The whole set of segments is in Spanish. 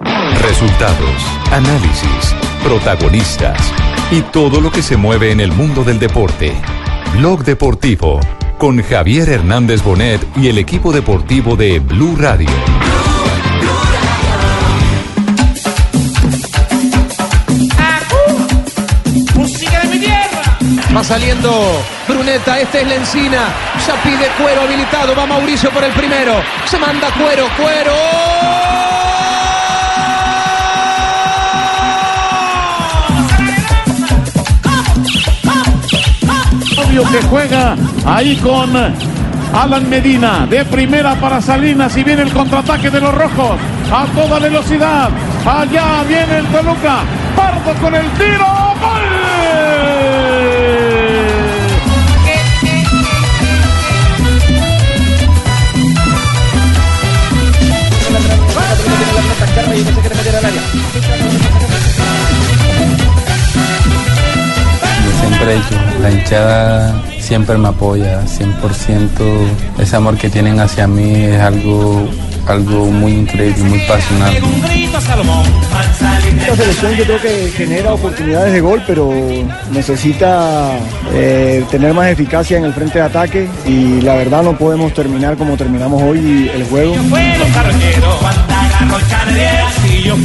Resultados, análisis, protagonistas y todo lo que se mueve en el mundo del deporte. Blog Deportivo con Javier Hernández Bonet y el equipo deportivo de Blue Radio. ¡Música de mi tierra! Va saliendo Bruneta, esta es la encina. Ya pide cuero habilitado. Va Mauricio por el primero. Se manda cuero, cuero. Que juega ahí con Alan Medina de primera para Salinas y viene el contraataque de los rojos a toda velocidad. Allá viene el Toluca. Pardo con el tiro. ¡Gol! Siempre he dicho, la hinchada siempre me apoya, 100%. Ese amor que tienen hacia mí es algo, algo muy increíble, muy pasional. Esta selección yo creo que genera oportunidades de gol, pero necesita eh, tener más eficacia en el frente de ataque y la verdad no podemos terminar como terminamos hoy el juego.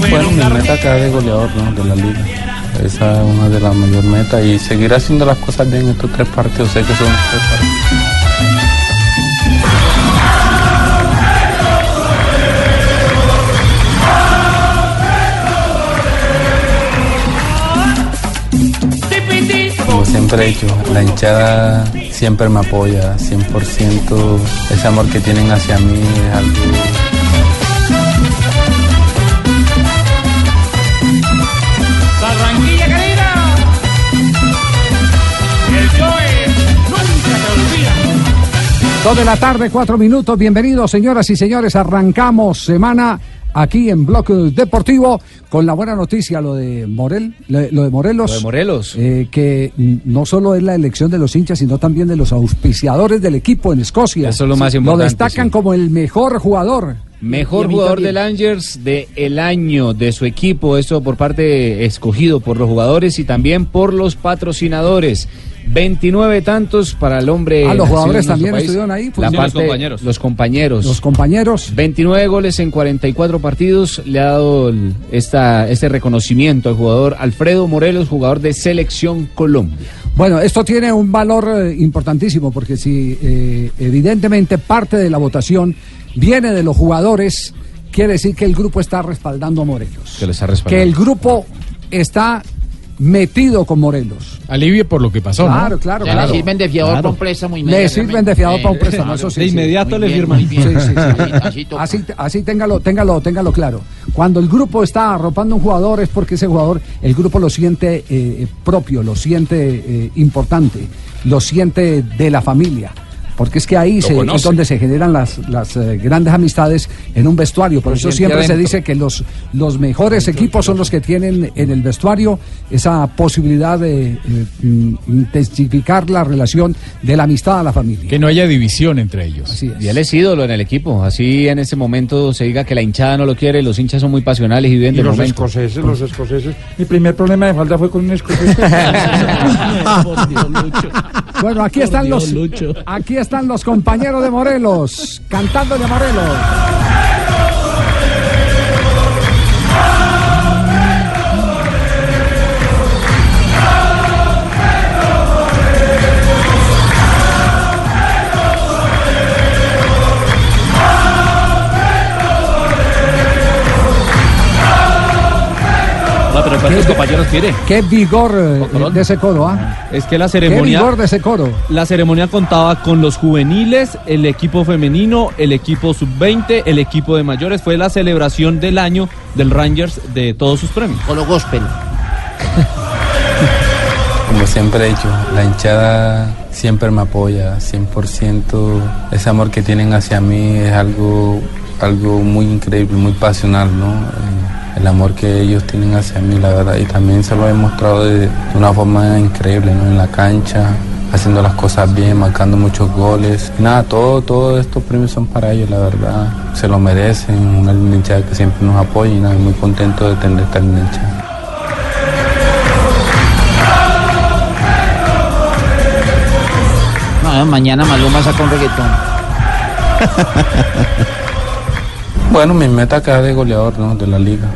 Bueno, un mi meta acá es de goleador ¿no? de la liga. Esa es una de las mayores metas y seguir haciendo las cosas bien estos tres partidos. Sé que son tres partidos. Siempre he dicho, la hinchada siempre me apoya, 100%. Ese amor que tienen hacia mí es algo Dos de la tarde, cuatro minutos. Bienvenidos, señoras y señores. Arrancamos semana aquí en Bloque Deportivo con la buena noticia, lo de Morel, lo, lo de Morelos. Lo de Morelos. eh, que no solo es la elección de los hinchas, sino también de los auspiciadores del equipo en Escocia. Eso es lo más Lo importante, destacan sí. como el mejor jugador. Mejor jugador del Angers de el año de su equipo, eso por parte escogido por los jugadores y también por los patrocinadores. 29 tantos para el hombre. Ah, los jugadores también país. estuvieron ahí, pues. La Sí, parte- los compañeros. Los compañeros. Los compañeros. 29 goles en 44 partidos le ha dado el- esta, este reconocimiento al jugador Alfredo Morelos, jugador de Selección Colombia. Bueno, esto tiene un valor eh, importantísimo porque si eh, evidentemente parte de la votación viene de los jugadores, quiere decir que el grupo está respaldando a Morelos. Que lo está Que respaldando. el grupo está metido con Morelos. Alivio por lo que pasó, ¿no? Claro, claro, Ya claro. le sirven de fiador Claro. para un préstamo Le inmediatamente. sirven de fiador para un Eh, préstamo, claro. eso sí. De inmediato le firman. bien. Sí, sí, sí. Así- así. Así, así téngalo, téngalo, téngalo claro. Cuando el grupo está arropando a un jugador es porque ese jugador, el grupo lo siente eh, propio, lo siente eh, importante, lo siente de la familia. Porque es que ahí se- es donde se generan las, las eh, grandes amistades en un vestuario. Por eso siempre se dice que los, los mejores equipos son los que tienen en el vestuario esa posibilidad de eh, mm, intensificar la relación de la amistad a la familia. Que no haya división entre ellos. Y él es ídolo en el equipo. Así en ese momento se diga que la hinchada no lo quiere, los hinchas son muy pasionales y viven Y del los momento. escoceses, los escoceses. Mi primer problema de falta fue con un escocés. Bueno, aquí están los aquí están los compañeros de Morelos cantándole a Morelos. ¿Cuántos compañeros tiene? Qué vigor eh, de ese coro, ¿ah? Es que la Qué ceremonia. vigor de ese coro. La ceremonia contaba con los juveniles, el equipo femenino, el equipo sub-20, el equipo de mayores. Fue la celebración del año del Rangers de todos sus premios. Con los gospel. Como siempre he dicho, la hinchada siempre me apoya, 100%. Ese amor que tienen hacia mí es algo, algo muy increíble, muy pasional, ¿no? Eh, El amor que ellos tienen hacia mí, la verdad. Y también se lo he mostrado de, de una forma increíble, ¿no? En la cancha, haciendo las cosas bien, marcando muchos goles. Y nada, todo, todos estos premios son para ellos, la verdad. Se lo merecen, una linda hinchada que siempre nos apoya y nada, muy contento de tener esta linda hinchada. No, mañana Maluma saca un reggaetón. Bueno, mi meta queda de goleador ¿no? de la liga.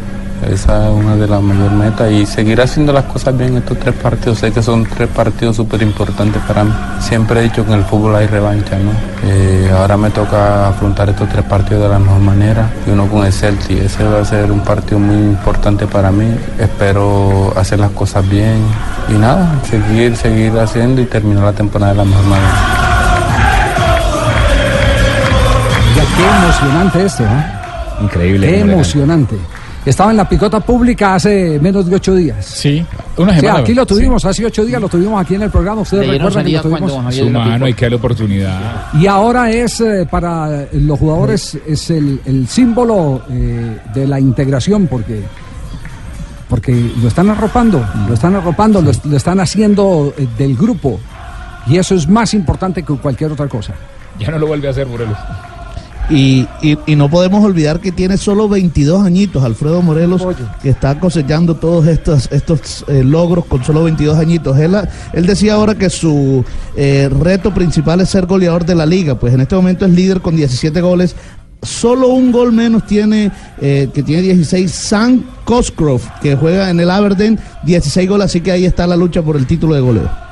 Esa es una de las mayores metas y seguir haciendo las cosas bien estos tres partidos. Sé que son tres partidos súper importantes para mí. Siempre he dicho que en el fútbol hay revancha, ¿no? Eh, ahora me toca afrontar estos tres partidos de la mejor manera y uno con el Celtic. Ese va a ser un partido muy importante para mí. Espero hacer las cosas bien y nada, seguir, seguir haciendo y terminar la temporada de la mejor manera. Ya, qué emocionante esto, ¿no? Increíble. Qué emocionante. Estaba en la picota pública hace menos de ocho días. Sí, una semana. aquí lo tuvimos, hace ocho días lo tuvimos aquí en el programa. Ustedes recuerdan que lo tuvimos. cuando Su mano, hay que darle oportunidad. Y ahora es eh, para los jugadores es el, el símbolo eh, de la integración porque porque lo están arropando, lo están arropando, lo, lo están haciendo eh, del grupo y eso es más importante que cualquier otra cosa. Ya no lo vuelve a hacer, Morelos. Y, y- y no podemos olvidar que tiene solo 22 añitos Alfredo Morelos, que está cosechando todos estos, estos eh, logros con solo 22 añitos. Él, él decía ahora que su eh, reto principal es ser goleador de la liga, pues en este momento es líder con 17 goles. Solo un gol menos tiene, eh, que tiene 16, Sam Cosgrove, que juega en el Aberdeen, 16 goles, así que ahí está la lucha por el título de goleo.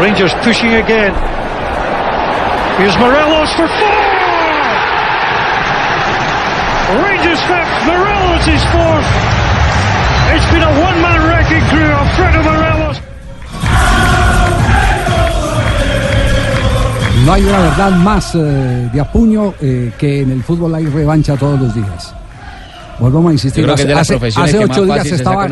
Rangers pushing again. Here's Morelos for four! Rangers back. Morelos is fourth. It's been a one-man wrecking crew. Alfredo Morelos. No hay una verdad más eh, de apuño eh, que en el fútbol hay revancha todos los días. Volvemos a insistir. Yo creo que es de hace más ocho días se estaba,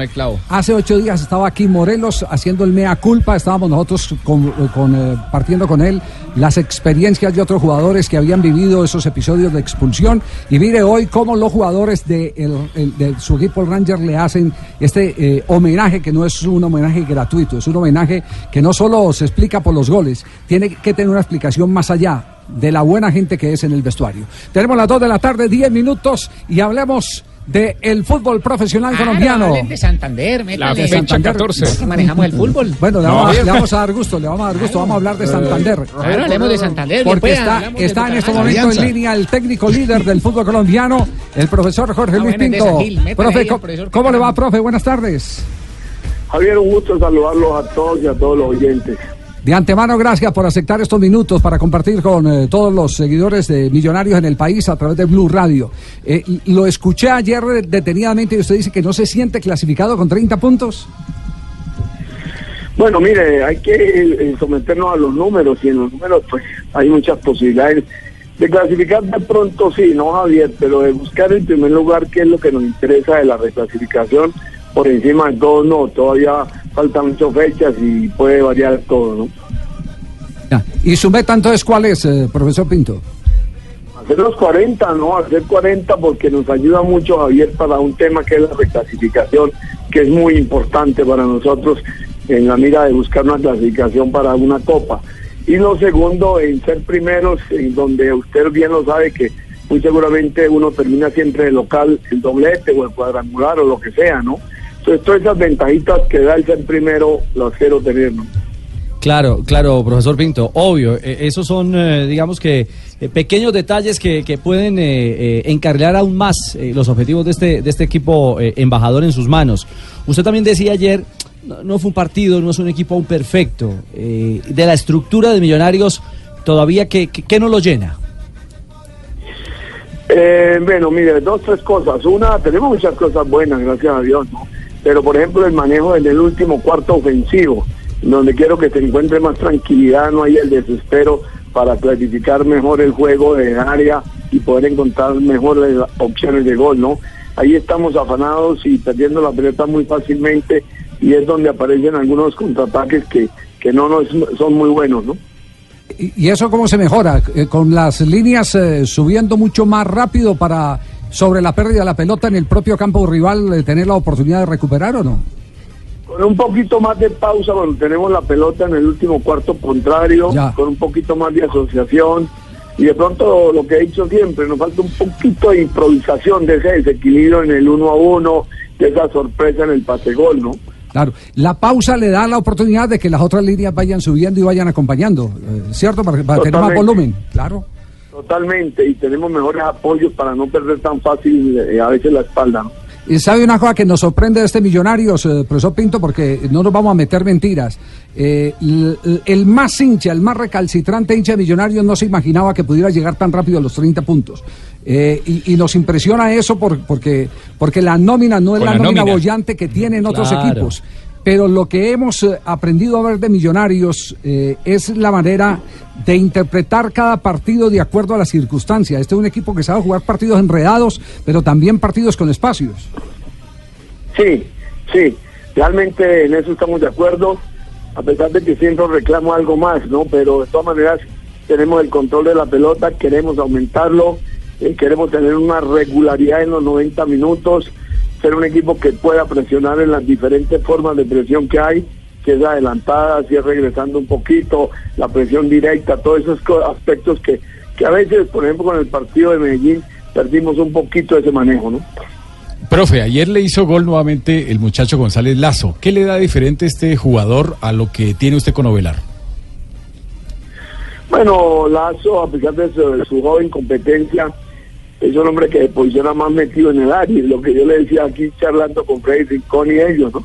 hace ocho días estaba aquí Morelos haciendo el mea culpa. Estábamos nosotros con- con, eh, partiendo con él las experiencias de otros jugadores que habían vivido esos episodios de expulsión. Y mire hoy cómo los jugadores de, el- el- de su equipo Ranger le hacen este eh, homenaje que no es un homenaje gratuito, es un homenaje que no solo se explica por los goles, tiene que tener una explicación más allá de la buena gente que es en el vestuario. Tenemos las 2 de la tarde, 10 minutos y hablemos del fútbol profesional colombiano. hablen de Santander, La métale. fecha 14. Que manejamos el fútbol. Bueno, le, No. vamos, a- le vamos a dar gusto, le vamos a dar gusto, vamos a hablar de Santander. Claro, hablemos de Santander. Porque está, de está en este momento en línea el técnico líder del fútbol colombiano, el profesor Jorge Ah, Luis de Pinto. San Gil, métale Profe, ahí al ¿cómo, profesor cómo le va, profe? Buenas tardes. Javier, un gusto saludarlos a todos y a todos los oyentes. De antemano, gracias por aceptar estos minutos para compartir con eh, todos los seguidores de Millonarios en el país a través de Blue Radio. Eh, lo escuché ayer detenidamente y usted dice que no se siente clasificado con 30 puntos. Bueno, mire, hay que eh, someternos a los números y en los números pues hay muchas posibilidades de clasificar de pronto sí, no Javier, pero de buscar el primer lugar que es lo que nos interesa de la reclasificación por encima de todo no, todavía faltan muchas fechas y puede variar todo, ¿no? Ya. ¿Y su meta entonces cuál es, eh, profesor Pinto? Hacer los 40, ¿no? Hacer 40 porque nos ayuda mucho Javier para un tema que es la reclasificación, que es muy importante para nosotros en la mira de buscar una clasificación para una copa. Y lo segundo, en ser primeros, en donde usted bien lo sabe que muy seguramente uno termina siempre de local el doblete o el cuadrangular o lo que sea, ¿no? Entonces todas esas ventajitas que da el ser primero las quiero tener, ¿no? Claro, claro, profesor Pinto, obvio, eh, esos son, eh, digamos que, eh, pequeños detalles que, que pueden eh, encarrilar aún más los objetivos de este, de este equipo embajador en sus manos. Usted también decía ayer no, no fue un partido, no es un equipo aún perfecto. Eh, de la estructura de Millonarios, todavía que, que, que no lo llena. Eh, bueno, mire, dos, tres cosas. Una, tenemos muchas cosas buenas, gracias a Dios, ¿no? Pero, por ejemplo, el manejo en el último cuarto ofensivo, donde quiero que se encuentre más tranquilidad, no hay el desespero para clasificar mejor el juego de área y poder encontrar mejores opciones de gol, ¿no? Ahí estamos afanados y perdiendo la pelota muy fácilmente y es donde aparecen algunos contraataques que, que no nos, son muy buenos, ¿no? ¿Y eso cómo se mejora? Eh, ¿Con las líneas eh, subiendo mucho más rápido para sobre la pérdida de la pelota en el propio campo rival eh, tener la oportunidad de recuperar o no? Con un poquito más de pausa cuando tenemos la pelota en el último cuarto contrario, con un poquito más de asociación y de pronto lo que he dicho siempre, nos falta un poquito de improvisación de ese desequilibrio en el uno a uno, de esa sorpresa en el pase gol, ¿no? Claro, la pausa le da la oportunidad de que las otras líneas vayan subiendo y vayan acompañando, eh, ¿cierto? Para, para tener más volumen, claro. Totalmente, y tenemos mejores apoyos para no perder tan fácil eh, a veces la espalda, ¿no? Y sabe una cosa que nos sorprende de este Millonarios, eh, profesor Pinto, porque no nos vamos a meter mentiras. Eh, el más hincha, el más recalcitrante hincha de Millonarios no se imaginaba que pudiera llegar tan rápido a los 30 puntos. Eh, y, y nos impresiona eso por- porque, porque la nómina no es Con la, la nómina nómina. bollante que tienen otros Claro. equipos. Pero lo que hemos eh, aprendido a ver de Millonarios eh, es la manera de interpretar cada partido de acuerdo a las circunstancias. Este es un equipo que sabe jugar partidos enredados, pero también partidos con espacios. Sí, sí, realmente en eso estamos de acuerdo, a pesar de que siempre reclamo algo más, ¿no? Pero de todas maneras tenemos el control de la pelota, queremos aumentarlo, eh, queremos tener una regularidad en los 90 minutos, ser un equipo que pueda presionar en las diferentes formas de presión que hay, que es adelantada, si es regresando un poquito, la presión directa, todos esos aspectos que, que a veces, por ejemplo, con el partido de Medellín, perdimos un poquito ese manejo, ¿no? Profe, ayer le hizo gol nuevamente el muchacho González Lazo. ¿Qué le da diferente este jugador a lo que tiene usted con Ovelar? Bueno, Lazo, a pesar de su, de su joven competencia, es un hombre que se posiciona más metido en el área. Lo que yo le decía aquí charlando con Freddy Rincón y ellos, ¿no?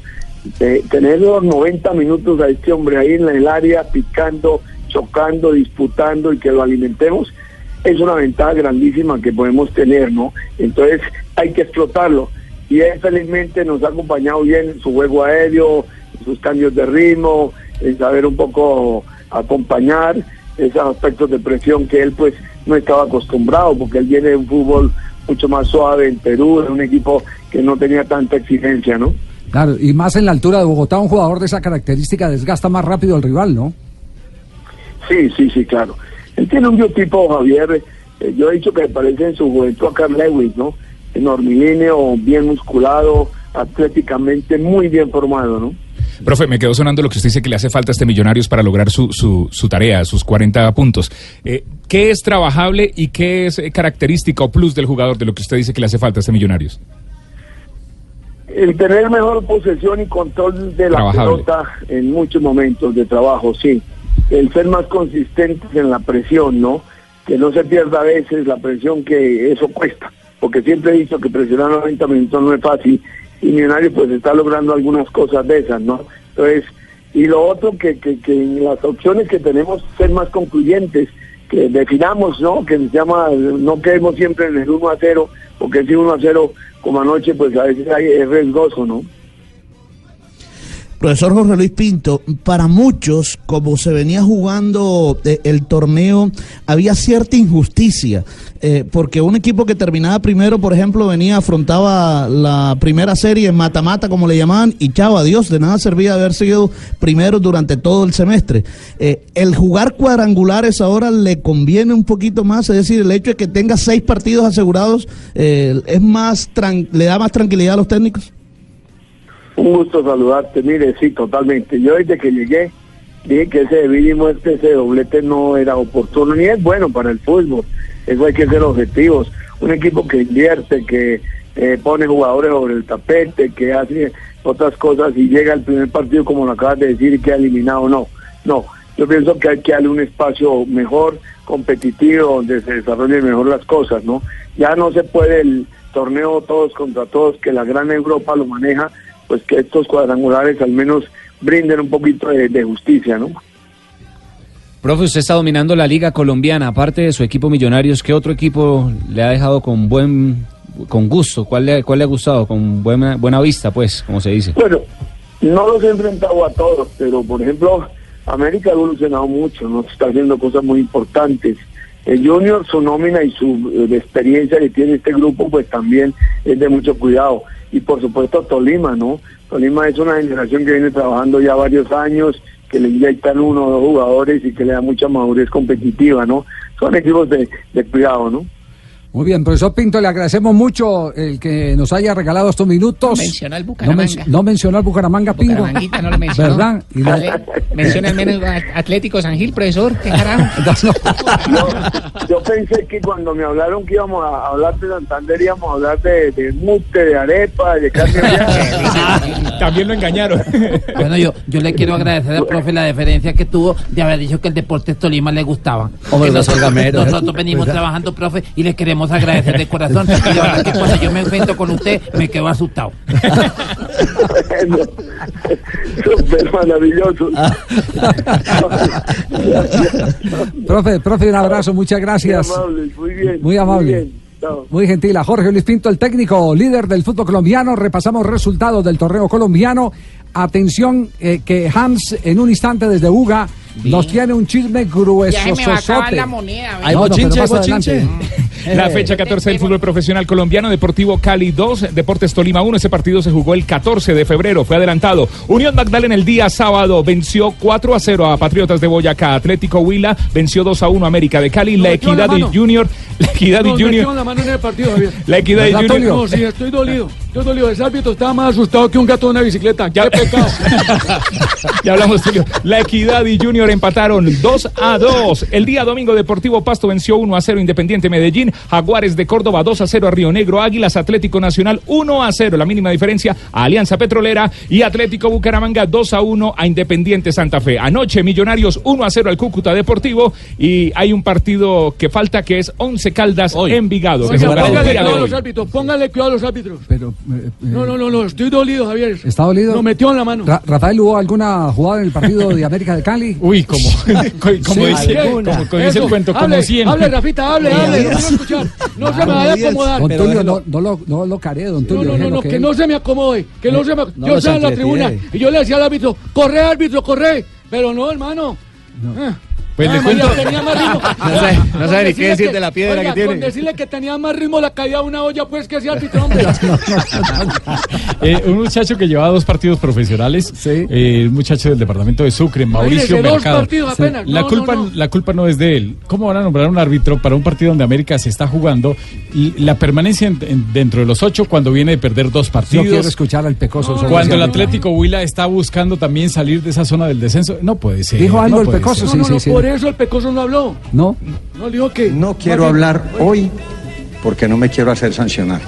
Tener los 90 minutos a este hombre ahí en el área, picando, chocando, disputando y que lo alimentemos, es una ventaja grandísima que podemos tener, ¿no? Entonces hay que explotarlo. Y él felizmente nos ha acompañado bien en su juego aéreo, en sus cambios de ritmo, en saber un poco acompañar esos aspectos de presión que él pues no estaba acostumbrado, porque él viene de un fútbol mucho más suave en Perú, de un equipo que no tenía tanta exigencia, ¿no? Claro, y más en la altura de Bogotá, un jugador de esa característica desgasta más rápido al rival, ¿no? Sí, sí, sí, claro. Él tiene un biotipo, Javier, eh, yo he dicho que parece en su juventud a Carl Lewis, ¿no? Enormilíneo, bien musculado, atléticamente muy bien formado, ¿no? Profe, me quedó sonando lo que usted dice que le hace falta a este Millonarios para lograr su, su, su tarea, sus 40 puntos. Eh, ¿Qué es trabajable y qué es eh, característica o plus del jugador de lo que usted dice que le hace falta a este Millonarios? El tener mejor posesión y control de la Trabajable. pelota en muchos momentos de trabajo, sí. El ser más consistentes en la presión, ¿no? Que no se pierda a veces la presión que eso cuesta. Porque siempre he dicho que presionar 90 minutos no es fácil y Millonario pues está logrando algunas cosas de esas, ¿no? Entonces, y lo otro que, que, que las opciones que tenemos ser más concluyentes, que definamos, ¿no? Que se llama, no quedemos siempre en el 1 a 0, porque si 1 a 0 como anoche, pues a veces hay, es riesgoso, ¿no? Profesor Jorge Luis Pinto, para muchos, como se venía jugando eh, el torneo, había cierta injusticia, eh, porque un equipo que terminaba primero, por ejemplo, venía, afrontaba la primera serie en mata-mata, como le llamaban, y chao, adiós, de nada servía haber sido primero durante todo el semestre. Eh, el jugar cuadrangulares ahora le conviene un poquito más, es decir, el hecho de que tenga seis partidos asegurados, eh, es más le da más tranquilidad a los técnicos. Un gusto saludarte, mire, sí, totalmente. Yo desde que llegué dije que ese mínimo, este, ese doblete no era oportuno, ni es bueno para el fútbol. Eso hay que ser objetivos. Un equipo que invierte, que eh, pone jugadores sobre el tapete, que hace otras cosas y llega al primer partido, como lo acabas de decir, y queda eliminado, no. No, yo pienso que hay que darle un espacio mejor, competitivo, donde se desarrollen mejor las cosas, ¿no? Ya no se puede el torneo todos contra todos, que la gran Europa lo maneja, pues que estos cuadrangulares al menos brinden un poquito de, de justicia, ¿no? Profe, usted está dominando la liga colombiana, aparte de su equipo Millonarios, ¿qué otro equipo le ha dejado con buen con gusto? ¿Cuál le, cuál le ha gustado? Con buena, buena vista, pues, como se dice. Bueno, no los he enfrentado a todos, pero por ejemplo, América ha evolucionado mucho, nos está haciendo cosas muy importantes. El Junior, su nómina y su eh, experiencia que tiene este grupo, pues también es de mucho cuidado. Y por supuesto Tolima, ¿no? Tolima es una generación que viene trabajando ya varios años, que le inyectan uno o dos jugadores y que le da mucha madurez competitiva, ¿no? Son equipos de, de cuidado, ¿no? Muy bien, profesor Pinto, le agradecemos mucho el que nos haya regalado estos minutos. Mencionó el No, Bucaramanga. men- no mencionó al Bucaramanga, Pinto. No lo mencionó. ¿Verdad? Y la- Ale- Menciona al menos Atlético San Gil, profesor. ¿Qué carajo? Yo pensé que cuando me hablaron que íbamos a hablar de Santander íbamos a hablar de, de mute, de arepa, de carne. También lo engañaron. Bueno, yo, yo le quiero agradecer al profe la deferencia que tuvo de haber dicho que el Deportes Tolima le gustaba. Hombre, Que no. Nosotros venimos Pues, trabajando, profe, y le queremos agradecer de corazón. Y la verdad que cuando yo me enfrento con usted, me quedo asustado. Súper maravilloso. Profe, profe, un abrazo, muchas gracias. Muy amable, muy bien. Muy amable. bien. Chao. Muy gentil a Jorge Luis Pinto, el técnico líder del fútbol colombiano. Repasamos resultados del torneo colombiano. Atención, eh, que Hans en un instante desde Uga nos tiene un chisme grueso. Ya se me va a acabar la moneda. Hay bochinche, hay bochinche. La fecha 14 del fútbol profesional colombiano, Deportivo Cali 2, Deportes Tolima 1. Ese partido se jugó el 14 de febrero, fue adelantado. Unión Magdalena el día sábado venció 4 a 0 a Patriotas de Boyacá. Atlético Huila venció 2 a 1 a América de Cali. La Equidad y mano. Junior. La Equidad y Nos Junior. la mano en el partido, Javier. La Equidad y ¿Verdad, Junior. No, sí, estoy dolido. Estoy dolido. Ese árbitro estaba más asustado que un gato de una bicicleta. ¡Qué pecado! Ya hablamos, Tulio. La Equidad y Junior empataron 2 a 2. El día domingo Deportivo Pasto venció 1 a 0 Independiente Medellín. Jaguares de Córdoba 2 a 0 a Río Negro. Águilas Atlético Nacional 1 a 0. La mínima diferencia a Alianza Petrolera. Y Atlético Bucaramanga 2 a 1 a Independiente Santa Fe. Anoche Millonarios 1 a 0 al Cúcuta Deportivo. Y hay un partido que falta que es 11 Caldas Envigado. los árbitros. Póngale cuidado a los árbitros. Pero, eh, No, no, no, no. Estoy dolido, Javier. ¿Está dolido? Lo metió en la mano. Ra- Rafael, ¿hubo alguna jugada en el partido de América de Cali? Uy, como, como dice, como, como dice el cuento, como hable, 100. Hable, Rafita, hable, hable. No escuchar. No se me vaya a acomodar. Don Tulio, no, no lo, no lo caree, don No, Tulio. no, no, no, que no se me acomode, que no, se me... no yo estaba en la tribuna y yo le decía al árbitro, corre árbitro, corre, pero no, hermano. Ah. Pues le Ah, cuento- María, tenía más ritmo. No sabe- no Con sabe ni qué decir de la piedra oiga, que tiene. Con decirle que tenía más ritmo la caída de una olla, pues que ese árbitro, hombre. Eh, un muchacho que llevaba dos partidos profesionales, eh, un muchacho del departamento de Sucre, Mauricio dos Mercado. partidos apenas. La, No, culpa, no, no. la culpa no es de él. ¿Cómo van a nombrar un árbitro para un partido donde América se está jugando y la permanencia en- en- dentro de los ocho cuando viene de perder dos Yo partidos? quiero escuchar al pecoso. Cuando el Atlético Huila está buscando también salir de esa zona del descenso, no puede ser. Dijo algo no el Pecoso. No, no, no, por eso el pecoso no habló. No. No, dijo que... No quiero hablar hoy porque no me quiero hacer sancionar.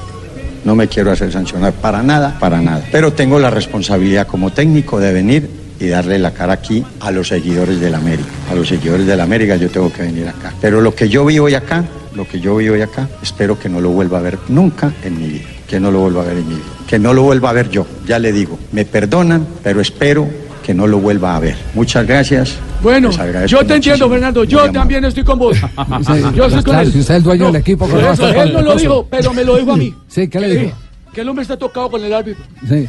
No me quiero hacer sancionar para nada, para nada. Pero tengo la responsabilidad como técnico de venir y darle la cara aquí a los seguidores del América. A los seguidores del América yo tengo que venir acá. Pero lo que yo vi hoy acá, lo que yo vi hoy acá, espero que no lo vuelva a ver nunca en mi vida. Que no lo vuelva a ver en mi vida. Que no lo vuelva a ver yo. Ya le digo, me perdonan, pero espero que no lo vuelva a ver. Muchas gracias. Bueno, yo te entiendo. Fernando. Yo amable. también estoy con vos. Yo soy con Claro, él. si usted es el dueño del equipo, por ¿cómo va a eso, con él no lo dijo, pero me lo dijo a mí. Sí, ¿qué le dijo? Que el hombre está tocado con el árbitro. Sí.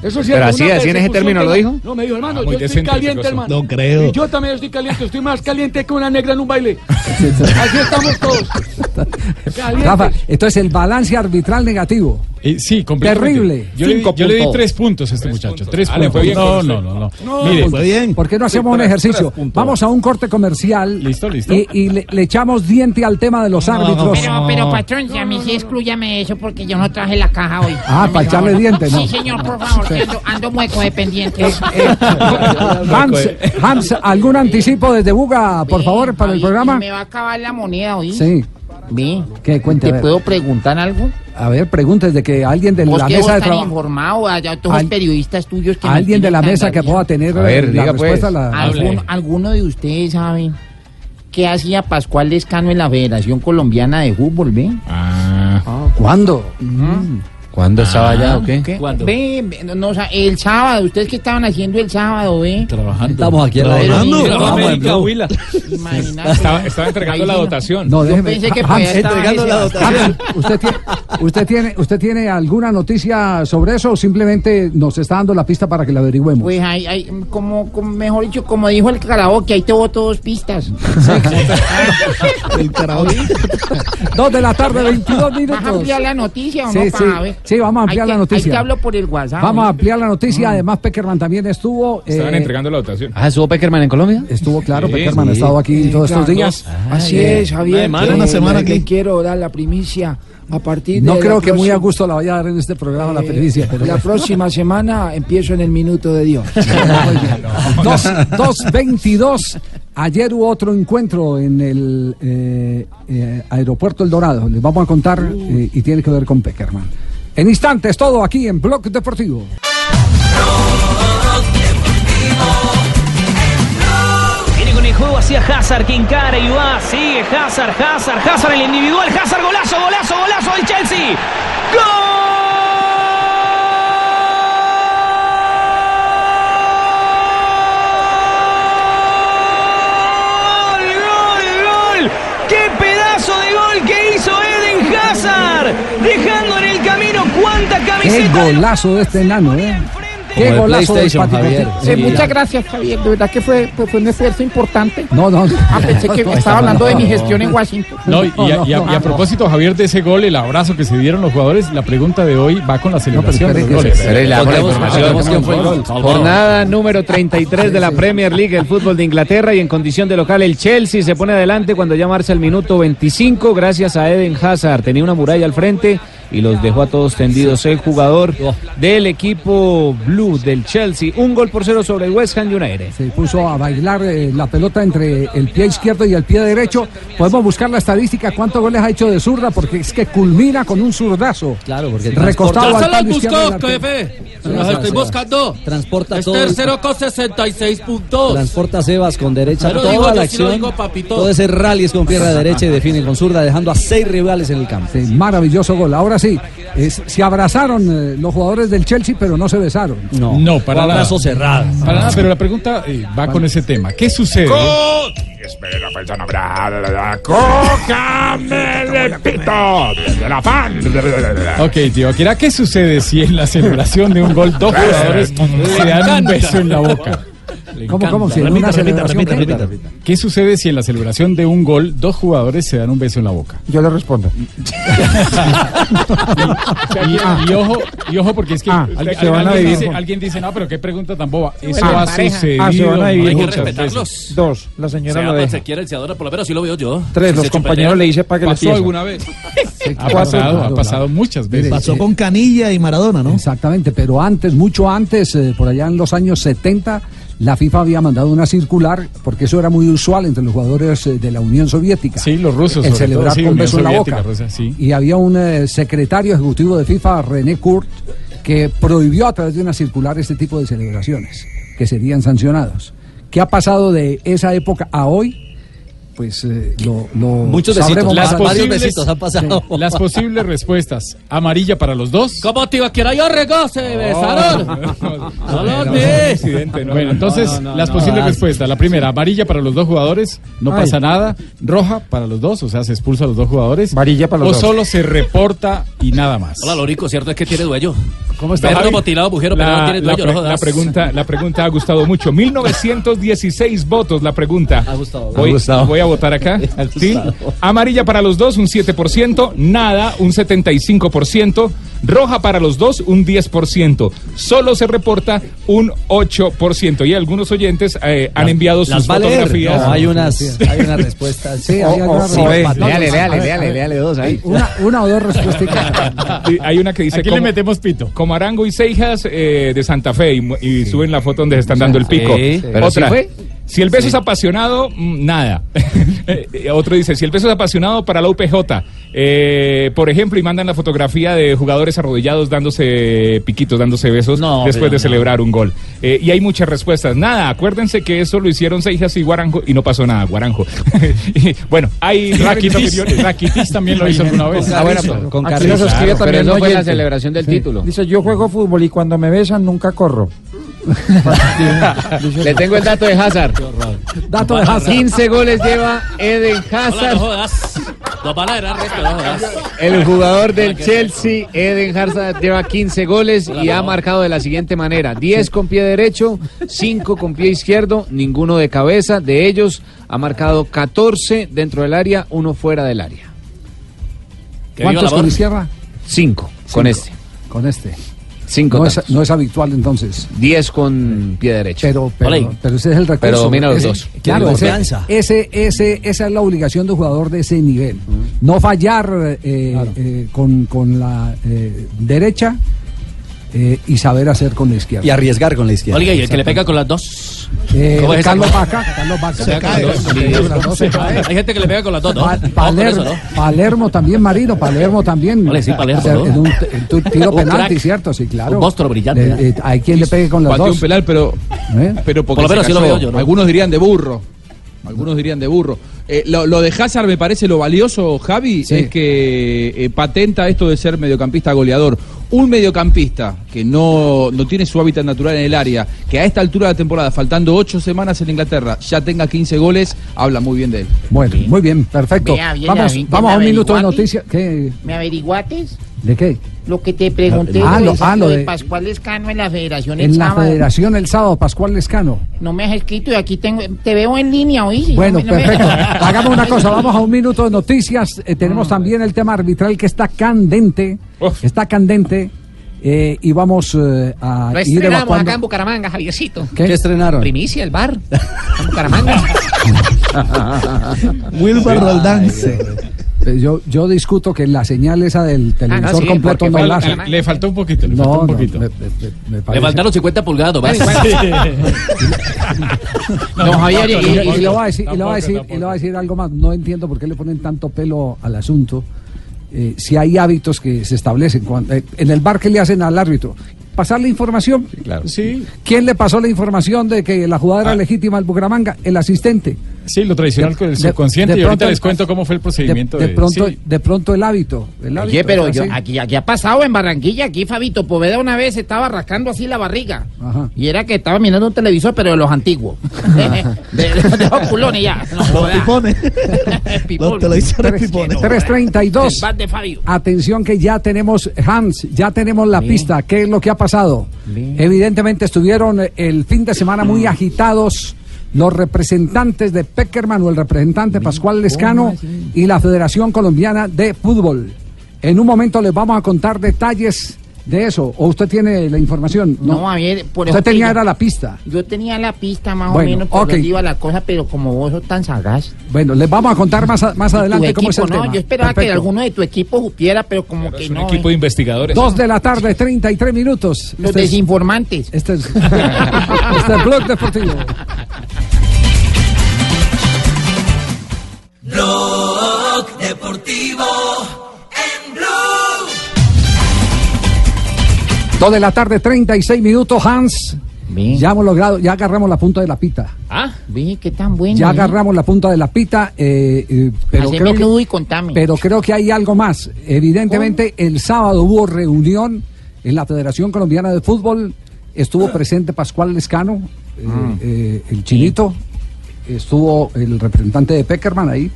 Eso sí Pero es así- así en ese término lo no- dijo. No, me dijo, hermano, Ah, yo estoy caliente, hermano. No creo. Y yo también estoy caliente, estoy más caliente que una negra en un baile. Así estamos todos. Calientes. Rafa, entonces el balance arbitral negativo. Eh, sí, completamente. Terrible. Yo, le, di- Cinco yo le di tres puntos a este muchacho. Tres Ah, le puntos. fue bien no, no, no, no, No, Mire, pues, ¿Por qué no hacemos un ejercicio? Vamos a un corte comercial. Listo, listo. Y, y le, le echamos diente al tema de los árbitros. Pero, pero patrón, si a mí sí exclúyame eso porque yo no traje la caja hoy. Ah, para echarle diente, ¿no? Sí, señor, por favor, que ando, ando mueco dependiente. Hans, Hans, ¿algún anticipo desde Buga, por favor, para el programa? Me va a acabar la moneda hoy. Sí. Ve. ¿Qué cuente? ¿Te puedo preguntar algo? A ver, preguntes de que alguien de la mesa de trabajo. informado, allá todos los Al- periodistas tuyos que Alguien de la mesa que pueda tener A ver, la diga, pues. respuesta. a la- ¿Algún- ¿Alguno de ustedes sabe qué hacía Pascual Lescano en la Federación Colombiana de Fútbol, ve? ¿Cuándo? ¿Cuándo estaba allá o qué? ¿Cuándo? Ve, ve, no, no, o sea, el sábado, ¿ustedes qué estaban haciendo el sábado, ve? Trabajando. Estamos aquí en la Trabajando. Imagínate. Estaba, estaba entregando la dotación. No, Yo déjeme. pensé que allá estaba entregando ese la dotación. ¿Usted tiene, usted, tiene, ¿Usted tiene alguna noticia sobre eso o simplemente nos está dando la pista para que la averigüemos? Pues hay, hay, como, como, mejor dicho, como dijo el karaoke, ahí te boto dos pistas. El karaoke. Dos de la tarde, 22 ¿Vas a minutos. ampliar la noticia o Sí, no? sí. para ver? Sí, vamos a ampliar la que- noticia. Hay que hablo por el WhatsApp. Vamos a ampliar la noticia. Además, Peckerman también estuvo. Estaban eh, entregando la dotación. Ah, ¿estuvo Peckerman en Colombia? Estuvo, claro, Sí, Peckerman sí. ha estado aquí Sí, todos estos días. Así Eh, es, Javier. una que semana. Una semana aquí. quiero dar la primicia a partir de No creo que muy a gusto la vaya a dar en este programa la Eh, primicia. Pero la próxima semana empiezo en el minuto de Dios. Dos- 2.22. Ayer hubo otro encuentro en el eh, eh, aeropuerto El Dorado. Les vamos a contar eh, y tiene que ver con Peckerman. En instantes, todo aquí en Blog Deportivo. Viene con el juego hacia Hazard, que encara y va, sigue Hazard, Hazard, Hazard el individual, Hazard, golazo, golazo, golazo del Chelsea. ¡Gol! ¡Qué pedazo de gol que hizo Eden Hazard! Dejando Qué golazo de este enano, ¿eh? Qué Como de golazo Pati Javier. Eh, muchas gracias, Javier. De verdad que fue, fue, fue un esfuerzo importante. No, no. Ah, pensé que No, estaba hablando de mi no. gestión en Washington. No, y, a, y a- y a propósito, Javier, de ese gol, el abrazo que se dieron los jugadores, la pregunta de hoy va con la celebración de goles. Jornada número 33 de la Premier League, el fútbol de Inglaterra y en condición de local el Chelsea se pone adelante cuando ya marcha el minuto 25 gracias a Eden Hazard. Tenía una muralla al frente y los dejó a todos tendidos el jugador del equipo blue del Chelsea. Un gol por cero sobre el West Ham United. Se puso a bailar eh, la pelota entre el pie izquierdo y el pie derecho. Podemos buscar la estadística, cuántos goles ha hecho de zurda, porque es que culmina con un zurdazo. Claro, porque recostado al palo izquierdo buscó, jefe. Los estoy buscando. Transporta Es todo. tercero con 66 puntos. Transporta a Sebas con derecha Pero toda digo, la yo sí acción. digo, papito. todo ese rally es con pierna derecha y define con zurda, dejando a seis rivales en el campo. Sí, maravilloso gol. Ahora sí, es- se abrazaron eh, los jugadores del Chelsea, pero no se besaron. No, No, para nada. abrazo cerrado. Para nada, pero la pregunta eh, va con ese tema. ¿Qué sucede? Espera, persona brava. ¡Cócame el pito! ¡De la fan! Ok, tío, ¿qué sucede si en la celebración de un gol dos jugadores se dan un beso en la boca? ¿Cómo, cómo? Si en una celebración, ¿qué? ¿Qué sucede si en la celebración de un gol dos jugadores se dan un beso en la boca? Yo le respondo. Y, y ojo, y ojo porque es que Ah, alguien, se van a alguien vivir dice, alguien dice, no, pero qué pregunta tan boba. Eso Ah, ha pareja. sucedido Ah, se van a vivir muchas juntos. veces. Dos, la señora Se lo deja. se quiere, se adora, por lo menos así lo veo yo. Tres, Si los compañeros le dicen para que le ¿Pasó alguna vez? Ha pasado, ha pasado muchas veces. Pasó con Canilla y Maradona, ¿no? Exactamente, pero antes, mucho antes, eh, por allá en los años 70, la FIFA había mandado una circular, porque eso era muy usual entre los jugadores eh, de la Unión Soviética. Sí, los rusos. El celebrar todo, sí, con beso en la boca. Sí. Y había un eh, secretario ejecutivo de FIFA, René Kurt, que prohibió a través de una circular este tipo de celebraciones, que serían sancionados. ¿Qué ha pasado de esa época a hoy? Pues eh, lo, lo Muchos besitos, las más- varios besitos han pasado. Sí, las posibles respuestas. Amarilla para los dos. ¿Cómo te iba a querer yo regó? Se besaron. Bueno, entonces, no, no, las no, posibles no. respuestas. La primera, amarilla para los dos jugadores, no Ay. pasa nada. Roja para los dos, o sea, se expulsa a los dos jugadores. Amarilla para los o dos. solo se reporta y nada más. Hola, Lorico, cierto es que tiene dueño. ¿Cómo está, Verlo Javi? motilado, bujero, pero no La, tiene la dueño, pre- no jodas. la pregunta, la pregunta ha gustado mucho. 1916 votos la pregunta. Ha gustado. Voy, Ha gustado. voy a votar acá. Amarilla para los dos, un 7%. Nada, un 75%. Roja para los dos, un 10%. Solo se reporta un 8%. Y algunos oyentes eh, han enviado Las sus va a leer. fotografías. No, hay unas, hay unas respuestas. Sí, hay O- algunas o- respuestas. sí, No, Léale, no, léale, a ver, léale, a ver. léale dos ahí. Una, una o dos respuestas. Sí, Hay una que dice Aquí le metemos pito. Como Arango y Seijas eh, de Santa Fe y, suben la foto donde se están dando el pico. Sí, pero sí Otra. fue. Si el beso es apasionado, mm, nada. Eh, Otro dice, si el beso es apasionado para la UPJ Eh, por ejemplo, y mandan la fotografía de jugadores arrodillados dándose piquitos, dándose besos después de no. celebrar un gol. Eh, y hay muchas respuestas. Nada, acuérdense que eso lo hicieron Seijas y Guaranjo y no pasó nada, Guaranjo. Y, bueno, hay Rakitic, opiniones. Rakitic también lo hizo alguna vez. Ah, bueno, con Aquí Carrizo. Claro, también pero fue la celebración del título. Dice, yo juego fútbol y cuando me besan nunca corro. Le tengo el dato de Hazard. Dato de Hazard. 15 goles lleva Eden Hazard. No jodas. Nos van a dar resto, no jodas. El jugador del Chelsea, Eden Hazard, lleva 15 goles y ha marcado de la siguiente manera: 10 con pie derecho, 5 con pie izquierdo, ninguno de cabeza. De ellos ha marcado 14 dentro del área, uno fuera del área. ¿Cuántos con izquierda? 5 con este. Con este. 5 No es, no es habitual entonces. 10 con pie derecho. Pero, pero, pero ese es el recurso. Pero domina los Ese- dos. Claro, ese, confianza. ese, ese- esa es la obligación de un jugador de ese nivel. No fallar eh, eh, con, con la eh, derecha eh, y saber hacer con la izquierda. Y arriesgar con la izquierda. Oiga, y el que le pega con las dos. Eh, ¿Cómo es Carlos? Vaca, Carlos Vaca. Se cae. Sí. Hay gente que le pega con las dos, ¿no? Pa- Palermo, eso, ¿no? Palermo también, Marino, Palermo también. Ole, sí, Palermo, O sea, ¿no? en un, en tu- tiro Un penalti, crack. ¿cierto? Sí, claro. Un monstruo brillante, Le- ¿no? eh, hay quien le pegue con las Pateó dos. un penal, pero, ¿Eh? pero porque Por lo menos así lo veo yo, ¿no? Algunos dirían de burro. Algunos dirían de burro. Eh, lo, lo de Hazard me parece lo valioso, Javi, Sí. es que eh, patenta esto de ser mediocampista goleador. Un mediocampista que no, no tiene su hábitat natural en el área, que a esta altura de la temporada, faltando ocho semanas en Inglaterra, ya tenga 15 goles, habla muy bien de él. Bueno, muy bien, perfecto. Vea, bien, vamos vamos a un ¿me minuto de noticias. ¿Qué? ¿Me averiguates? ¿De qué? Lo que te pregunté Ah, lo, ah, lo de de- Pascual Escano en la federación el En la sábado. federación el sábado, Pascual Lescano. No me has escrito y aquí tengo, te veo en línea, ¿oí? Bueno, No me- no me- perfecto. Hagamos una cosa, vamos a un minuto de noticias. Eh, tenemos también el tema arbitral que está candente. Está candente. eh, y vamos eh, a Lo ir estrenamos evacuando. acá en Bucaramanga, Javiercito. ¿Qué? ¿Qué estrenaron? Primicia, el bar. En Bucaramanga. Wilber Roldán. Eh, Yo, yo discuto que la señal esa del televisor sí, completo no la al- Le faltó un poquito, le No, faltó un no, poquito. me- me- me Le faltaron 50 pulgadas, ¿vas? No, Javier, y, no, y- no, y le no, voy a decir, y le voy a tampoco, decir, y le voy a decir algo más. No entiendo por qué le ponen tanto pelo al asunto. Eh, si hay hábitos que se establecen cuando- eh, en el bar que le hacen al árbitro. Pasar la información. Claro. Sí. ¿Quién le pasó la información de que la jugada era legítima al Bucaramanga? El asistente. Sí, lo tradicional con el subconsciente. de y ahorita pronto- les cuento cómo fue el De, procedimiento. de de- pronto, sí. de pronto el hábito. el Oye, pero yo, aquí, aquí ha pasado en Barranquilla, aquí Fabito Poveda una vez estaba rascando así la barriga. Ajá. Y era que estaba mirando un televisor, pero de los antiguos. de, de, de los culones ya. No, Los pipones. Los televisores Tres- pipones. 332. El bat de Fabio. Atención que ya tenemos, Hans, ya tenemos la pista. ¿Qué es lo que ha pasado? Evidentemente estuvieron el fin de semana muy agitados los representantes de Peckerman o el representante Pascual Lescano y la Federación Colombiana de Fútbol. En un momento les vamos a contar detalles de eso. ¿O usted tiene la información? No, a ver, por Usted tenía yo- era la pista. Yo tenía la pista más Bueno, o menos por ok. donde iba la cosa, pero como vos sos tan sagaz. Bueno, les vamos a contar más, a- más adelante cómo es el equipo, no, tema. yo esperaba que alguno de tu equipo supiera, pero como que un no. equipo eh. de investigadores. Dos de la tarde, 33 minutos. Los Este es- desinformantes. Este es, este es Blog Deportivo. Blog Deportivo Dos de la tarde, 36 minutos, Hans. Ya hemos logrado, ya agarramos la punta de la pita. Ah, ve qué tan bueno. Ya ¿eh? agarramos la punta de la pita, eh, eh, pero, Haceme creo que, y contame. pero creo que hay algo más. Evidentemente, el sábado hubo reunión en la Federación Colombiana de Fútbol. Estuvo presente Pascual Lescano, Ah. el chinito. Estuvo el representante de Peckerman ahí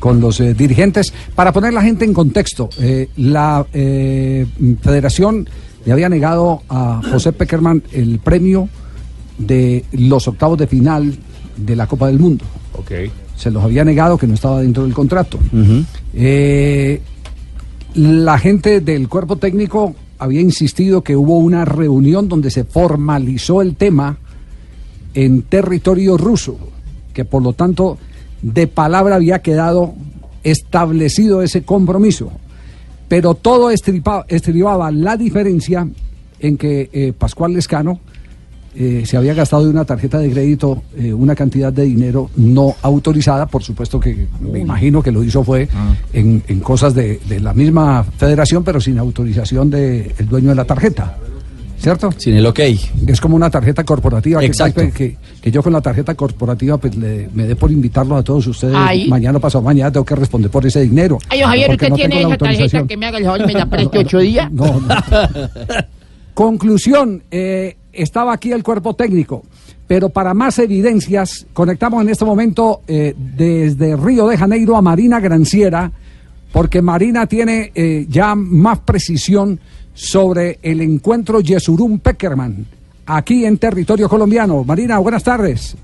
con los dirigentes. Para poner la gente en contexto, la Federación le había negado a José Peckerman el premio de los octavos de final de la Copa del Mundo. Se los había negado que no estaba dentro del contrato. Eh, la gente del cuerpo técnico había insistido que hubo una reunión donde se formalizó el tema en territorio ruso, que por lo tanto de palabra había quedado establecido ese compromiso. Pero todo estripa- estribaba la diferencia en que eh, Pascual Lescano eh, se había gastado de una tarjeta de crédito eh, una cantidad de dinero no autorizada, por supuesto que me imagino que lo hizo fue en, en cosas de, de la misma federación, pero sin autorización del dueño de la tarjeta. ¿Cierto? Sin el ok. Es como una tarjeta corporativa. que- Exacto. Que, que, que yo con la tarjeta corporativa pues le- me dé por invitarlos a todos ustedes. Ay. Mañana pasado mañana tengo que responder por ese dinero. Ay, Javier, ¿usted no tiene esa tarjeta que me haga el favor y me la preste ocho días? No, no. Conclusión, eh, estaba aquí el cuerpo técnico, pero para más evidencias, conectamos en este momento eh, desde Río de Janeiro a Marina Granciera, porque Marina tiene eh, ya más precisión sobre el encuentro Yesurum Peckerman aquí en territorio colombiano. Marina, buenas tardes.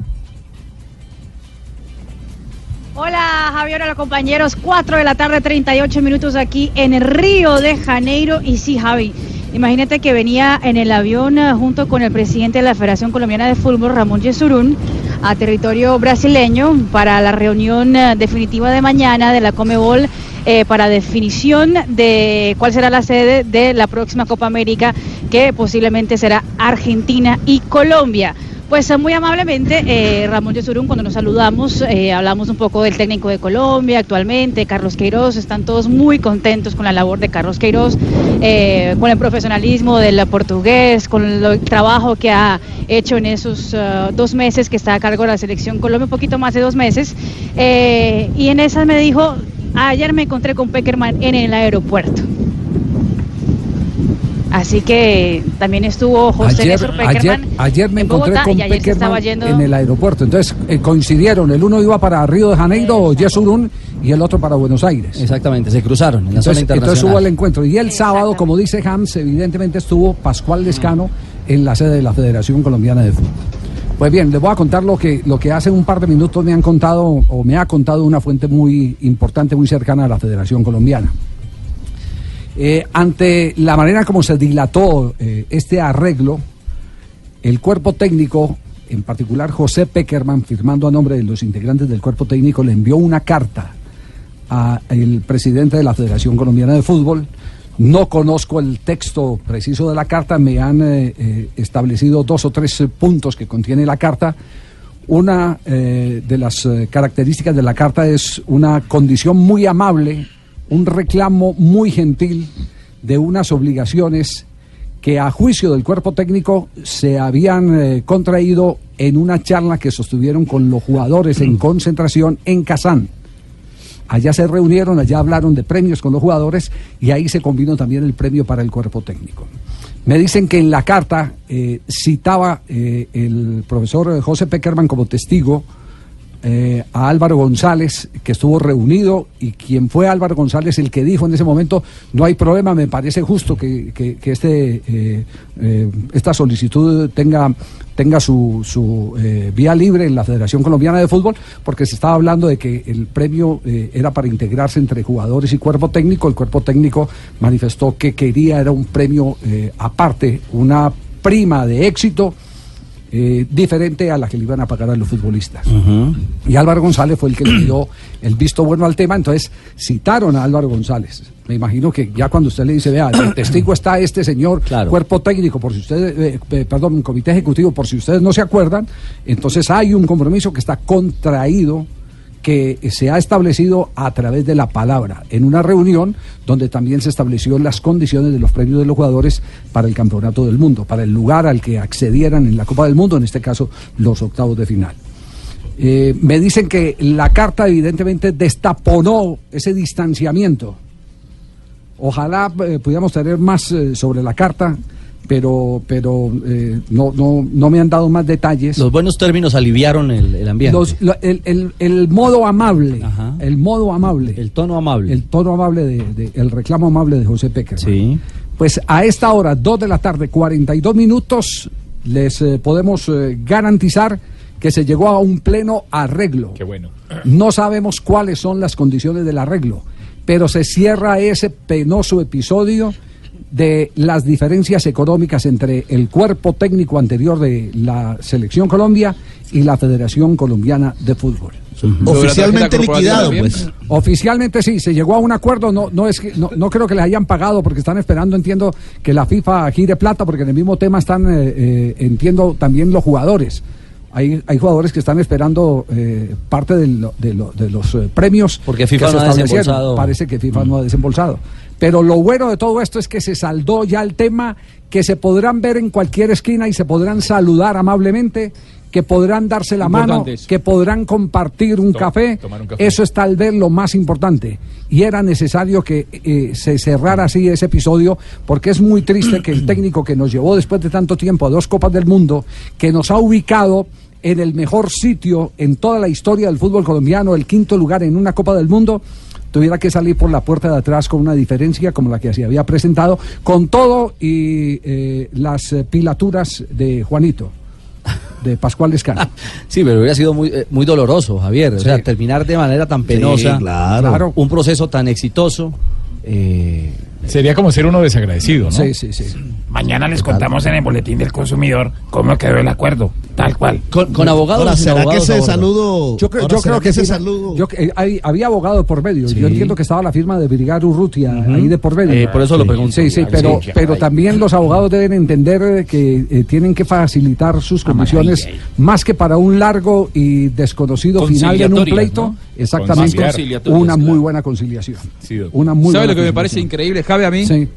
Hola Javier, hola compañeros, 4 de la tarde, 38 minutos aquí en Río de Janeiro. Y sí, Javi, imagínate que venía en el avión eh, junto con el presidente de la Federación Colombiana de Fútbol, Ramón Yesurún, a territorio brasileño para la reunión eh, definitiva de mañana de la Comebol eh, para definición de cuál será la sede de la próxima Copa América, que posiblemente será Argentina y Colombia. Pues eh, muy amablemente, eh, Ramón Yesurún, cuando nos saludamos, eh, hablamos un poco del técnico de Colombia actualmente, Carlos Queiroz, están todos muy contentos con la labor de Carlos Queiroz, con el profesionalismo del portugués, con el trabajo que ha hecho en esos dos meses que está a cargo de la selección Colombia, un poquito más de dos meses, y en esas me dijo, ayer me encontré con Peckerman en el aeropuerto. Así que también estuvo José Ayer, Néstor ayer, Peckerman ayer me en encontré Bogotá con y ayer se estaba Peckerman yendo en el aeropuerto. Entonces eh, coincidieron. El uno iba para Río de Janeiro, Yesurún, y el otro para Buenos Aires. Exactamente, se cruzaron en la zona Entonces, entonces internacional. hubo el encuentro. Y el sábado, como dice Hams, evidentemente estuvo Pascual Lescano en la sede de la Federación Colombiana de Fútbol. Pues bien, les voy a contar lo que, lo que hace un par de minutos me han contado, o me ha contado una fuente muy importante, muy cercana a la Federación Colombiana. Eh, ante la manera como se dilató eh, este arreglo, el cuerpo técnico, en particular José Peckerman, firmando a nombre de los integrantes del cuerpo técnico, le envió una carta al presidente de la Federación Colombiana de Fútbol. No conozco el texto preciso de la carta, me han eh, establecido dos o tres puntos que contiene la carta. Una de las características de la carta es una condición muy amable, un reclamo muy gentil de unas obligaciones que a juicio del cuerpo técnico se habían eh, contraído en una charla que sostuvieron con los jugadores en concentración en Kazán. Allá se reunieron, allá hablaron de premios con los jugadores y ahí se combinó también el premio para el cuerpo técnico. Me dicen que en la carta eh, citaba eh, el profesor José Peckerman como testigo eh, a Álvaro González, que estuvo reunido, y quien fue Álvaro González el que dijo en ese momento, no hay problema, me parece justo que, que- este, eh, eh, esta solicitud tenga, tenga su, su, eh, vía libre en la Federación Colombiana de Fútbol, porque se estaba hablando de que el premio era para integrarse entre jugadores y cuerpo técnico, el cuerpo técnico manifestó que quería, era un premio aparte, una prima de éxito, eh, diferente a la que le iban a pagar a los futbolistas. Y Álvaro González fue el que le dio el visto bueno al tema, entonces citaron a Álvaro González. Me imagino que ya cuando usted le dice, vea, el testigo está este señor, cuerpo técnico, por si ustedes, eh, eh, perdón, comité ejecutivo, por si ustedes no se acuerdan, entonces hay un compromiso que está contraído que se ha establecido a través de la palabra en una reunión donde también se estableció las condiciones de los premios de los jugadores para el campeonato del mundo, para el lugar al que accedieran en la Copa del Mundo, en este caso los octavos de final. Eh, me dicen que la carta evidentemente destaponó ese distanciamiento. Ojalá eh, pudiéramos tener más eh, sobre la carta, pero, pero eh, no, no, no me han dado más detalles. Los buenos términos aliviaron el, el ambiente. Los- lo- el, el- el modo amable, el modo amable. El tono amable. El tono amable, de, de- el reclamo amable de José Peckerman. Pues a esta hora, 2 de la tarde, 42 minutos, les eh, podemos eh, garantizar que se llegó a un pleno arreglo. Qué bueno. No sabemos cuáles son las condiciones del arreglo, pero se cierra ese penoso episodio de las diferencias económicas entre el cuerpo técnico anterior de la Selección Colombia y la Federación Colombiana de Fútbol. Oficialmente liquidado, pues. Oficialmente sí, se llegó a un acuerdo. No, no es que, no, no creo que les hayan pagado porque están esperando, entiendo, que la FIFA gire plata, porque en el mismo tema están, eh, eh, entiendo, también los jugadores. Hay, hay jugadores que están esperando eh, parte de, lo- de lo- de los eh, premios Porque FIFA que se no ha desembolsado. Parece que FIFA no ha desembolsado. Pero lo bueno de todo esto es que se saldó ya el tema, que se podrán ver en cualquier esquina y se podrán saludar amablemente, que podrán darse la mano, eso. que podrán compartir un café. un café. Eso es tal vez lo más importante. Y era necesario que eh, se cerrara así ese episodio, porque es muy triste que el técnico que nos llevó después de tanto tiempo a dos Copas del Mundo, que nos ha ubicado en el mejor sitio en toda la historia del fútbol colombiano, el quinto lugar en una Copa del Mundo, tuviera que salir por la puerta de atrás con una diferencia como la que se había presentado, con todo y eh, las eh, pilaturas de Juanito, de Pascual Lescano. Sí, pero hubiera sido muy, eh, muy doloroso, Javier. O sea, terminar de manera tan penosa claro. un proceso tan exitoso. eh, Sería como ser uno desagradecido, ¿no? Sí, sí, sí. Mañana les contamos en el boletín del consumidor cómo quedó el acuerdo, tal cual. Con, con abogados. Ahora, ¿será que ese saludo... Yo creo, ahora, yo ¿será creo que, ese saludo... yo- eh, hay- había abogado por medio. Yo entiendo que estaba la firma de Brigado Urrutia ahí de por medio. Eh, por eso lo pregunto. Sí, sí, pero, sí, pero también los abogados deben entender eh, que eh, tienen que facilitar sus condiciones más que para un largo y desconocido final en un pleito. ¿no? Exactamente. Una muy buena conciliación. Sí. Una muy ¿Sabe buena lo que me parece increíble, Javi, a mí? Sí.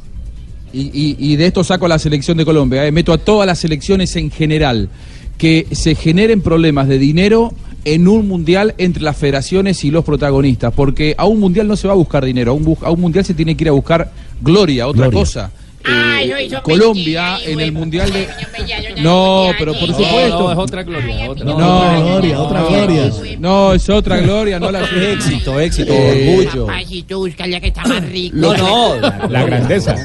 Y, y- y de esto saco a la selección de Colombia, eh, meto a todas las selecciones en general, que se generen problemas de dinero en un mundial entre las federaciones y los protagonistas, porque a un mundial no se va a buscar dinero, a un, a un mundial se tiene que ir a buscar gloria, otra Gloria. cosa. Eh, Colombia en el mundial de... No, pero por supuesto. No, es otra gloria. Otra. No, Otra gloria, otra gloria. No, es otra gloria, no la Éxito, éxito, Eh, orgullo. Más rico. No, no, La grandeza.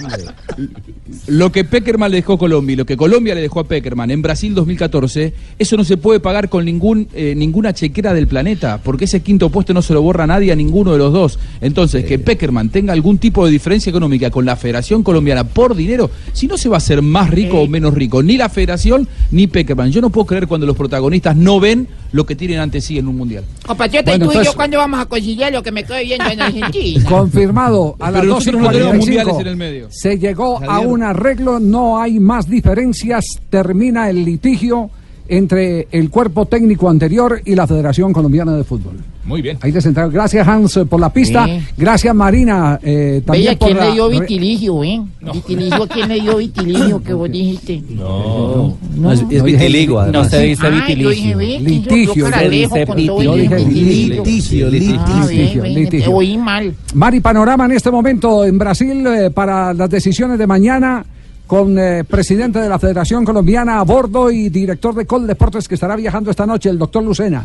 Lo que Peckerman le dejó a Colombia y lo que Colombia le dejó a Peckerman en Brasil 2014, eso no se puede pagar con ningún eh, ninguna chequera del planeta, porque ese quinto puesto no se lo borra nadie a ninguno de los dos. Entonces, que Peckerman tenga algún tipo de diferencia económica con la Federación Colombiana por dinero, si no se va a hacer más rico o menos rico, ni la Federación ni Peckerman. Yo no puedo creer cuando los protagonistas no ven lo que tienen ante sí en un mundial. Compatriota, Bueno, ¿y tú y yo cuándo vamos a conciliar lo que me quedo viendo en Argentina? Confirmado a las Pero 12 y nosotros no tenemos 45. mundiales en el medio. Se llegó a un arreglo, no hay más diferencias, termina el litigio entre el cuerpo técnico anterior y la Federación Colombiana de Fútbol. Muy bien. Ahí descentrado. Gracias Hans eh, por la pista. Sí. Gracias Marina eh, también por quién la le dio vitiligio, ¿eh? Vitiligio, ¿quién le dio vitiligio que vos dijiste? No, no, es, es No vitiligua. además. se dice Litigio, se todo vitiligio. Yo dije vitiligio. Litigio, Ah, litigio, litigio. oí mal. Mari Panorama en este momento en Brasil eh, para las decisiones de mañana con eh, presidente de la Federación Colombiana a bordo y director de Col Deportes que estará viajando esta noche, el doctor Lucena.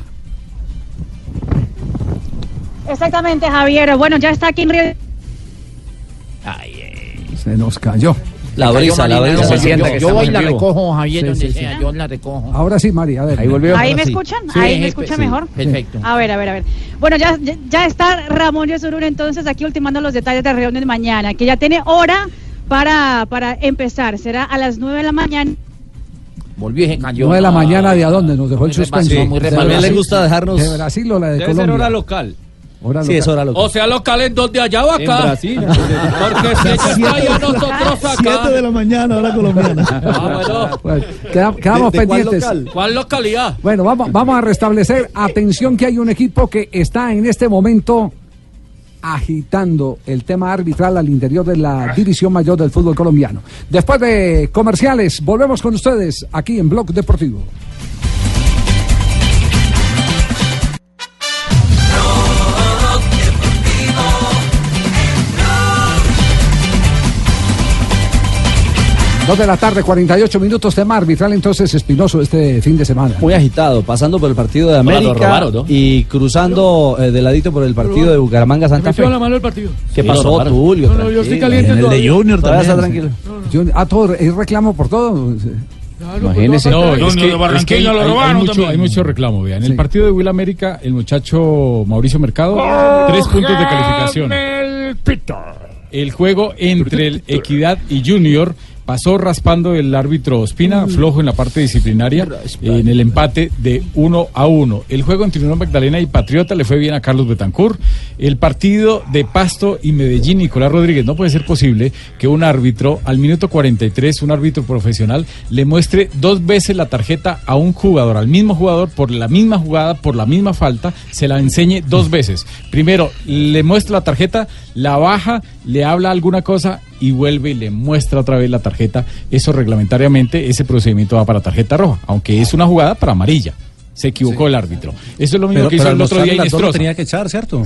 Exactamente, Javier. Bueno, ya está aquí en Río. Se nos cayó. La brisa, la brisa. Se sienta yo- que Yo estamos voy y en la recojo, Javier, Sí, donde sí, sea, yo la recojo. Ahora sí, Mari, a ver. Ahí volvió. ¿Ahí me Sí. escuchan? Sí, ¿Ahí me sí, escucha sí. mejor? Perfecto. A ver, a ver, a ver. Bueno, ya, ya- está Ramón Yosurún entonces aquí ultimando los detalles de la reunión de mañana, que ya tiene hora para, para empezar. Será a las 9 de la mañana. Volvió y se cayó. 9 de la mañana, ¿de a dónde? Nos dejó el suspenso. muy ¿De. También le Brasil- gusta dejarnos. ¿De Brasil o la de Debe ser Colombia? hora local. Hora Sí, local. es hora local. O sea, local en donde allá o acá. En Brasil. Porque si está allá, nosotros acá. 7 de la mañana, hora colombiana. Ah, bueno. Bueno, queda- quedamos ¿De- de cuál pendientes. local? ¿Cuál localidad? Bueno, vamos, vamos a restablecer. Atención que hay un equipo que está en este momento agitando el tema arbitral al interior de la división mayor del fútbol colombiano. Después de comerciales, volvemos con ustedes aquí en Blog Deportivo. Dos de la tarde, 48 minutos tema arbitral entonces Espinoso este fin de semana. Muy agitado, pasando por el partido de América robaron, ¿no? y cruzando eh, de ladito por el partido de Bucaramanga Santa Fe. la mano el partido. ¿Qué Sí, pasó. Tulio? No, no, yo estoy caliente En el de. Junior Todavía está también. tranquilo. Ah, todo, ¿hay reclamo por todo? Pues, No, no, es no, que, de es que hay, lo hay- mucho, hay mucho reclamo, vea. En Sí. el partido de Will América, el muchacho Mauricio Mercado, tres puntos de calificación. El pito. El juego entre el Equidad y Junior, Pasó raspando el árbitro Ospina, flojo en la parte disciplinaria, en el empate de 1 a 1. El juego entre Unión Magdalena y Patriota le fue bien a Carlos Betancourt. El partido de Pasto y Medellín, Nicolás Rodríguez, no puede ser posible que un árbitro, al minuto 43, un árbitro profesional, le muestre dos veces la tarjeta a un jugador, al mismo jugador, por la misma jugada, por la misma falta, se la enseñe dos veces. Primero, le muestra la tarjeta, la baja, le habla alguna cosa y vuelve y le muestra otra vez la tarjeta. Eso reglamentariamente, ese procedimiento va para tarjeta roja, aunque es una jugada para amarilla. Se equivocó el árbitro. Eso es lo mismo Pero- que hizo el otro día Inestrosa. tenía que echar, ¿cierto?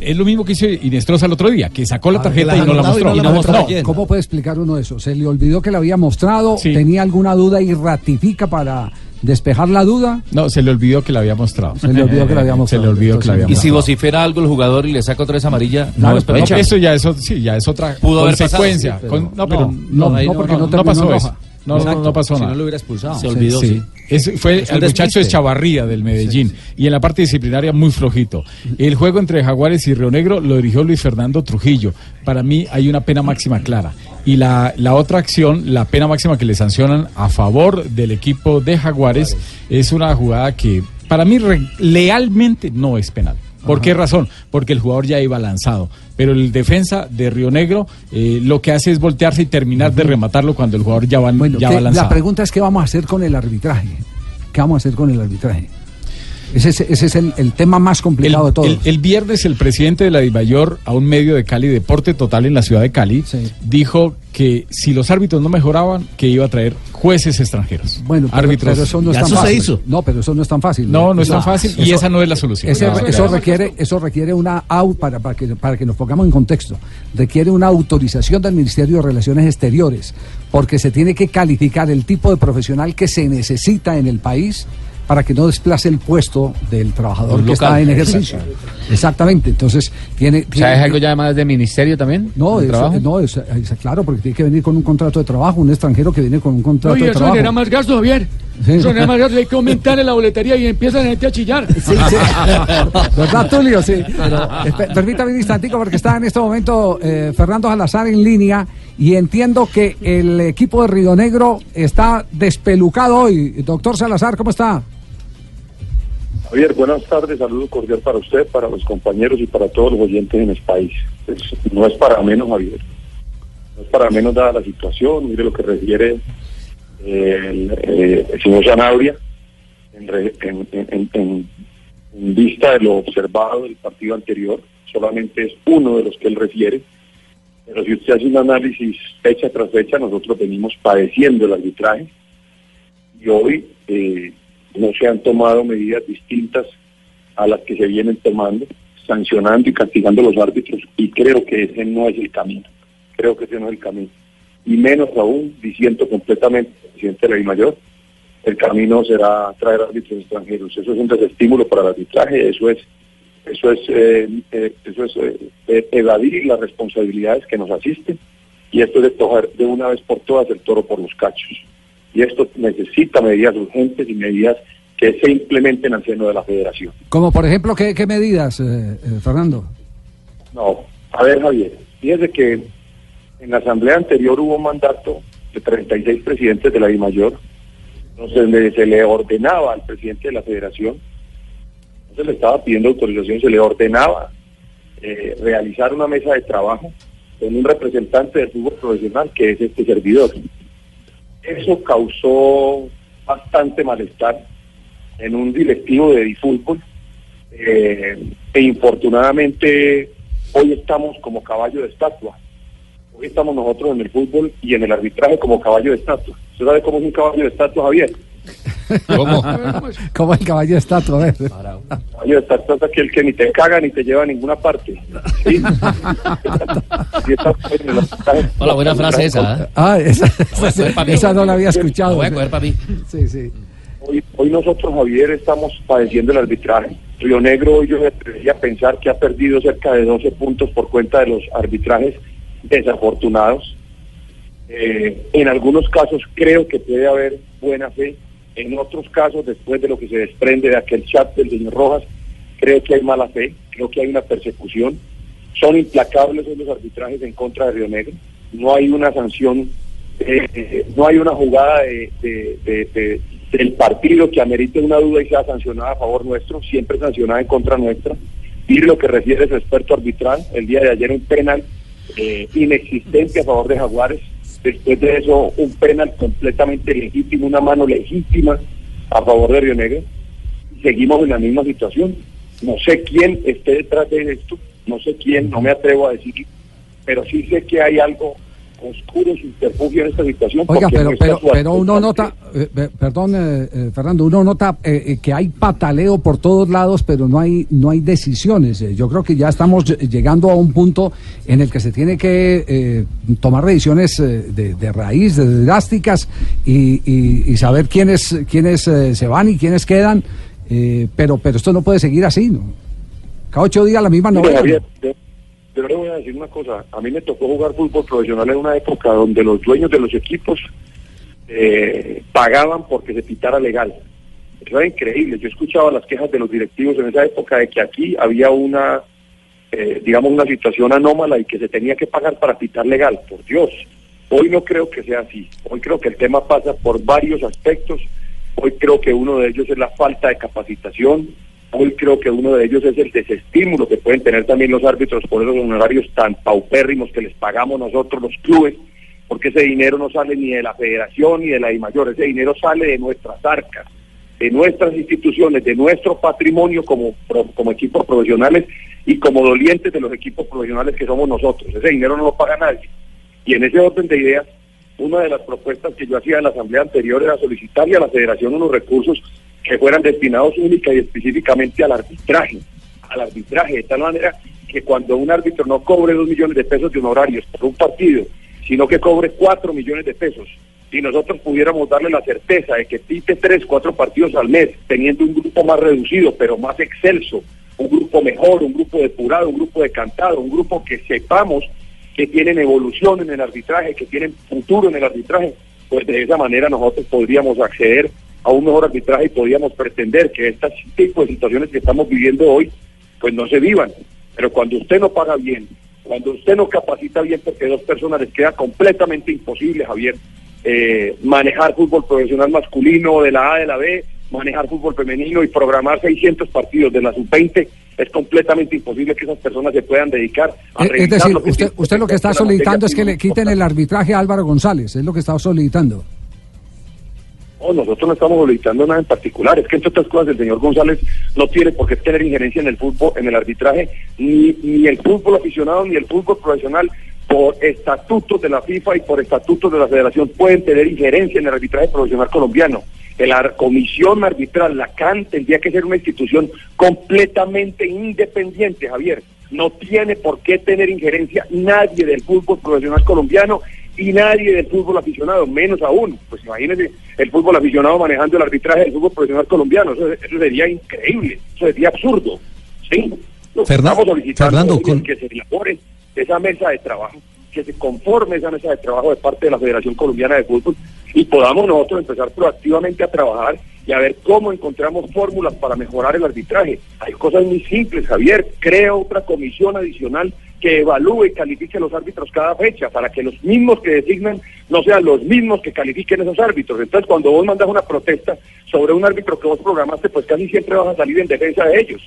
Es lo mismo que hizo Inestrosa el otro día, que sacó la Ah, tarjeta y no la mostró. y no mostró. ¿Cómo puede explicar uno eso? ¿Se le olvidó que la había mostrado? ¿Tenía alguna duda y ratifica para despejar la duda? No, se le olvidó que la había mostrado. Se le olvidó que la había mostrado. Se le olvidó que la había Y si mostrado. vocifera algo el jugador y le saca otra vez amarilla, no, No, penal. eso ya es, sí, ya es otra Pudo haber pasado, consecuencia. sí, pero- Con- no, pero no, no, no, no, no- porque no- no, no no pasó eso. No, no, Exacto. no pasó Si no nada. lo hubiera expulsado. Se olvidó. sí. Es- fue Es un el muchacho de Chavarría del Medellín. Y en la parte disciplinaria muy flojito. El juego entre Jaguares y Río Negro lo dirigió Luis Fernando Trujillo. Para mí hay una pena máxima clara. Y la, la otra acción, la pena máxima que le sancionan a favor del equipo de Jaguares, es una jugada que para mí re- lealmente no es penal. ¿Por qué razón? Porque el jugador ya iba lanzado. Pero el defensa de Río Negro eh, lo que hace es voltearse y terminar de rematarlo cuando el jugador ya va, ya ¿Qué- va lanzado. la pregunta es qué vamos a hacer con el arbitraje. ¿Qué vamos a hacer con el arbitraje? Ese es, ese es el, el tema más complicado de todos. El, el viernes el presidente de la DIMAYOR a un medio de Cali, Deporte Total en la ciudad de Cali, dijo que si los árbitros no mejoraban, que iba a traer jueces extranjeros. Bueno, pero, árbitros. pero eso no es tan fácil. No, pero eso no es tan fácil. No, no es tan fácil y esa no es la solución. Ese- No, eso, requiere, eso requiere una au para, para, que, para que nos pongamos en contexto. Requiere una autorización del Ministerio de Relaciones Exteriores, porque se tiene que calificar el tipo de profesional que se necesita en el país para que no desplace el puesto del trabajador que está en ejercicio. Exactamente. Entonces, tiene. O sea, tiene- ¿es algo ya más de ministerio también? no, ¿De eso- no es, es claro, porque tiene que venir con un contrato de trabajo, un extranjero que viene con un contrato Oye, de eso trabajo. genera más gasto, Javier. Sí. Eso genera más gasto. Hay que aumentar en la boletería y empieza la gente a chillar. ¿Verdad, Tulio? Sí. Permítame un instantico porque está en este momento eh, Fernando Salazar en línea y entiendo que el equipo de Río Negro está despelucado hoy. Doctor Salazar, ¿cómo está? Javier, buenas tardes, saludo cordial para usted, para los compañeros y para todos los oyentes en el país. Pues, no es para menos, Javier. No es para menos dada la situación, mire lo que refiere el, eh, el señor en- en- en- en vista de lo observado del partido anterior, solamente es uno de los que él refiere. Pero si usted hace un análisis fecha tras fecha, nosotros venimos padeciendo el arbitraje y hoy eh, no se han tomado medidas distintas a las que se vienen tomando, sancionando y castigando a los árbitros, y creo que ese no es el camino, creo que ese no es el camino. Y menos aún, diciendo completamente presidente mayor, el camino será traer árbitros extranjeros. Eso es un desestímulo para el arbitraje, eso es eso es eh, eh, eso es eh, eh, evadir las responsabilidades que nos asisten y esto es de de una vez por todas el toro por los cachos y esto necesita medidas urgentes y medidas que se implementen al seno de la federación. Como por ejemplo, ¿qué, qué medidas, eh, eh, Fernando? No, a ver Javier, fíjese que en la asamblea anterior hubo un mandato de 36 presidentes de la DIMAYOR, donde se le ordenaba al presidente de la federación, no se le estaba pidiendo autorización, se le ordenaba eh, realizar una mesa de trabajo con un representante del fútbol profesional que es este servidor. Eso causó bastante malestar en un directivo de Difútbol eh, e infortunadamente hoy estamos como caballo de estatua. Hoy estamos nosotros en el fútbol y en el arbitraje como caballo de estatua. ¿Usted sabe cómo es un caballo de estatua, Javier? ¿Cómo? ¿Cómo el caballo de estatua? A ver. Caballo estatua es aquel que ni te caga ni te lleva a ninguna parte. ¿sí? Hola, buena frase esa. ¿eh? Ah, esa, esa no la había escuchado. La voy a coger pa' mí. Sí, sí. Hoy, hoy nosotros, Javier, estamos padeciendo el arbitraje. Río Negro, hoy yo me atrevería a pensar que ha perdido cerca de 12 puntos por cuenta de los arbitrajes desafortunados. Eh, en algunos casos creo que puede haber buena fe. En otros casos, después de lo que se desprende de aquel chat del señor Rojas, creo que hay mala fe, creo que hay una persecución. Son implacables los arbitrajes en contra de Río Negro. No hay una sanción eh, no hay una jugada de- del partido que amerite una duda y sea sancionada a favor nuestro, siempre sancionada en contra nuestra. Y lo que refiere su experto arbitral, el día de ayer un penal eh, inexistente a favor de Jaguares, después de eso un penal completamente legítimo, una mano legítima a favor de Río Negro. Seguimos en la misma situación. No sé quién esté detrás de esto, no sé quién, no me atrevo a decir, pero sí sé que hay algo oscuro, subterfugio en esta situación. Oiga, pero, pero, pero uno nota, eh, eh, perdón, eh, eh, Fernando, uno nota eh, que hay pataleo por todos lados, pero no hay, no hay decisiones. Yo creo que ya estamos ll- llegando a un punto en el que se tiene que eh, tomar decisiones eh, de, de raíz, de drásticas, y, y- y saber quiénes, quiénes eh, se van y quiénes quedan. eh, pero, pero esto no puede seguir así, ¿no? Cada ocho días la misma novela. Javier, yo le voy a decir una cosa. A mí me tocó jugar fútbol profesional en una época donde los dueños de los equipos eh, pagaban porque se pitara legal. Eso era increíble. Yo escuchaba las quejas de los directivos en esa época de que aquí había una, eh, digamos, una situación anómala y que se tenía que pagar para pitar legal. Por Dios. Hoy no creo que sea así. Hoy creo que el tema pasa por varios aspectos. Hoy creo que uno de ellos es la falta de capacitación. Hoy creo que uno de ellos es el desestímulo que pueden tener también los árbitros por esos honorarios tan paupérrimos que les pagamos nosotros los clubes, porque ese dinero no sale ni de la federación ni de la mayor, ese dinero sale de nuestras arcas, de nuestras instituciones, de nuestro patrimonio como, como equipos profesionales y como dolientes de los equipos profesionales que somos nosotros. Ese dinero no lo paga nadie. Y en ese orden de ideas, una de las propuestas que yo hacía en la asamblea anterior era solicitarle a la federación unos recursos que fueran destinados única y específicamente al arbitraje, al arbitraje, de tal manera que cuando un árbitro no cobre dos millones de pesos de honorarios por un partido, sino que cobre cuatro millones de pesos, y nosotros pudiéramos darle la certeza de que pite tres, cuatro partidos al mes, teniendo un grupo más reducido, pero más excelso, un grupo mejor, un grupo depurado, un grupo decantado, un grupo que sepamos que tienen evolución en el arbitraje, que tienen futuro en el arbitraje, pues de esa manera nosotros podríamos acceder a un mejor arbitraje y podríamos pretender que este tipo de situaciones que estamos viviendo hoy, pues no se vivan. Pero cuando usted no paga bien, cuando usted no capacita bien, porque dos personas les queda completamente imposible, Javier, eh, manejar fútbol profesional masculino de la A de la B, manejar fútbol femenino y programar 600 partidos de la sub-20, es completamente imposible que esas personas se puedan dedicar a Eh, Es decir, lo usted, usted lo que está solicitando es que le quiten el arbitraje a Álvaro González, es lo que está solicitando. No, nosotros no estamos solicitando nada en particular. Es que entre otras cosas el señor González no tiene por qué tener injerencia en el fútbol, en el arbitraje, ni, ni el fútbol aficionado ni el fútbol profesional por estatutos de la FIFA y por estatutos de la Federación pueden tener injerencia en el arbitraje profesional colombiano. La comisión arbitral, la CAN, tendría que ser una institución completamente independiente, Javier. No tiene por qué tener injerencia nadie del fútbol profesional colombiano y nadie del fútbol aficionado, menos aún. Pues imagínense el fútbol aficionado manejando el arbitraje del fútbol profesional colombiano. Eso, eso sería increíble, eso sería absurdo. ¿sí? Fernando, es con- que se elabore esa mesa de trabajo, que se conforme esa mesa de trabajo de parte de la Federación Colombiana de Fútbol y podamos nosotros empezar proactivamente a trabajar y a ver cómo encontramos fórmulas para mejorar el arbitraje. Hay cosas muy simples, Javier. Crea otra comisión adicional que evalúe y califique a los árbitros cada fecha para que los mismos que designan no sean los mismos que califiquen esos árbitros. Entonces, cuando vos mandas una protesta sobre un árbitro que vos programaste, pues casi siempre vas a salir en defensa de ellos.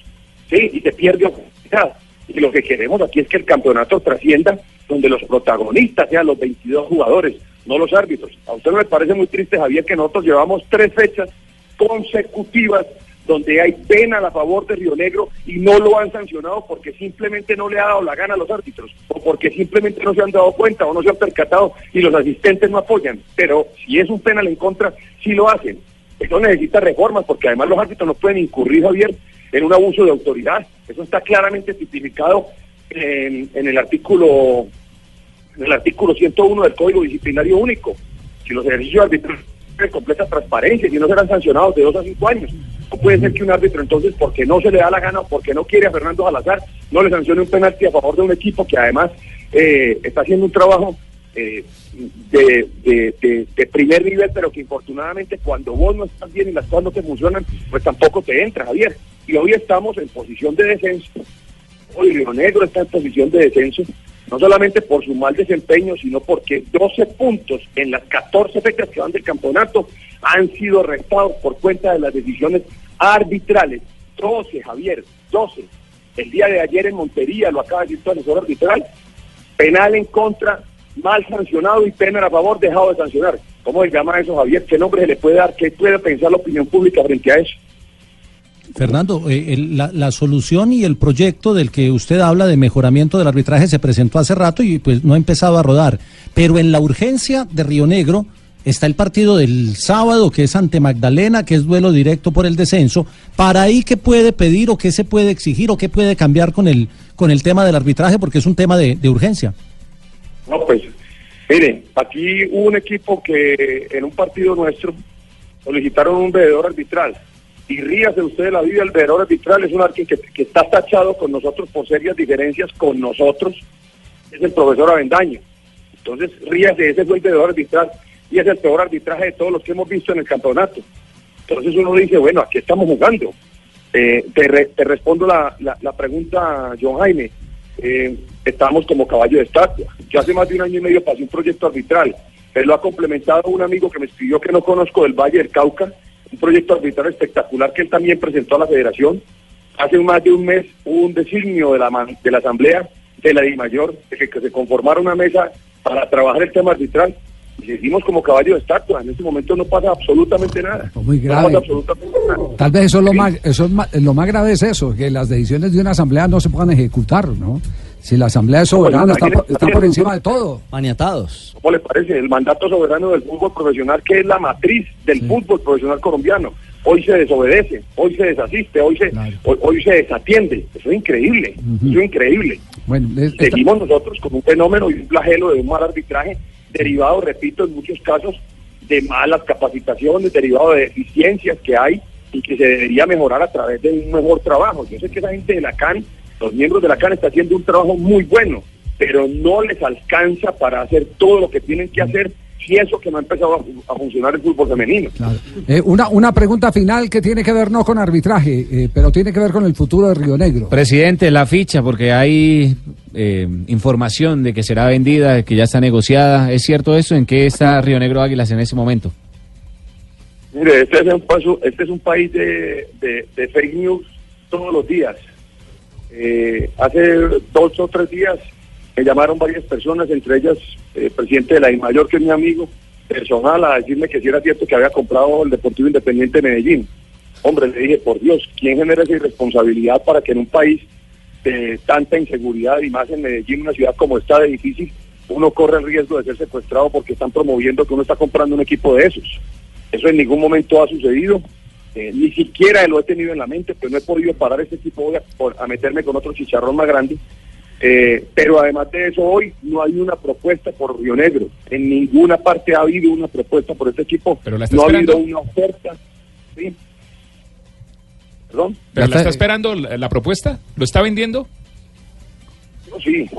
¿sí? Y te pierde oportunidad. Y lo que queremos aquí es que el campeonato trascienda donde los protagonistas sean los 22 jugadores, no los árbitros. A usted me parece muy triste, Javier, que nosotros llevamos tres fechas consecutivas donde hay pena a favor de Río Negro y no lo han sancionado porque simplemente no le ha dado la gana a los árbitros o porque simplemente no se han dado cuenta o no se han percatado y los asistentes no apoyan. Pero si es un penal en contra, sí lo hacen. Eso necesita reformas porque además los árbitros no pueden incurrir, Javier, en un abuso de autoridad. Eso está claramente tipificado en, en el artículo en el artículo 101 del Código Disciplinario Único. Si los ejercicios arbitrales tienen completa transparencia y no serán sancionados de dos a cinco años. No puede ser que un árbitro entonces, porque no se le da la gana porque no quiere a Fernando Salazar, no le sancione un penalti a favor de un equipo que además eh, está haciendo un trabajo eh, de primer nivel, pero que infortunadamente cuando vos no estás bien y las cosas no te funcionan, pues tampoco te entra, Javier. Y hoy estamos en posición de descenso. Hoy Río Negro está en posición de descenso no solamente por su mal desempeño, sino porque 12 puntos en las 14 fechas que van del campeonato han sido restados por cuenta de las decisiones arbitrales. 12, Javier, 12. El día de ayer en Montería, lo acaba de decir tu asesor arbitral, penal en contra, mal sancionado y pena a favor, dejado de sancionar. ¿Cómo se llama eso, Javier? ¿Qué nombre se le puede dar? ¿Qué puede pensar la opinión pública frente a eso? Fernando, eh, el- la, solución y el proyecto del que usted habla de mejoramiento del arbitraje se presentó hace rato y pues no ha empezado a rodar. Pero en la urgencia de Río Negro está el partido del sábado, que es ante Magdalena, que es duelo directo por el descenso. ¿Para ahí qué puede pedir o qué se puede exigir o qué puede cambiar con el, con el tema del arbitraje? Porque es un tema de, urgencia. No, pues, miren, aquí hubo un equipo que en un partido nuestro solicitaron un veedor arbitral. Y ríase usted de la vida, el veedor arbitral es un alguien que, que está tachado con nosotros por serias diferencias con nosotros, es el profesor Avendaño. Entonces, ríase, ese fue el veedor arbitral y es el peor arbitraje de todos los que hemos visto en el campeonato. Entonces uno dice, bueno, aquí estamos jugando. Eh, te, re- te respondo la, la, la pregunta, John Jaime. Eh, estamos como caballo de estatua. Yo hace más de un año y medio pasé un proyecto arbitral. Él lo ha complementado un amigo que me escribió que no conozco del Valle del Cauca, un proyecto arbitral espectacular que él también presentó a la federación. Hace más de un mes hubo un designio de la, de la Asamblea de la DIMAYOR, de que, que se conformara una mesa para trabajar el tema arbitral. Y seguimos como caballo de estatua. En este momento no pasa absolutamente nada. Muy No grave. pasa absolutamente nada. Tal vez eso es lo más, eso es lo más grave es eso, que las decisiones de una asamblea no se puedan ejecutar, ¿no? Si la asamblea es soberana, está, por- está por encima de todo. Maniatados. ¿Cómo le parece? El mandato soberano del fútbol profesional, que es la matriz del fútbol profesional colombiano. Hoy se desobedece, hoy se desasiste, hoy se, hoy, hoy se desatiende. Eso es increíble, eso es increíble. Bueno, es- esta- Seguimos nosotros con un fenómeno y un flagelo de un mal arbitraje, derivado, repito, en muchos casos de malas capacitaciones, derivado de deficiencias que hay y que se debería mejorar a través de un mejor trabajo. Yo sé que esa gente de la CAN, los miembros de la CAN están haciendo un trabajo muy bueno, pero no les alcanza para hacer todo lo que tienen que hacer si eso que no ha empezado a, fu- a funcionar el fútbol femenino. Eh, una, una pregunta final que tiene que ver no con arbitraje, eh, pero tiene que ver con el futuro de Río Negro. Presidente, la ficha, porque hay eh, información de que será vendida, de que ya está negociada. ¿Es cierto eso? ¿En qué está Río Negro Águilas en ese momento? Mire, este es un, paso, este es un país de, de- de fake news todos los días. Eh, hace dos o tres días me llamaron varias personas, entre ellas eh, el presidente de la IMAYOR, que es mi amigo personal, a decirme que si era cierto que había comprado el Deportivo Independiente de Medellín. Hombre, le dije, por Dios, ¿quién genera esa irresponsabilidad para que en un país de tanta inseguridad y más en Medellín, una ciudad como esta de difícil, uno corre el riesgo de ser secuestrado porque están promoviendo que uno está comprando un equipo de esos? Eso en ningún momento ha sucedido. Eh, ni siquiera lo he tenido en la mente, pues no he podido parar este equipo hoy a, por- a meterme con otro chicharrón más grande. Eh, pero además de eso, hoy no hay una propuesta por Río Negro. En ninguna parte ha habido una propuesta por este equipo. Pero la está no ha esperando. habido una oferta. ¿sí? ¿Perdón? ¿Pero la está esperando la, la propuesta? ¿Lo está vendiendo? Yo sí,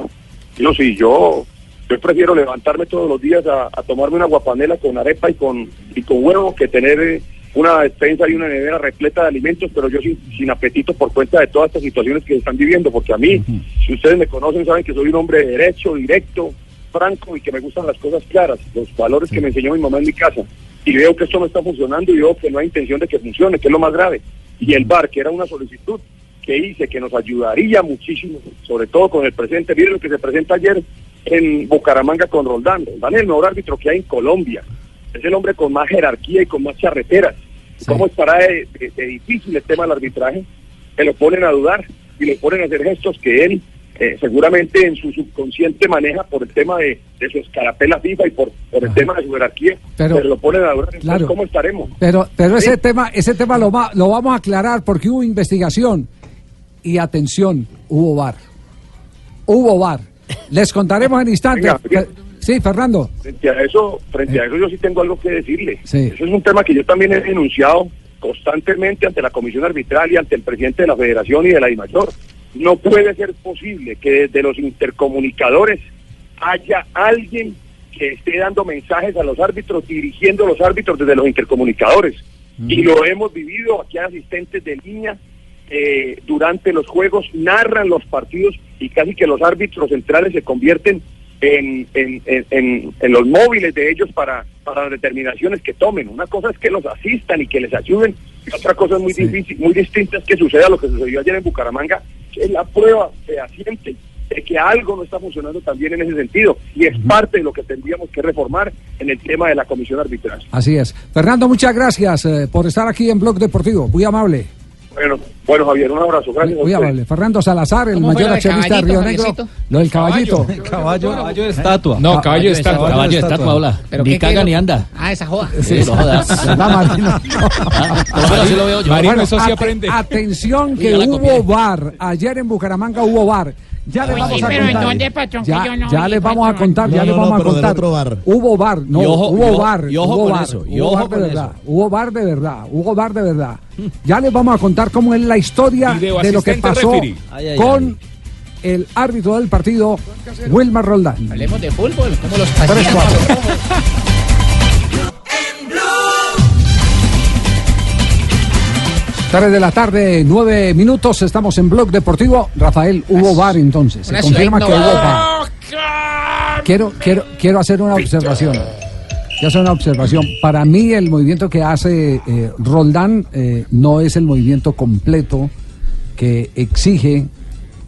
yo sí, yo, yo prefiero levantarme todos los días a, a tomarme una guapanela con arepa y con, y con huevo que tener eh, una despensa y una nevera repleta de alimentos, pero yo sin, sin apetito por cuenta de todas estas situaciones que se están viviendo, porque a mí, si ustedes me conocen, saben que soy un hombre derecho, directo, franco y que me gustan las cosas claras, los valores que me enseñó mi mamá en mi casa. Y veo que esto no está funcionando y veo que no hay intención de que funcione, que es lo más grave. Y el bar, que era una solicitud que hice, que nos ayudaría muchísimo, sobre todo con el presente. Miren lo que se presenta ayer en Bucaramanga con Roldán. Roldán es el mejor árbitro que hay en Colombia. Es el hombre con más jerarquía y con más charreteras. ¿Cómo estará de, de- de difícil el tema del arbitraje? Que lo ponen a dudar y le ponen a hacer gestos que él eh, seguramente en su subconsciente maneja por el tema de, de su escarapela FIFA y por, por el tema de su jerarquía. Pero- Pero, lo ponen a dudar. Claro. ¿Cómo estaremos? Pero, pero ese Sí. tema, ese tema lo, va- lo vamos a aclarar porque hubo investigación y atención, hubo bar. Hubo bar. Les contaremos en instantes. Venga, Sí, Fernando. Frente a eso, frente a eso yo sí tengo algo que decirle. Sí. Eso es un tema que yo también he denunciado constantemente ante la Comisión Arbitral y ante el presidente de la Federación y de la DIMAYOR. No puede ser posible que desde los intercomunicadores haya alguien que esté dando mensajes a los árbitros, dirigiendo a los árbitros desde los intercomunicadores. Y lo hemos vivido aquí asistentes de línea eh, durante los juegos, narran los partidos y casi que los árbitros centrales se convierten en, en, en, en- los móviles de ellos para, para las determinaciones que tomen. Una cosa es que los asistan y que les ayuden, y otra cosa muy difícil, muy distinta es que suceda lo que sucedió ayer en Bucaramanga, que es la prueba fehaciente de que algo no está funcionando también en ese sentido, y es parte de lo que tendríamos que reformar en el tema de la comisión arbitral. Así es. Fernando, muchas gracias eh, por estar aquí en Blog Deportivo. Muy amable. Bueno, bueno Javier, un abrazo, gracias. Muy amable. Fernando Salazar, el ¿Cómo fue mayor accionista de Río caballito, Negro. Lo del caballito. Caballo, caballo de estatua. No, caballo de estatua. Caballo de estatua, hola. ¿Pero Ni caga quiero? ni anda. Ah, esa joda. Sí, no jodas. ¿Verdad, Marino? Por lo menos así lo veo yo. Marino, eso sí aprende. Atención que la hubo bar. Ayer en Bucaramanga hubo bar. Ya les vamos a pero ¿en contar. Ya, les vamos a contar, ya les vamos a contar. otro bar. Hubo bar, no, hubo bar, y ojo hubo con bar, eso, y hubo ojo bar de verdad, hubo bar de verdad, hubo bar de verdad. Ya les vamos a contar cómo es la historia de lo que pasó con el árbitro del partido, Wilmar Roldán. Hablemos de fútbol, como los 3 de la tarde, 9 minutos, estamos en Blog Deportivo. Rafael, hubo bar entonces. Se confirma que hubo bar. Quiero, quiero, quiero hacer una observación. Quiero hacer una observación. Para mí el movimiento que hace eh, Roldán eh, no es el movimiento completo que exige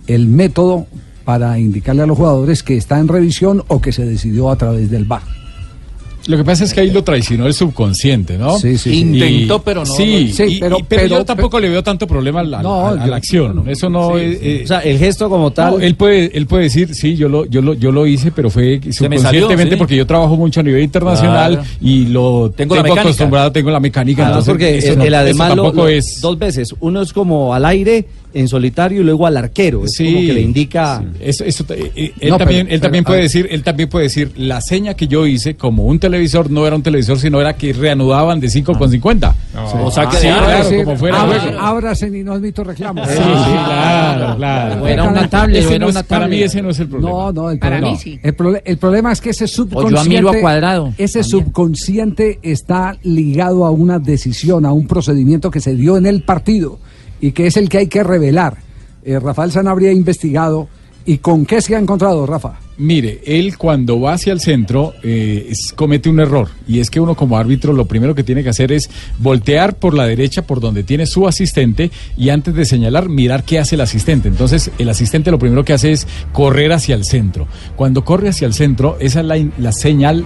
el método para indicarle a los jugadores que está en revisión o que se decidió a través del VAR. Lo que pasa es que ahí lo traicionó el subconsciente, ¿no? Sí, sí, sí. Intentó, pero no- Sí, Sí, y- pero- y- pero, pero- yo tampoco le veo tanto problema a la, No, a- a yo- la acción. Eso no es. eh, O sea, el gesto como tal. no, él puede, él puede decir, sí, yo lo, yo lo, yo lo hice, pero fue me subconscientemente salió, sí. porque yo trabajo mucho a nivel internacional Claro. y lo Tengo tengo, la mecánica. acostumbrado, tengo la mecánica. Además, entonces, porque eso el, no- eso además lo- tampoco lo- es. dos veces. Uno es como al aire, en solitario, y luego al arquero. Es Sí, como que le indica. sí. Eso- eso- eh, eh, él No, también, pero- él también pero, puede decir, él también puede decir, la seña que yo hice como un televisor no era un televisor, sino era que reanudaban de 5 con 50. O claro, Sí, como fuera abra- juego. ábrase ni no admito reclamos. Sí, sí, claro, claro. O era una tablet, era una para mí ese no es el problema. No, no, el Para problema, mí sí. el, problema es que ese subconsciente, miro a Cuadrado, ese también. subconsciente está ligado a una decisión, a un procedimiento que se dio en el partido y que es el que hay que revelar. Eh, Rafael Sanabria ha investigado y con qué se ha encontrado, Rafa. Mire, él cuando va hacia el centro eh, es- comete un error y es que uno como árbitro lo primero que tiene que hacer es voltear por la derecha por donde tiene su asistente y antes de señalar mirar qué hace el asistente. Entonces el asistente lo primero que hace es correr hacia el centro. Cuando corre hacia el centro esa es la, la señal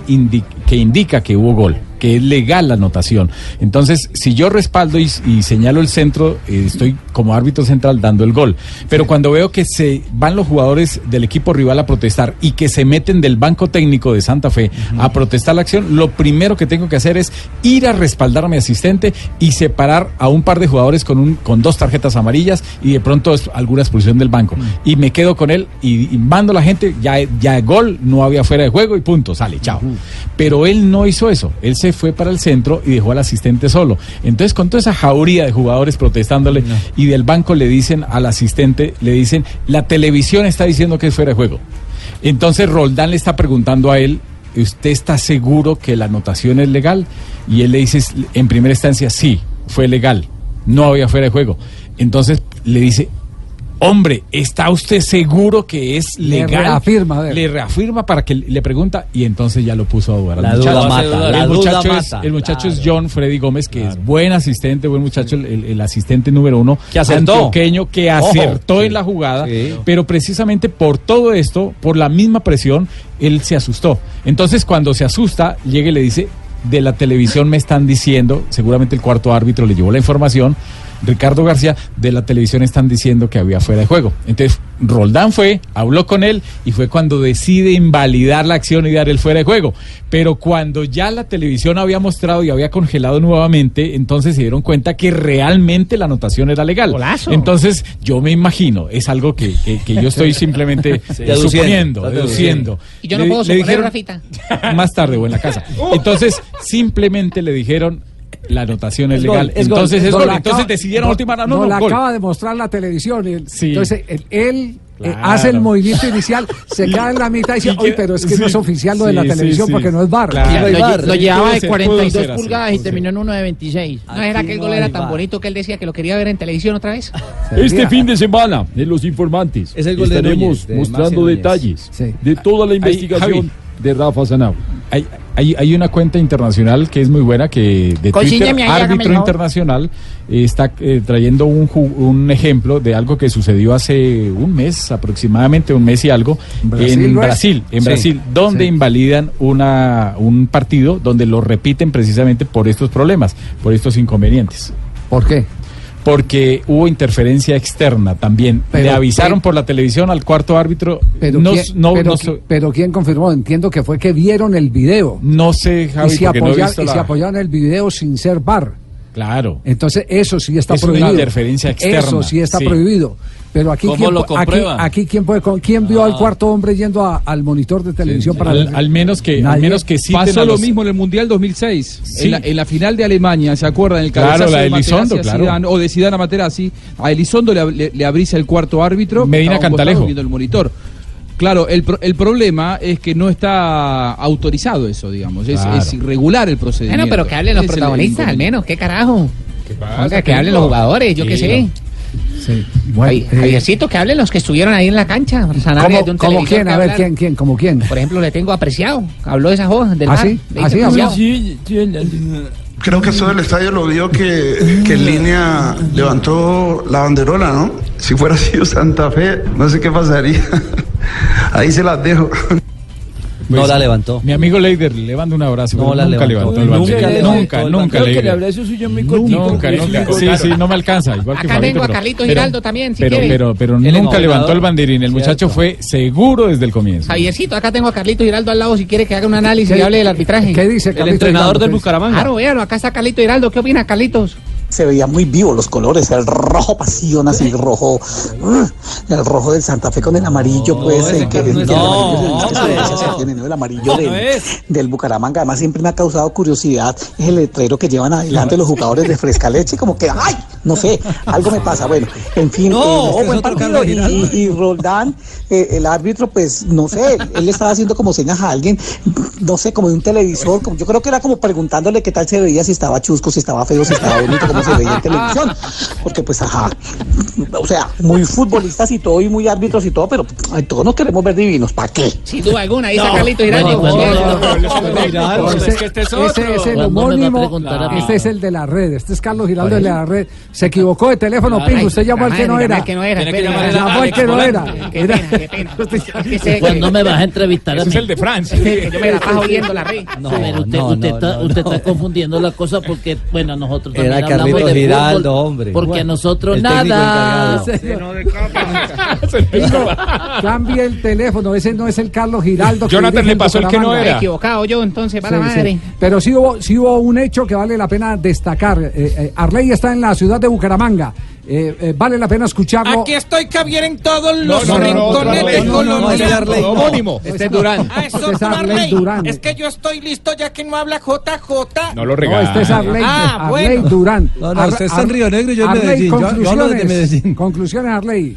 que indica que hubo gol que es legal la anotación. Entonces, si yo respaldo y, y señalo el centro, eh, estoy como árbitro central dando el gol. Pero cuando veo que se van los jugadores del equipo rival a protestar y que se meten del banco técnico de Santa Fe a protestar la acción, lo primero que tengo que hacer es ir a respaldar a mi asistente y separar a un par de jugadores con, un, con dos tarjetas amarillas y de pronto es alguna expulsión del banco. Y me quedo con él y, y mando a la gente, ya, ya gol, no había fuera de juego y punto, sale, chao. Pero él no hizo eso, él se fue para el centro y dejó al asistente solo. Entonces, con toda esa jauría de jugadores protestándole y del banco le dicen al asistente, le dicen, la televisión está diciendo que es fuera de juego. Entonces Roldán le está preguntando a él, ¿usted está seguro que la anotación es legal? Y él le dice, en primera instancia, sí, fue legal, no había fuera de juego. Entonces le dice, hombre, ¿está usted seguro que es Le legal? reafirma, a ver. Le reafirma para que le pregunta y entonces ya lo puso a dudar. La muchacho. duda mata, la el duda muchacho, es, mata. el muchacho es. John Freddy Gómez, que es buen asistente, buen muchacho, el, el- el asistente número uno. Que acertó. antioqueño, que Ojo. acertó Sí. en la jugada. Sí. Pero precisamente por todo esto, por la misma presión, él se asustó. Entonces, cuando se asusta, llega y le dice, de la televisión me están diciendo, seguramente el cuarto árbitro le llevó la información, Ricardo García, de la televisión están diciendo que había fuera de juego. Entonces, Roldán fue, habló con él y fue cuando decide invalidar la acción y dar el fuera de juego. Pero cuando ya la televisión había mostrado y había congelado nuevamente, entonces se dieron cuenta que realmente la anotación era legal. Golazo. Entonces, yo me imagino, es algo que, que- que yo estoy simplemente Sí. Deduciendo, suponiendo, deduciendo. Y yo no Le- puedo suponer, dijeron- Rafita. más tarde o en la casa. Entonces, simplemente le dijeron la anotación es, Es gol, legal. es gol. Entonces es No, gol. la Entonces acaba- decidieron no, última no, no, no, la gol. acaba de mostrar la televisión. y el- Sí. Entonces, él, él eh, hace el movimiento inicial, se queda en la mitad y dice, oye, pero es que no es oficial lo de la sí, televisión sí. porque no es bar. Lo, lle- lo llevaba de Puede 42 ser así, pulgadas y terminó en uno de 26. ¿No era que el gol era tan bonito que él decía que lo quería ver en televisión otra vez? Este fin de semana, en Los Informantes, Es el gol de estaremos Núñez, de mostrando detalles Sí. de toda la investigación de Rafa Sanau. Hay, hay, una cuenta internacional que es muy buena, que de Twitter, ahí, Árbitro. Internacional, eh, está eh, trayendo un, un ejemplo de algo que sucedió hace un mes, aproximadamente un mes y algo, Brasil, en. Brasil, en Sí, Brasil, donde sí. invalidan una, un partido donde lo repiten precisamente por estos problemas, por estos inconvenientes. ¿Por qué? Porque hubo interferencia externa también. Pero, Le avisaron por la televisión al cuarto árbitro. Pero, no, ¿quién, no, pero, no qui- so- pero ¿quién confirmó? Entiendo que fue que vieron el video. No sé, Javi, y se, porque no he apoya- visto y la- se apoyaron el video sin ser bar. Claro. Entonces, eso sí está Es una prohibido. interferencia externa, Eso sí está sí. prohibido. Pero aquí, ¿Cómo ¿quién, lo aquí, aquí ¿quién, puede, con- ¿quién vio al cuarto hombre yendo a- al monitor de televisión para al, al menos que, al Nadie. menos que Pasó a lo los- mismo en el Mundial 2006. Sí. En, la, en la final de Alemania, ¿se acuerdan? El Claro, cabezazo la de de Elizondo, a claro. Zidane, o de Zidane a Materazzi. A Elizondo le, le, le abrisa el cuarto árbitro. Medina Cantalejo. Viendo el monitor. Claro, el, pro- el problema es que no está autorizado eso, digamos. Es, Claro. es irregular el procedimiento. Bueno, pero que hablen los es protagonistas al menos, ¿qué carajo? Oiga, que hablen los jugadores, yo qué Sí. Sí. Javi- Javiercito, que hablen los que estuvieron ahí en la cancha. Sanabria ¿Cómo, de un cómo televisor quién? A ver. ¿quién, quién? ¿Cómo quién? Por ejemplo, le tengo apreciado. Habló de esa joda del ¿Ah, mar. sí? ¿Ah, sí? apreciado. Creo que todo el estadio lo vio que, que en línea levantó la banderola, ¿no? Si fuera sido Santa Fe, no sé qué pasaría. Ahí se las dejo. No la levantó. Mi amigo Leider, le mando un abrazo. No la nunca levantó. levantó el Nunca levantó Nunca, el nunca, que Leider. el suyo muy Nunca, nunca, Sí, sí, no me alcanza. Igual que Acá tengo a pero- Giraldo también, si pero, quiere. pero, pero El nunca entrenador. levantó el banderín. El muchacho fue seguro desde el comienzo. Javiercito, acá tengo a Carlito Giraldo al lado si quiere que haga un análisis ¿Qué- y hable del arbitraje. qué dice El Carlito entrenador Giraldo, del pues? Bucaramanga. Claro, véalo, acá está Carlito Giraldo. ¿Qué opina, Carlitos? Se veía muy vivo los colores, el rojo pasión, así el rojo, mm, el rojo del Santa Fe con el amarillo, pues, que, que el amarillo ¿no? el amarillo del, del Bucaramanga. Además, siempre me ha causado curiosidad el letrero que llevan adelante los jugadores de fresca leche, como que, ay, no sé, algo me pasa. Bueno, en fin, No, eh, buen partido. Y, y- Roldán, eh, el árbitro, pues, no sé, él le estaba haciendo como señas a alguien, no sé, como de un televisor, como, yo creo que era como preguntándole qué tal se veía, si estaba chusco, si estaba feo, si estaba bonito, se veía en televisión. Porque, pues, ajá, o sea, muy futbolistas y todo, y muy árbitros y todo, pero ay, todos nos queremos ver divinos, ¿para qué? Sin duda alguna, ahí está No, Carlito Giraldo. no, no, Sí, no, sí. no, Ese, es este el ¿Cuándo me va a homónimo. Este es el de la red. Este es Carlos Giraldo de la red. Se equivocó de teléfono. Pingo. Usted llamó al que no era. Llamó al que no era. Qué pena, qué pena. Es que ¿Cuándo me vas a entrevistar a mí? es el de Francia. Yo me la paso oyendo la red. No, usted, está, confundiendo la cosa porque, bueno, nosotros también Era hablamos Carlito de Giraldo, fútbol, hombre. Porque Bueno, a nosotros nada. Cambie el teléfono. Ese no es el Carlos Giraldo. que Jonathan le pasó el que no era. Equivocado yo, entonces, para Sí, la sí. madre. Pero sí hubo, sí hubo un hecho que vale la pena destacar. Eh, eh, Arley está en la ciudad de Bucaramanga. Eh, eh, vale la pena escucharlo. Aquí estoy, Javier, en todos No, los no, no, rincones Arley. No, no, no, Colombia. ese es Arley, no. Homónimo. Este es Durán. Ah, es Este es Arley Arley. Durán. Es que yo estoy listo ya que no habla JJ. No lo No, este es Arley, Ah, Arley bueno. Durán. No, no, Ar- usted está en Río Negro y yo en Arley, Medellín. Yo- yo hablo desde Medellín. Conclusiones, Arley.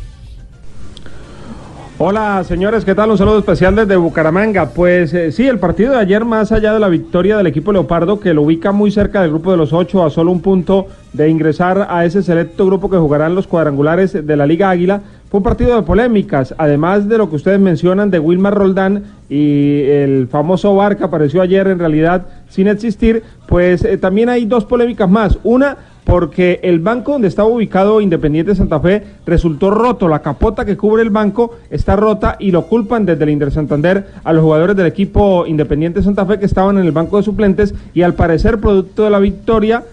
Hola señores, ¿qué tal? Un saludo especial desde Bucaramanga. Pues eh, sí, el partido de ayer, más allá de la victoria del equipo Leopardo, que lo ubica muy cerca del grupo de los ocho, a solo un punto de ingresar a ese selecto grupo que jugarán los cuadrangulares de la Liga Águila, fue un partido de polémicas, además de lo que ustedes mencionan de Wilmar Roldán y el famoso VAR que apareció ayer en realidad sin existir, pues eh, también hay dos polémicas más. Una, porque el banco donde estaba ubicado Independiente Santa Fe resultó roto, la capota que cubre el banco está rota y lo culpan desde el Inder Santander a los jugadores del equipo Independiente Santa Fe que estaban en el banco de suplentes y al parecer producto de la victoria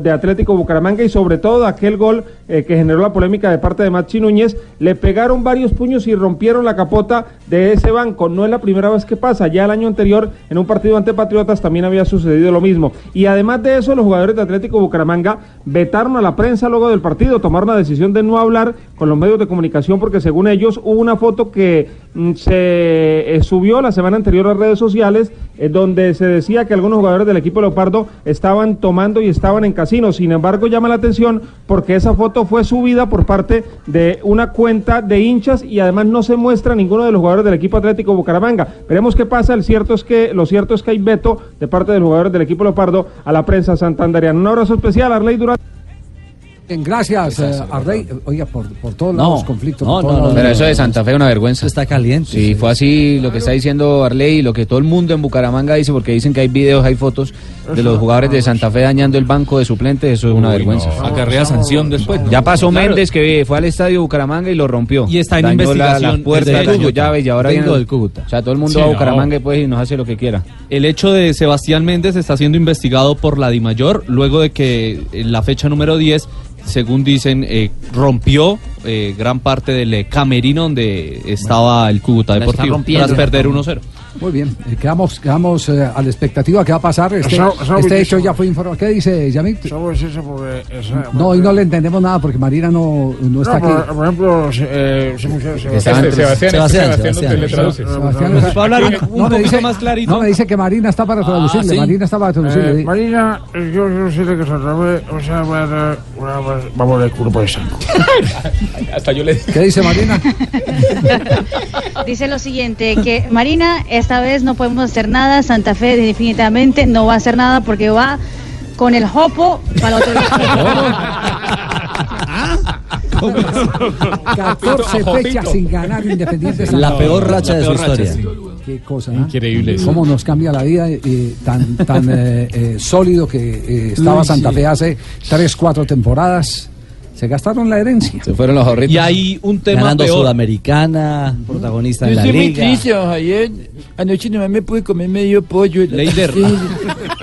de Atlético Bucaramanga y sobre todo aquel gol eh, que generó la polémica de parte de Machi Núñez, le pegaron varios puños y rompieron la capota de ese banco. No es la primera vez que pasa, ya el año anterior en un partido ante Patriotas también había sucedido lo mismo. Y además de eso, los jugadores de Atlético Bucaramanga vetaron a la prensa luego del partido, tomaron la decisión de no hablar con los medios de comunicación porque según ellos hubo una foto que mm, se eh, subió la semana anterior a redes sociales eh, donde se decía que algunos jugadores del equipo Leopardo estaban tomando y estaban en casinos. Sin embargo, llama la atención porque esa foto fue subida por parte de una cuenta de hinchas y además no se muestra ninguno de los jugadores del equipo Atlético Bucaramanga. Veremos qué pasa. El cierto es que lo cierto es que hay veto de parte de los jugadores del equipo Leopardo a la prensa santanderiana. Un abrazo especial a Arley Durán. Bien, gracias, eh, Arley. Oiga, por, por todos No, lados conflictos. no, por no, no, pero eso de Santa Fe es una vergüenza. Está caliente. Sí, fue así lo que está diciendo Arley y lo que todo el mundo en Bucaramanga dice, porque dicen que hay videos, hay fotos de los jugadores de Santa Fe dañando el banco de suplentes, eso es una Uy, vergüenza. no. Acarrea sanción después. Ya pasó Claro. Méndez que fue al estadio Bucaramanga y lo rompió. Y está en Dañó la- investigación las puertas, desde dañó llaves y ahora viene del Cúcuta. O sea, todo el mundo Sí, va a. Bucaramanga y, pues, y nos hace lo que quiera. El hecho de Sebastián Méndez está siendo investigado por la DIMAYOR luego de que en la fecha número 10, según dicen, eh, rompió eh, gran parte del eh, camerino donde estaba el Cúcuta Deportivo tras perder 1-0. Muy bien, eh, quedamos, quedamos eh, a la expectativa que va a pasar. Este, este hecho ya fue informado. ¿Qué dice Yamit? No, hoy no le entendemos nada porque Marina no, no está por, aquí. por ejemplo, eh, Sebastián, Sebastián. Sebastián, Sebastián, Va a hablar un- no, poquito dice, más clarito. No, me dice que Marina está para traducirle. sí. Marina está para traducirle. Eh, Marina, eh, yo no sé de qué se trata, o sea, va a dar una- va- vamos de culo por el saco. Hasta yo le ¿Qué dice Marina? Dice lo siguiente, que Marina, esta vez no podemos hacer nada, Santa Fe definitivamente no va a hacer nada porque va con el hopo para el otro lado. 14 fechas sin ganar Independiente Santa La peor racha de su historia. Qué cosa. ¿eh? Increíble eso. Cómo nos cambia la vida eh, tan, tan eh, eh, sólido que eh, estaba Santa sí. Fe hace 3, 4 temporadas. Se gastaron la herencia. Se fueron los ahorritos. Y hay un tema Ganando peor. Sudamericana, protagonista en la estoy muy liga. triste, don Javier. Anoche nomás me pude comer medio pollo. Leider. Sí.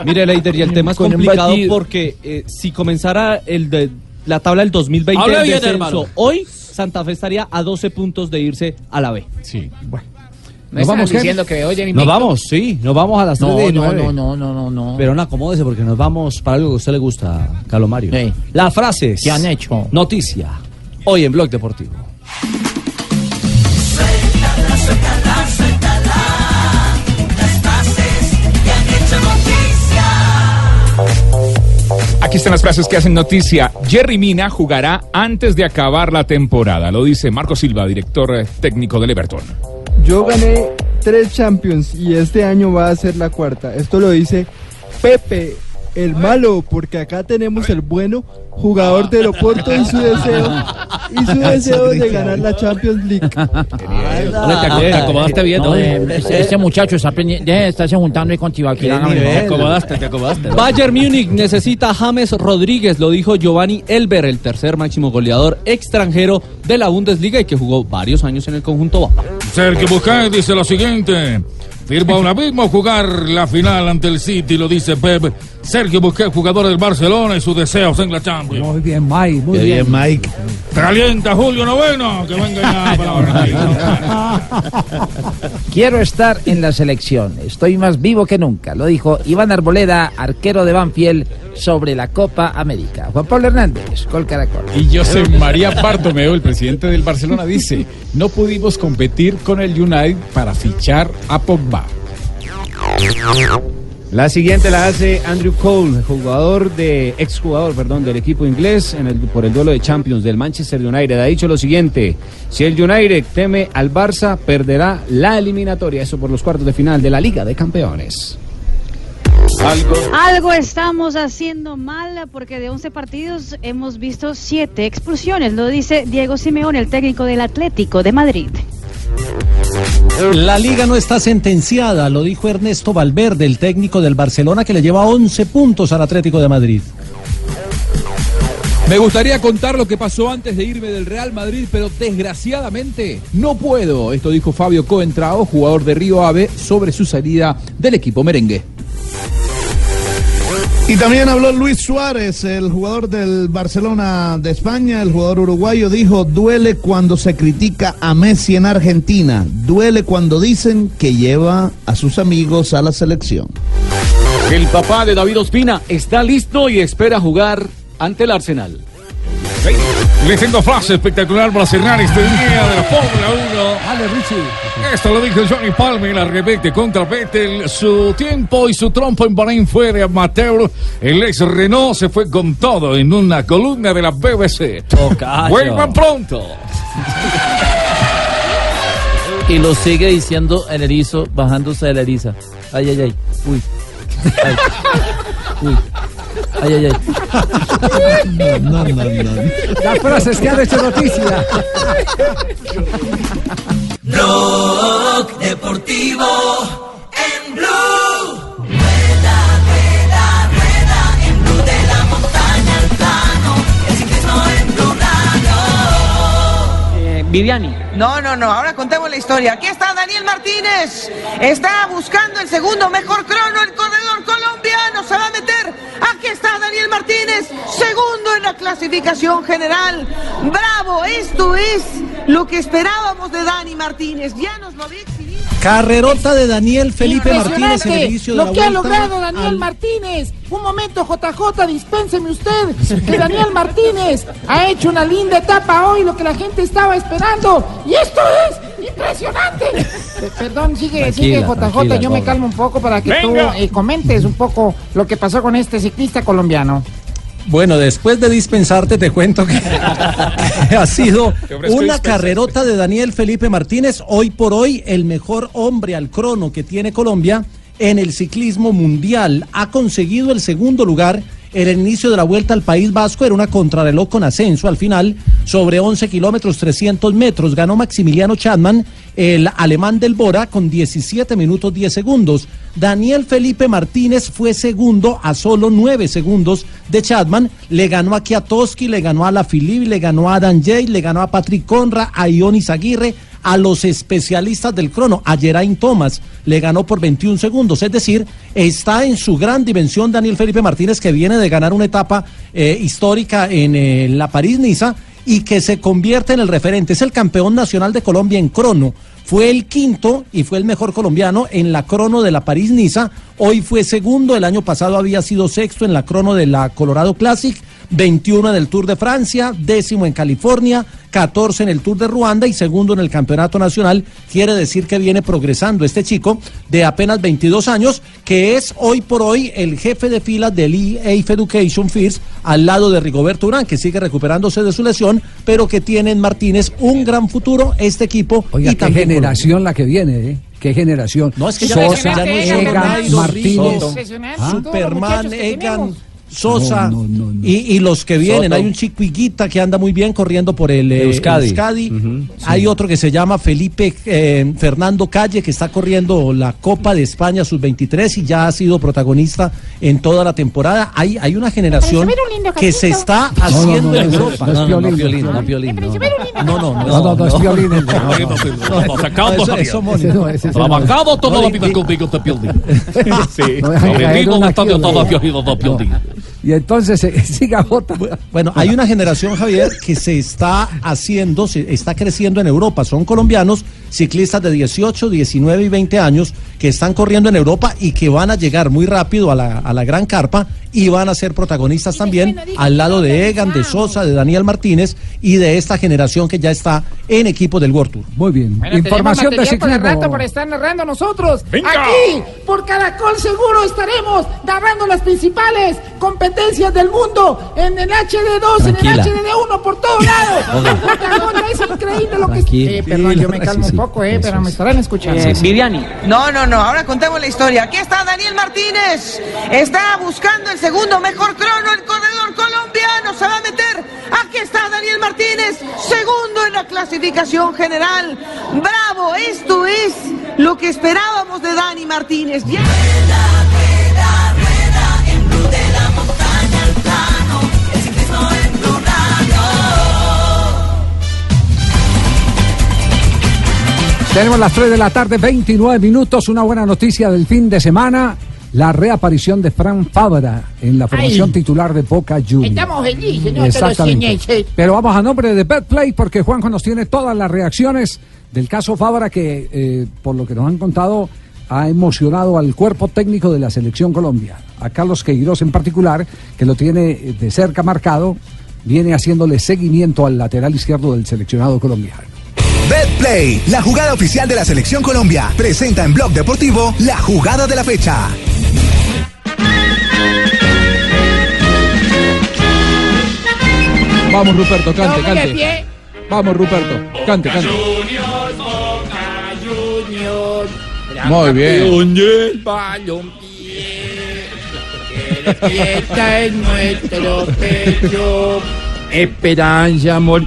Mire, Leider, y el tema es Con complicado porque eh, si comenzara el de, la tabla del 2020 Habla del bien, descenso, hoy Santa Fe estaría a 12 puntos de irse a la B. Sí. Bueno. No están diciendo que oyen Nos vamos, sí, nos vamos a las 3 No, de no, 9. no, no, no, no, no. Pero no, acomódese porque nos vamos para algo que a usted le gusta, Carlos Mario. Sí. Las frases. ¿Qué han hecho? Noticia. Hoy en Blog Deportivo. Suéltala, suéltala, suéltala. Las frases que han hecho noticia. Aquí están las frases que hacen noticia. Jerry Mina jugará antes de acabar la temporada. Lo dice Marco Silva, director eh, técnico del Everton. Yo gané tres Champions y este año va a ser la cuarta. Esto lo dice Pepe, el malo, porque acá tenemos el bueno jugador del Oporto y su deseo y su deseo de ganar la Champions League. Te acomodaste bien, ¿no? Este, muchacho está estarse juntando ahí con Tibaquirá. Te acomodaste. Bayern Múnich necesita a James Rodríguez, lo dijo Giovanni Elber, el tercer máximo goleador extranjero de la Bundesliga y que jugó varios años en el conjunto Bávaro. Sergio Busquets dice lo siguiente. Firma ahora mismo jugar la final ante el City, lo dice Pep. Sergio Busquets, jugador del Barcelona y sus deseos en la Champions. Muy bien, Mike. Muy Qué bien. bien, Mike. Calienta Julio Noveno, que venga ya para Barranquilla. Quiero estar en la selección. Estoy más vivo que nunca. Lo dijo Iván Arboleda, arquero de Banfield, sobre la Copa América. Juan Pablo Hernández, Col Caracol. Y José María Bartomeu, el presidente del Barcelona, dice, no pudimos competir con el United para fichar a Pogba. La siguiente la hace Andrew Cole, jugador de exjugador, perdón, del equipo inglés en el, por el duelo de Champions del Manchester United. Ha dicho lo siguiente: si el United teme al Barça, perderá la eliminatoria. Eso por los cuartos de final de la Liga de Campeones. Algo estamos haciendo mal porque de 11 partidos hemos visto 7 expulsiones, lo dice Diego Simeone, el técnico del Atlético de Madrid. La liga no está sentenciada, lo dijo Ernesto Valverde, el técnico del Barcelona, que le lleva 11 puntos al Atlético de Madrid. Me gustaría contar lo que pasó antes de irme del Real Madrid, pero desgraciadamente no puedo. Esto dijo Fabio Coentrao, jugador de Río Ave, sobre su salida del equipo merengue. Y también habló Luis Suárez, el jugador del Barcelona de España, el jugador uruguayo, dijo, duele cuando se critica a Messi en Argentina, duele cuando dicen que lleva a sus amigos a la selección. El papá de David Ospina está listo y espera jugar ante el Arsenal. Les tengo frase espectacular para cerrar este día de la Fórmula 1. Dale, Richie. Esto lo dijo Johnny Palmer, la rebete contra Vettel. Su tiempo y su trompo en Bahrein fue de amateur. El ex Renault se fue con todo en una columna de la BBC. Vuelvan pronto. Y lo sigue diciendo el erizo, bajándose de la eriza. Ay, ay, ay. Uy. Ay. Uy. Ay, ay, ay. No, no, no. no. Las frases que han hecho noticia. Rock Deportivo Viviani. No, no, no, ahora contemos la historia. Aquí está Daniel Martínez. Está buscando el segundo mejor crono. El corredor colombiano se va a meter. Aquí está Daniel Martínez, segundo en la clasificación general. Bravo, esto es lo que esperábamos de Dani Martínez. Ya nos lo exhibido. Carrerota de Daniel Felipe Martínez en el inicio de la lo que ha logrado Daniel al- Martínez. Un momento, JJ, dispénseme usted. Que Daniel Martínez ha hecho una linda etapa hoy, lo que la gente estaba esperando. Y esto es impresionante. Pe- Perdón, sigue, Tranquila, sigue JJ. tranquila, yo me calmo un poco para que Venga. tú eh, comentes un poco lo que pasó con este ciclista colombiano. Bueno, después de dispensarte te cuento que, que ha sido una carrerota de Daniel Felipe Martínez, hoy por hoy el mejor hombre al crono que tiene Colombia en el ciclismo mundial. Ha conseguido el segundo lugar en el inicio de la vuelta al País Vasco, era una contrarreloj con ascenso al final, sobre 11 kilómetros 300 metros. Ganó Maximiliano Chadman, el alemán del Bora, con 17 minutos 10 segundos. Daniel Felipe Martínez fue segundo a solo 9 segundos de Chadman. Le ganó a Kiatowski, le ganó a La Filipe, le ganó a Dan Jay, le ganó a Patrick Conra, a Ionis Aguirre, a los especialistas del crono, a Geraint Thomas, le ganó por 21 segundos. Es decir, está en su gran dimensión Daniel Felipe Martínez, que viene de ganar una etapa eh, histórica en eh, la París-Niza y que se convierte en el referente. Es el campeón nacional de Colombia en crono. Fue el quinto y fue el mejor colombiano en la crono de la París-Niza. Hoy fue segundo, el año pasado había sido sexto en la crono de la Colorado Classic. 21 en el Tour de Francia, décimo en California, 14 en el Tour de Ruanda y segundo en el Campeonato Nacional. Quiere decir que viene progresando este chico de apenas 22 años, que es hoy por hoy el jefe de filas del EAF Education First al lado de Rigoberto Urán, que sigue recuperándose de su lesión, pero que tiene en Martínez un gran futuro este equipo. Oiga, y qué también generación la que viene, ¿eh? Qué generación. No, es que ya- Sosa, ya no es Egan, Martínez. Soto, ¿Ah? Superman, Egan, Sosa No, no, no, no. Y, y los que vienen. Soto. Hay un chico Higuita que anda muy bien corriendo por el eh, Euskadi. Hay otro que se llama Felipe eh, Fernando Calle que está corriendo la Copa de España sub-23 y ya ha sido protagonista en toda la temporada. Hay, hay una generación que se está No, no, haciendo no, en no, Europa. no es No, no, no, violín, violín, no. no, violín. No, No, no, No, no, no es violín. Trabajado la vida. Sí. No Y entonces eh, siga Jota. Bueno, hay una generación, Javier, que se está haciendo, se está creciendo en Europa. Son colombianos, ciclistas de 18, 19 y 20 años, que están corriendo en Europa y que van a llegar muy rápido a la, a la gran carpa y van a ser protagonistas también al lado de Egan, de Sosa, de Daniel Martínez y de esta generación que ya está en equipo del World Tour. Muy bien. Bueno, Información de ciclismo. rato para estar narrando nosotros. Venga. Aquí, por Caracol Seguro, estaremos narrando las principales competencias del mundo en el HD2, en el HD1, por todos lados. Es increíble lo que. Eh, perdón, yo me calmo un poco, eh, pero me estarán escuchando. Eh, Viviani. No, no, no, ahora contemos la historia. Aquí está Daniel Martínez. Está buscando el segundo mejor crono. El corredor colombiano se va a meter. Aquí está Daniel Martínez, segundo en la clasificación general. Bravo, esto es lo que esperábamos de Dani Martínez. Tenemos las 3 de la tarde, 29 minutos. Una buena noticia del fin de semana. La reaparición de Fran Fabra en la formación Ay. titular de Boca Juniors. Estamos felices, ¿no? Exactamente. Pero vamos a nombre de Betplay porque Juanjo nos tiene todas las reacciones del caso Fabra que, eh, por lo que nos han contado, ha emocionado al cuerpo técnico de la selección Colombia. A Carlos Queiroz en particular, que lo tiene eh, de cerca marcado viene haciéndole seguimiento al lateral izquierdo del seleccionado colombiano. BetPlay, la jugada oficial de la Selección Colombia, presenta en Blog Deportivo la jugada de la fecha. Vamos, Ruperto, cante, cante. Vamos, Ruperto, cante, cante. Muy bien. despierta en nuestro pecho. Esperanza, amor.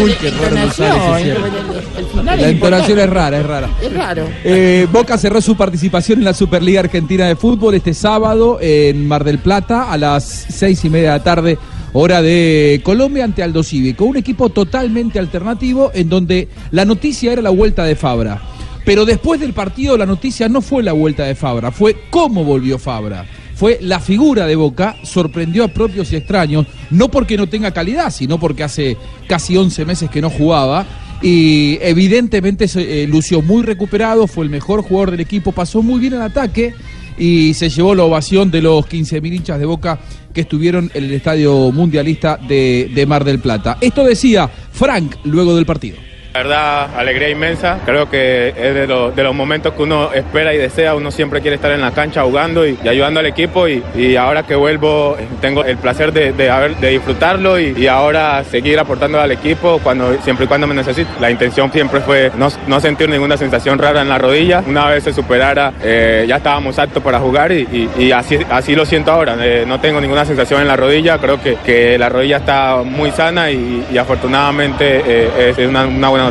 Uy, qué raro me sale ese final La entonación es rara, es rara. Es raro. Eh, Boca cerró su participación en la Superliga Argentina de Fútbol este sábado en Mar del Plata a las seis y media de la tarde, hora de Colombia ante Aldo Cívico. Un equipo totalmente alternativo en donde la noticia era la vuelta de Fabra. Pero después del partido la noticia no fue la vuelta de Fabra, fue cómo volvió Fabra. Fue la figura de Boca, sorprendió a propios y extraños, no porque no tenga calidad, sino porque hace casi 11 meses que no jugaba y evidentemente eh, lució muy recuperado, fue el mejor jugador del equipo, pasó muy bien el ataque y se llevó la ovación de los 15.000 hinchas de Boca que estuvieron en el Estadio Mundialista de, de Mar del Plata. Esto decía Frank luego del partido. La verdad, alegría inmensa. Creo que es de, los- de los momentos que uno espera y desea. Uno siempre quiere estar en la cancha jugando y, ayudando al equipo. Y, ahora que vuelvo, tengo el placer de, de haber- de disfrutarlo y, y ahora seguir aportando al equipo cuando, siempre y cuando me necesite. La intención siempre fue no, no sentir ninguna sensación rara en la rodilla. Una vez se superara, eh, ya estábamos aptos para jugar y, así, así lo siento ahora. Eh, no tengo ninguna sensación en la rodilla. Creo que, que la rodilla está muy sana y, afortunadamente eh, es una buena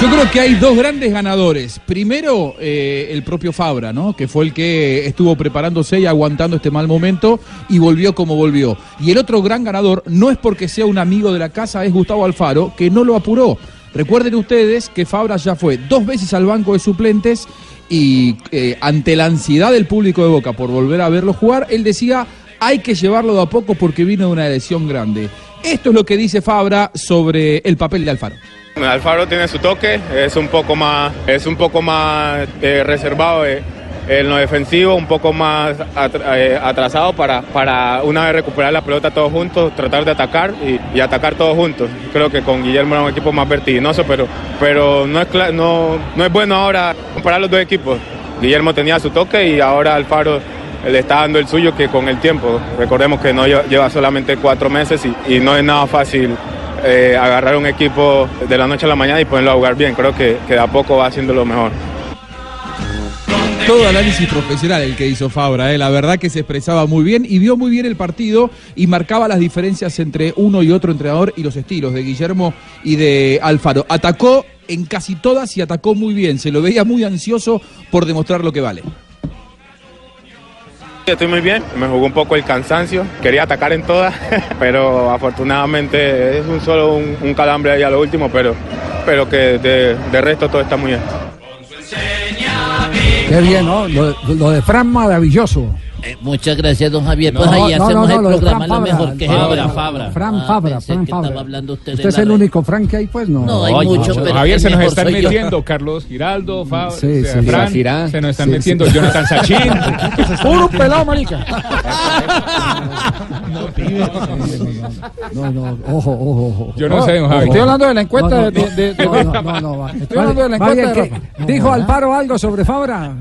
Yo creo que hay dos grandes ganadores. Primero, eh, el propio Fabra, ¿no? Que fue el que estuvo preparándose y aguantando este mal momento y volvió como volvió. Y el otro gran ganador no es porque sea un amigo de la casa, es Gustavo Alfaro, que no lo apuró. Recuerden ustedes que Fabra ya fue dos veces al banco de suplentes y eh, ante la ansiedad del público de Boca por volver a verlo jugar, él decía, hay que llevarlo de a poco porque vino de una lesión grande. Esto es lo que dice Fabra sobre el papel de Alfaro. Alfaro tiene su toque, es un poco más, es un poco más eh, reservado eh, en lo defensivo, un poco más eh, atrasado para, para una vez recuperar la pelota todos juntos, tratar de atacar y, y atacar todos juntos. Creo que con Guillermo era un equipo más vertiginoso, pero, pero no, es no, no es bueno ahora comparar los dos equipos. Guillermo tenía su toque y ahora Alfaro le está dando el suyo que con el tiempo. Recordemos que no lleva, solamente cuatro meses y, no es nada fácil eh, agarrar un equipo de la noche a la mañana y ponerlo a jugar bien. Creo que, que de a poco va haciendo lo mejor. Todo análisis profesional el que hizo Fabra, ¿eh? la verdad que se expresaba muy bien y vio muy bien el partido y marcaba las diferencias entre uno y otro entrenador y los estilos de Guillermo y de Alfaro. Atacó en casi todas y atacó muy bien, se lo veía muy ansioso por demostrar lo que vale. Estoy muy bien, me jugó un poco el cansancio, quería atacar en todas, pero afortunadamente es solo un, calambre ahí a lo último, pero, pero que de, de resto todo está muy bien. Qué bien, ¿no? Lo, lo de Fran maravilloso. Muchas gracias, don Javier. Pues No, ahí no, hacemos no, el programa Fran lo Fabra, mejor que es Fabra, el Fabra. Fran Ah, Fabra, pensé Fran Fabra. hablando usted Usted de es el único Fran que hay, pues no. No, hay Oye, muchos, pero Javier, se nos están yo. metiendo Carlos Giraldo, Fa- Sí, eh, sí, Fran, sí. se nos están Sí, metiendo sí. Jonathan Sachin. Puro pelado, marica. No, no, ojo, ojo, ojo. Yo no sé, don Javi. Estoy hablando de la encuesta de, no, no, no. Estoy hablando de la encuesta. ¿Dijo Alfaro algo sobre Fabra?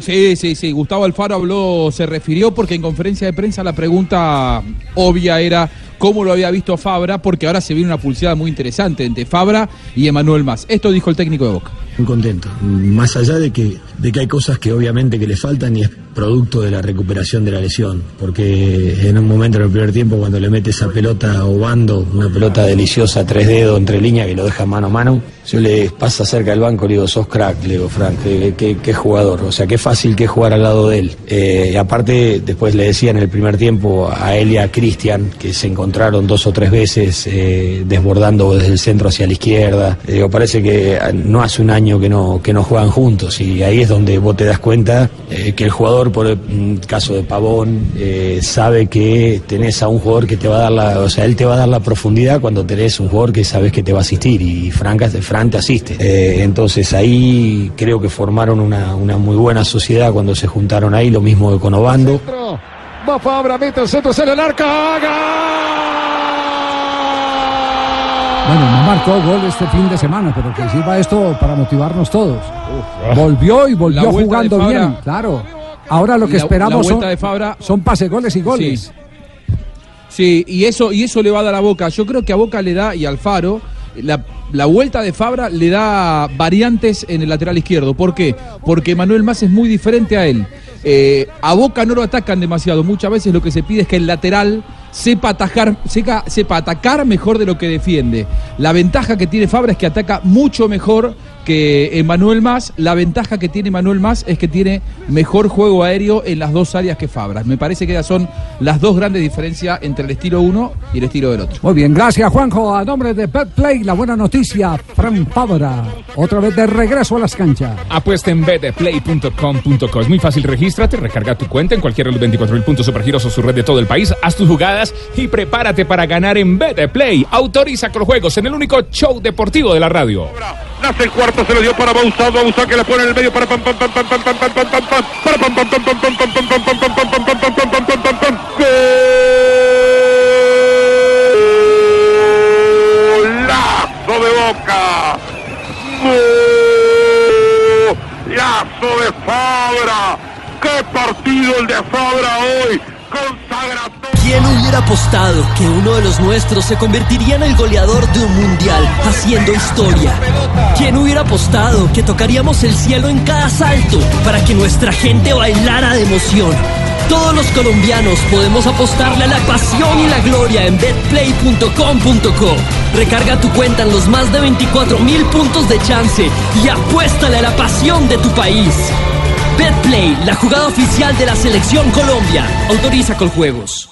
Sí, sí, sí. Gustavo Alfaro habló, se refirió porque en conferencia de prensa la pregunta obvia era cómo lo había visto Fabra, porque ahora se viene una pulseada muy interesante entre Fabra y Emanuel Más. Esto dijo el técnico de Boca. Muy contento. Más allá de que, de que hay cosas que obviamente que le faltan y es producto de la recuperación de la lesión. Porque en un momento en el primer tiempo cuando le mete esa pelota Obando, una pelota deliciosa, tres dedos entre línea que lo deja mano a mano, yo le pasa cerca del banco le digo, sos crack, le digo, Frank, qué, jugador. O sea, qué fácil que jugar al lado de él. Eh, aparte, después le decía en el primer tiempo a él y a Cristian, que se encontraron dos o tres veces eh, desbordando desde el centro hacia la izquierda. Le digo, parece que eh, no hace un año que no, que no juegan juntos y ahí es donde vos te das cuenta eh, que el jugador, por el mm, caso de Pavón, eh, sabe que tenés a un jugador que te va a dar la, o sea, él te va a dar la profundidad cuando tenés un jugador que sabes que te va a asistir y Frank, Fran te asiste. Eh, entonces ahí creo que formaron una, una muy buena sociedad cuando se juntaron ahí, lo mismo con Obando. Va Fabra, mete el centro, sale el arco. Bueno, no marcó gol este fin de semana, pero que sirva esto para motivarnos todos. Volvió y volvió jugando Fabra. bien, claro. Ahora lo que La- esperamos la son, de Fabra- son pase goles y goles. Sí, y eso, y eso le va a dar a Boca. Yo creo que a Boca le da, y al Faro, la, la vuelta de Fabra le da variantes en el lateral izquierdo. ¿Por qué? Porque Manuel Más es muy diferente a él. Eh, a Boca no lo atacan demasiado. Muchas veces lo que se pide es que el lateral sepa atacar, atacar mejor de lo que defiende. La ventaja que tiene Fabra es que ataca mucho mejor que Emanuel Más. La ventaja que tiene Manuel Más es que tiene mejor juego aéreo en las dos áreas que Fabra. Me parece que esas son las dos grandes diferencias entre el estilo uno y el estilo del otro. Muy bien, gracias Juanjo. A nombre de Betplay, la buena noticia, Fran Fabra. Otra vez de regreso a las canchas. Apuesta en betplay.com.co. Es muy fácil, regístrate, recarga tu cuenta en cualquiera de los 24.000 puntos supergiros o su red de todo el país. Haz tus jugadas y prepárate para ganar en Betplay. Autoriza con los juegos en el único show deportivo de la radio. Nace el cuarto, se lo dio para Bausá, Bausá que le pone en el medio para pam pam pam pam pam pam pam pam pam pam para pam pam pam pam pam pam pam pam pam pam pam pam pam pam pam pam pam Golazo de Boca. Golazo de Fabra. Qué partido el de Fabra hoy. Consagra ¿Quién hubiera apostado que uno de los nuestros se convertiría en el goleador de un mundial, haciendo historia? ¿Quién hubiera apostado que tocaríamos el cielo en cada salto para que nuestra gente bailara de emoción? Todos los colombianos podemos apostarle a la pasión y la gloria en betplay.com.co. Recarga tu cuenta en los más de 24 mil puntos de chance y apuéstale a la pasión de tu país. Betplay, la jugada oficial de la selección Colombia. Autoriza con juegos.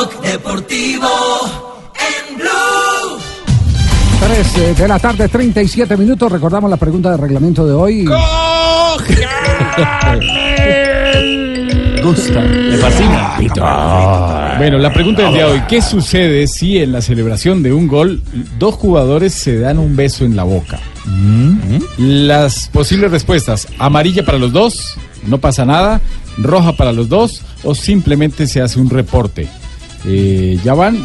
Blog Deportivo en Blue. 3 de la tarde, 37 minutos. Recordamos la pregunta de reglamento de hoy. Gusta. Me fascina. Bueno, la pregunta del día de hoy, ¿qué sucede si en la celebración de un gol dos jugadores se dan un beso en la boca? Las posibles respuestas, amarilla para los dos, no pasa nada, roja para los dos o simplemente se hace un reporte. Eh, ya van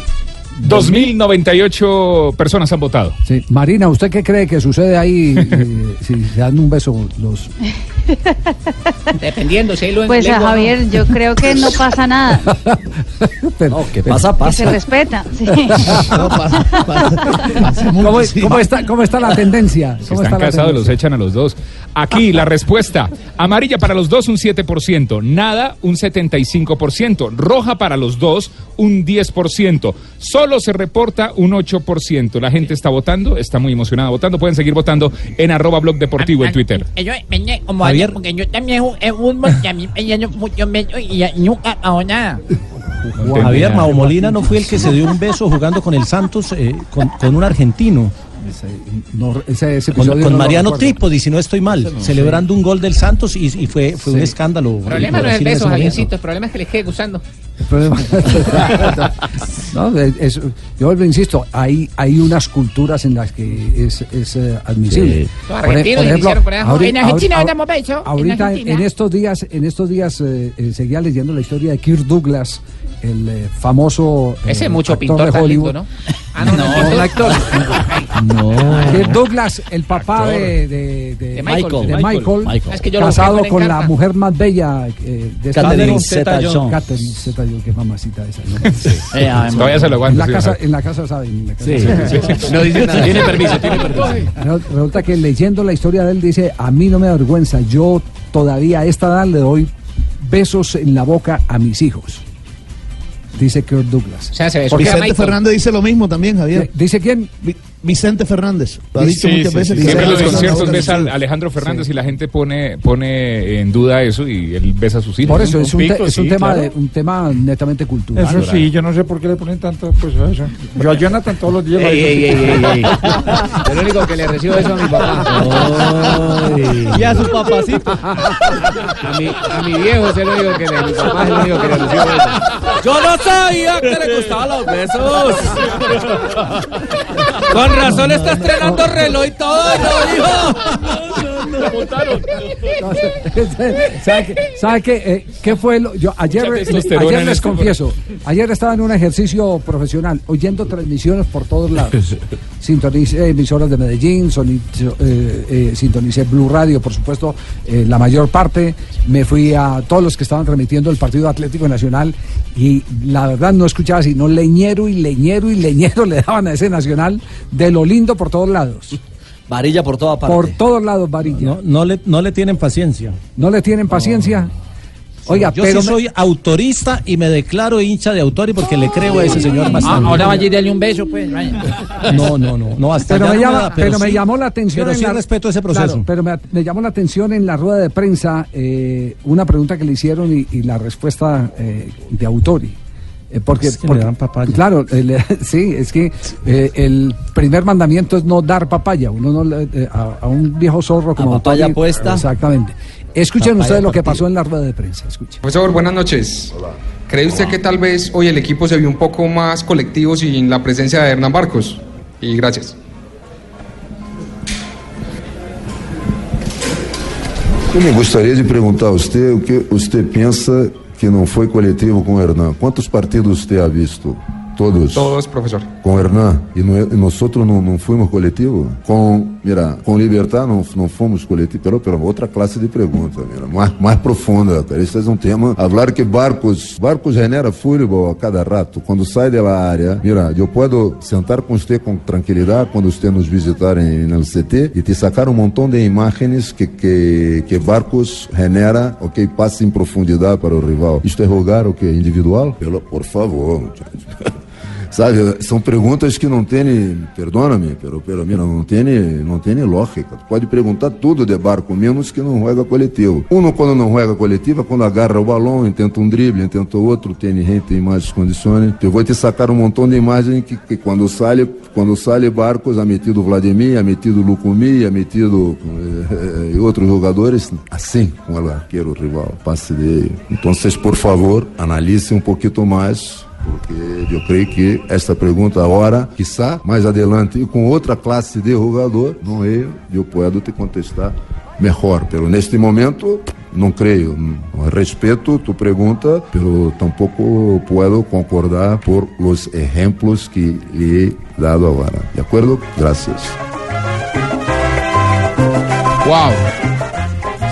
2.098 personas han votado. Sí. Marina, ¿usted qué cree que sucede ahí eh, si se dan un beso los... Dependiendo si lo Pues a Javier, yo creo que no pasa nada. Pero, ¿qué pasa? Que se respeta. Sí. ¿Cómo, cómo está, ¿Cómo está la tendencia? Si ¿Cómo están casados, los echan a los dos. Aquí la respuesta. Amarilla para los dos, un 7%. Nada, un 75%. Roja para los dos, un 10%. Solo se reporta un 8%. La gente está votando, está muy emocionada votando. Pueden seguir votando en arroba blog deportivo en Twitter. Javier. porque yo también jugué fútbol y a mí me llenó mucho beso y nunca hago nada. Javier Mao Molina no fue el que se dio un beso jugando con el Santos eh, con, con un argentino. No, ese, ese Con, con no Mariano. Trípodi, si no estoy mal, celebrando un gol del Santos y, y fue, fue un Sí. escándalo. El problema no es el ese beso. Javiercito, el problema es que le quede gustando. El problema- No, es- yo vuelvo, insisto, hay, hay unas culturas en las que es, es, eh, admisible. Sí. Los argentinos iniciaron por allá. ahori- En Argentina damos beso, Ahorita en, Argentina. en estos días, en estos días eh, eh, seguía leyendo la historia de Kirk Douglas, el eh, famoso eh, Ese mucho actor pintor de Hollywood. lindo, ¿no? Ah, no, no, No, un actor. No. Kirk Douglas, el papá Actor. de, de, de- De Michael. de Michael. Michael, Es que yo casado con la mujer más bella eh, de esta Catherine mundo. Zeta-Jones. Catherine Zeta-Jones, qué mamacita esa. ¿no? Eh, ay, Todavía se lo aguanta, En la sí, casa, en la casa saben. en la casa Sí, saben. sí, sí. No dice nada. Tiene permiso, tiene permiso. Resulta que leyendo la historia de él dice, a mí no me da vergüenza, yo todavía a esta edad le doy besos en la boca a mis hijos. Dice Kirk Douglas. O sea, se Vicente. Fernández dice lo mismo también, Javier. ¿Dice quién? Vicente Fernández. Lo ha dicho sí, muchas sí, veces. sí. Siempre en los conciertos ves a Alejandro Fernández y la gente pone, pone en duda eso y él besa a sus hijos. Por eso es un, te- pico, es un sí, tema claro. de, un tema netamente cultural. Eso sí, yo no sé por qué le ponen tanto pues eso. Yo a Jonathan todos los días ey, ey, ey. Yo lo único que le recibo eso a mi papá. Y a su papacito. A mi, a mi viejo se lo digo que le, mi papá es el único que le recibo eso. Yo no sabía que le gustaban los besos. Con razón está estrenando reloj y todo, ¿no, hijo? ¿Sabe qué? ¿Sabe qué? Eh, ¿Qué fue lo? Yo ayer, testosterona ayer les este confieso, ayer estaba en un ejercicio profesional, oyendo transmisiones por todos lados. Sintonicé emisoras de Medellín, soni- eh, eh, sintonicé Blue Radio, por supuesto, eh, la mayor parte. Me fui a todos los que estaban transmitiendo el Partido Atlético Nacional y la verdad no escuchaba sino leñero y leñero y leñero le daban a ese Nacional de lo lindo por todos lados. Varilla por toda Por todos lados, varilla. No, no le, no le tienen paciencia. ¿No le tienen paciencia? Oiga, yo pero sí me- soy autorista y me declaro hincha de Autori porque le creo a ese señor Ah, bastante. ahora vaya y darle un beso, pues. vaya. No, no, no, no, hasta pero me, no llama- da, pero me sí- llamó la atención. Pero en sí la- respeto ese proceso. Claro, pero me, me llamó la atención en la rueda de prensa eh, una pregunta que le hicieron y, y la respuesta eh, de Autori. Eh, porque, Es que le dan papaya. Claro, eh, le- sí, es que eh, el primer mandamiento es no dar papaya. Uno no le- eh, a, a un viejo zorro como papaya Autori- puesta. Exactamente. Escuchen Papaya ustedes lo que pasó en la rueda de prensa. Escuchen. Profesor, buenas noches. ¿Cree usted que tal vez hoy el equipo se vio un poco más colectivo sin la presencia de Hernán Barcos? Y gracias. Eu me gostaria de perguntar a você o que você pensa que não foi coletivo com o Hernan. Quantos partidos você ha visto? Todos. Todos, profesor. Com o Hernan. E, no, e nós outros não, não fomos coletivo? Com, mira, com Libertar não, não fomos coletivo. Pero, pero outra classe de pergunta, mira, mais, mais profunda, cara. Esse é um tema. Falar que Barcos, Barcos genera futebol a cada rato. Quando sai da área, mira, eu posso sentar com você com tranquilidade quando você nos visitar em, no CT e te sacar um montão de imagens que, que, que Barcos genera, ok, passa em profundidade para o rival. Isto é rogar o que? Individual? Pelo, por favor, muchachos. Sabe, são perguntas que não têm, perdona-me, pero, pero mira, não tem, não tem lógica. Pode perguntar tudo de barco, menos que não joga coletivo. Uno quando não joga coletivo, é quando agarra o balão, tenta um drible, tenta outro, tem gente em mais condições. Eu vou te sacar um montão de imagens que, que quando sai, quando sai barcos, ha metido Vladimir, ha metido Lucumi, ha metido eh, eh, outros jogadores, assim, com o arqueiro rival, passe dele. Então, por favor, analise um pouquinho mais porque eu creio que esta pergunta agora, quizá mais adelante, e com outra classe de jogador, não é, eu posso te contestar melhor. Pero neste momento, não creio. Respeito tu pergunta, pero tampouco puedo concordar por os exemplos que lhe he dado agora. De acordo? Graças. Wow.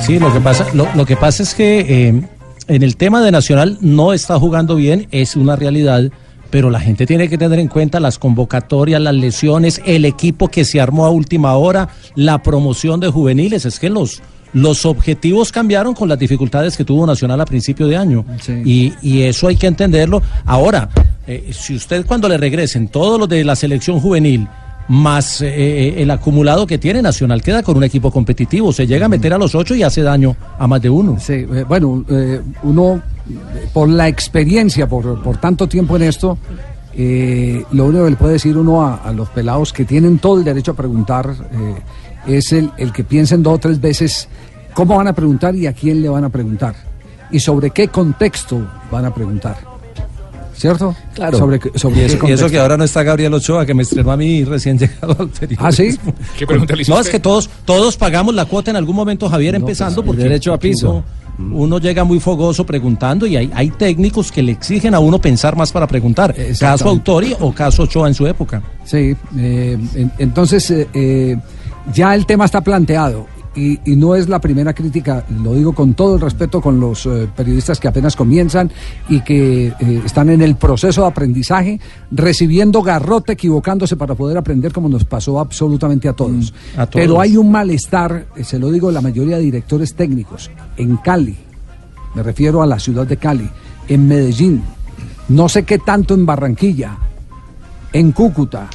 Sí, lo que pasa, lo, lo que pasa es que eh, en el tema de Nacional no está jugando bien, es una realidad, pero la gente tiene que tener en cuenta las convocatorias, las lesiones, el equipo que se armó a última hora, la promoción de juveniles, es que los los objetivos cambiaron con las dificultades que tuvo Nacional a principio de año. Y, y eso hay que entenderlo. Ahora, eh, si usted cuando le regresen todos los de la selección juvenil, más eh, el acumulado que tiene Nacional queda con un equipo competitivo. Se llega a meter a los ocho y hace daño a más de uno. Sí, eh, bueno, eh, uno, eh, por la experiencia, por, por tanto tiempo en esto, eh, lo único que le puede decir uno a, a los pelados que tienen todo el derecho a preguntar eh, es el, el que piensen dos o tres veces cómo van a preguntar y a quién le van a preguntar y sobre qué contexto van a preguntar. ¿Cierto? Claro. Sobre, sobre eso, y eso que ahora no está Gabriel Ochoa, que me estrenó a mí recién llegado al periodismo. ¿Ah, sí? ¿Qué pregunta le No, es que todos, todos pagamos la cuota en algún momento, Javier, empezando pues, porque derecho a piso. Uno, uno llega muy fogoso preguntando y hay, hay técnicos que le exigen a uno pensar más para preguntar. Caso. Autori o caso Ochoa en su época. Sí, eh, en- entonces eh, eh, ya el tema está planteado y, y no es la primera crítica, lo digo con todo el respeto con los eh, periodistas que apenas comienzan y que eh, están en el proceso de aprendizaje, recibiendo garrote, equivocándose para poder aprender como nos pasó absolutamente a todos. Mm, a todos. Pero hay un malestar, eh, se lo digo la mayoría de directores técnicos, en Cali, me refiero a la ciudad de Cali, en Medellín, no sé qué tanto en Barranquilla, en Cúcuta,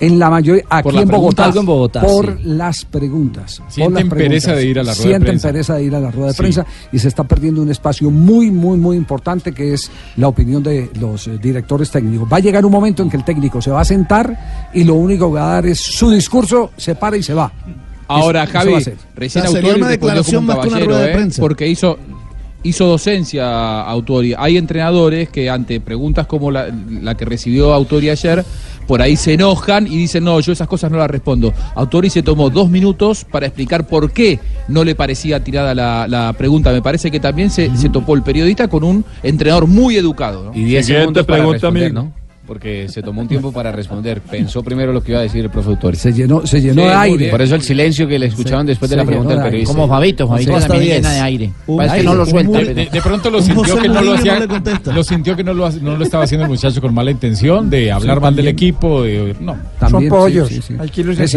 En la mayoría, aquí la en Bogotá, en Bogotá, por sí. las preguntas. por Sienten las pereza preguntas. de ir a la rueda de Sienten prensa. pereza de ir a la rueda de Sí. prensa y se está perdiendo un espacio muy, muy, muy importante que es la opinión de los eh, directores técnicos. Va a llegar un momento en que el técnico se va a sentar y lo único que va a dar es su discurso, se para y se va. Ahora, Eso- eso Javi, va a ser. recién O sea, sería Autori una respondió declaración como un más que una caballero, rueda de ¿eh? prensa. porque hizo hizo docencia Autori. Hay entrenadores que ante preguntas como la, la que recibió Autori ayer, por ahí se enojan y dicen, no, yo esas cosas no las respondo. Autori se tomó dos minutos para explicar por qué no le parecía tirada la, la pregunta. Me parece que también se, se topó el periodista con un entrenador muy educado. ¿no? Y 10 Siguiente segundos para pregunta, responder, amigo. ¿no? Porque se tomó un tiempo para responder. Pensó primero lo que iba a decir el profe Autori. Se llenó, se llenó Sí, de aire. Por eso el silencio que le escuchaban después de la pregunta del periodista. Como Fabito, Fabito también 10. llena de aire. Un Parece que no lo suelta. muy- De, de pronto lo sintió que no lo hacía, no lo sintió que no lo, ha- no lo estaba haciendo el muchacho con mala intención de hablar mal del equipo, de, no. También, Son pollos. sí, sí, sí. Hay que Es.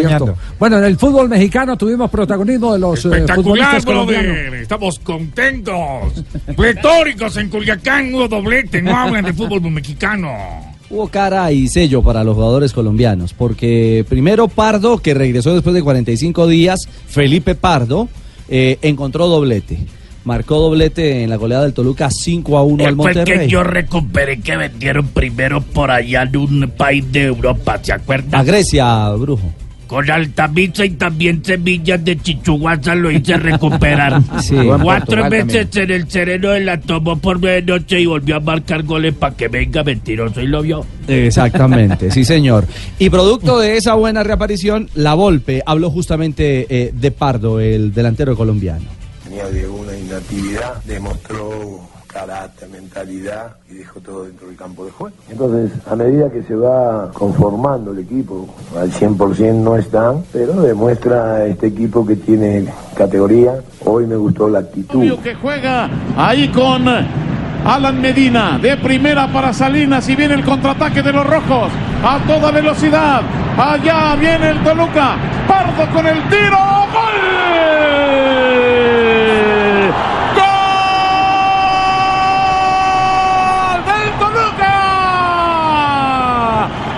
Bueno, en el fútbol mexicano tuvimos protagonismo de los eh, Espectacular, futbolistas colombianos. brother. Estamos contentos. Pletóricos en Culiacán, hubo doblete. No hablan de fútbol mexicano. Hubo cara y sello para los jugadores colombianos, porque primero Pardo, que regresó después de 45 días, Felipe Pardo, eh, encontró doblete. Marcó doblete en la goleada del Toluca 5 a 1 al Él fue el que Monterrey. yo recuperé que vendieron primero por allá en un país de Europa, ¿se acuerdan? A Grecia, Brujo. Con Altamisa y también semillas de chichuguaza lo hice recuperar. Sí. Cuatro Portugal veces en el sereno de la tomó por medianoche y volvió a marcar goles para que venga mentiroso y lo vio. Exactamente, sí señor. Y producto de esa buena reaparición, La Volpe habló justamente eh, de Pardo, el delantero colombiano. Tenía de una inactividad, demostró carácter, mentalidad y dejó todo dentro del campo de juego. Entonces, a medida que se va conformando el equipo, al 100% no están, pero demuestra este equipo que tiene categoría. Hoy me gustó la actitud. Que juega ahí con Alan Medina de primera para Salinas y viene el contraataque de los rojos a toda velocidad. Allá viene el Toluca. Pardo con el tiro. ¡Gol! ¡Gol del Toluca!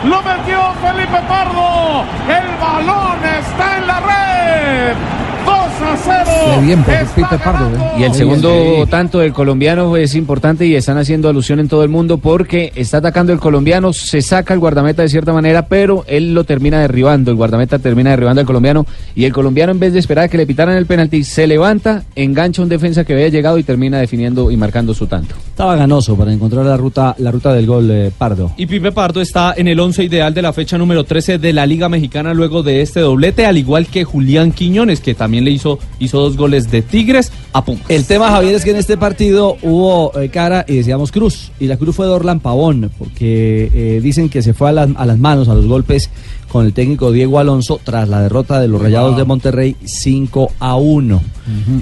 Lo metió Felipe Pardo balón está en la red. 2 a 0. Qué bien por Pipe Pardo. ¿eh? Y el segundo tanto del colombiano es importante y están haciendo alusión en todo el mundo porque está atacando el colombiano, se saca el guardameta de cierta manera, pero él lo termina derribando, el guardameta termina derribando al colombiano y el colombiano en vez de esperar a que le pitaran el penalti, se levanta, engancha un defensa que había llegado y termina definiendo y marcando su tanto. Estaba ganoso para encontrar la ruta, la ruta del gol eh, Pardo. Y Pipe Pardo está en el 11 ideal de la fecha número 13 de la Liga Mexicana luego de este doblete, al igual que Julián Quiñones, que también le hizo, hizo dos goles de Tigres a Pumas. El tema, Javier, es que en este partido hubo eh, cara y decíamos cruz. Y la cruz fue de Orlan Pavón, porque eh, dicen que se fue a las, a las manos, a los golpes con el técnico Diego Alonso tras la derrota de los Rayados de Monterrey 5 a 1.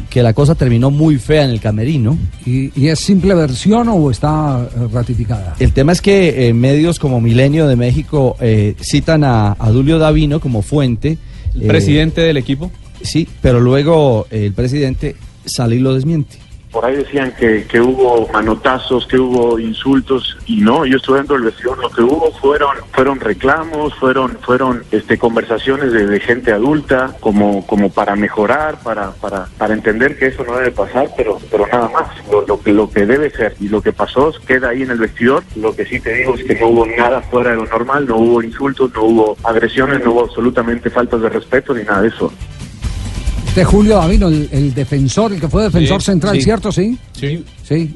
Que la cosa terminó muy fea en el camerino. ¿Y, y es simple versión o está eh, ratificada? El tema es que eh, medios como Milenio de México eh, citan a, a Dulio Davino como fuente. El eh, presidente del equipo. Sí, pero luego eh, el presidente sale y lo desmiente. Por ahí decían que, que hubo manotazos, que hubo insultos y no, yo estuve dentro del vestidor, lo que hubo fueron fueron reclamos, fueron fueron este conversaciones de, gente adulta como como para mejorar, para para para entender que eso no debe pasar, pero pero nada más. Lo, lo que lo que debe ser y lo que pasó queda ahí en el vestidor. Lo que sí te digo es que no hubo nada fuera de lo normal, no hubo insultos, no hubo agresiones, no hubo absolutamente faltas de respeto ni nada de eso. Este Julio Davino, el, el defensor, el que fue defensor Sí, sí. ¿cierto? Sí. Sí. Sí.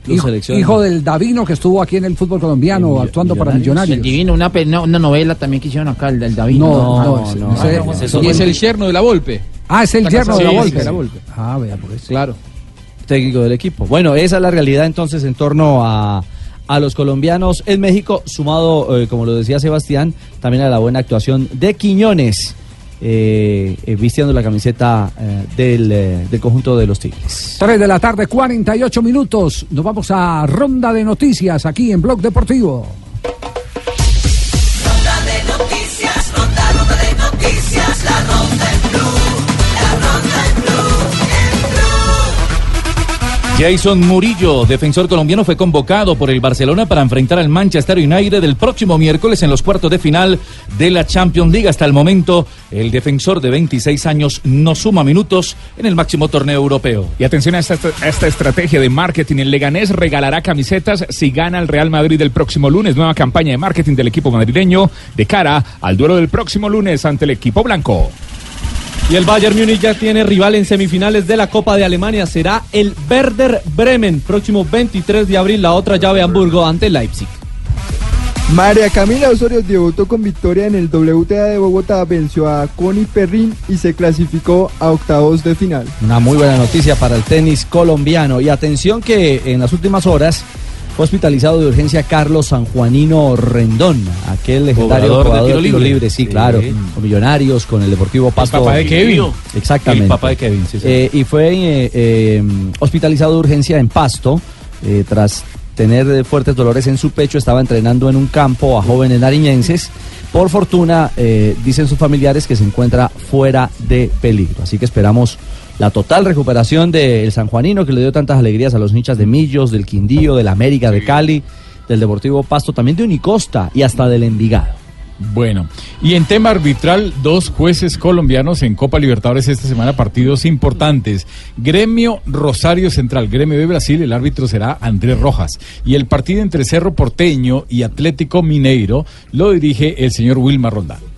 Hijo, del Davino que estuvo aquí en el fútbol colombiano actuando para Millonarios. El divino, una, una, una novela también que hicieron acá, el del Davino. No, no, ese- ese- Y es el yerno de la Volpe. Ah, es el Está yerno de la Volpe. Sí, la Volpe. Ah, vea, por eso. Claro. Técnico del equipo. Bueno, esa es la realidad entonces en torno a, a los colombianos en México, sumado, eh, como lo decía Sebastián, también a la buena actuación de Quiñones, eh, eh, vistiendo la camiseta eh, del, eh, del conjunto de los Tigres. 3 de la tarde, 48 minutos. Nos vamos a ronda de noticias aquí en Blog Deportivo. Jason Murillo, defensor colombiano, fue convocado por el Barcelona para enfrentar al Manchester United el próximo miércoles en los cuartos de final de la Champions League. Hasta el momento, el defensor de 26 años no suma minutos en el máximo torneo europeo. Y atención a esta, esta estrategia de marketing. El Leganés regalará camisetas si gana el Real Madrid el próximo lunes. Nueva campaña de marketing del equipo madrileño de cara al duelo del próximo lunes ante el equipo blanco. Y el Bayern Múnich ya tiene rival en semifinales de la Copa de Alemania. Será el Werder Bremen. Próximo 23 de abril, la otra llave Hamburgo ante Leipzig. María Camila Osorio debutó con victoria en el WTA de Bogotá, venció a Connie Perrin y se clasificó a octavos de final. Una muy buena noticia para el tenis colombiano. Y atención que en las últimas horas fue hospitalizado de urgencia Carlos Sanjuanino Rendón, aquel legendario Jugador de tiro de tiro libre. libre, sí, Sí. claro, con Millonarios, con el Deportivo Pasto. papá de Kevin. Exactamente. El papá de Kevin, sí, sí. Eh, y fue eh, eh, hospitalizado de urgencia en Pasto eh, tras tener eh, fuertes dolores en su pecho, estaba entrenando en un campo a jóvenes nariñenses. Por fortuna, eh, dicen sus familiares que se encuentra fuera de peligro. Así que esperamos la total recuperación del sanjuanino que le dio tantas alegrías a los hinchas de Millos, del Quindío, del América de Cali, del Deportivo Pasto, también de Unicosta y hasta del Envigado. Bueno, y en tema arbitral, dos jueces colombianos en Copa Libertadores esta semana, partidos importantes. Gremio Rosario Central, Gremio de Brasil, el árbitro será Andrés Rojas. Y el partido entre Cerro Porteño y Atlético Mineiro lo dirige el señor Wilmar Roldán.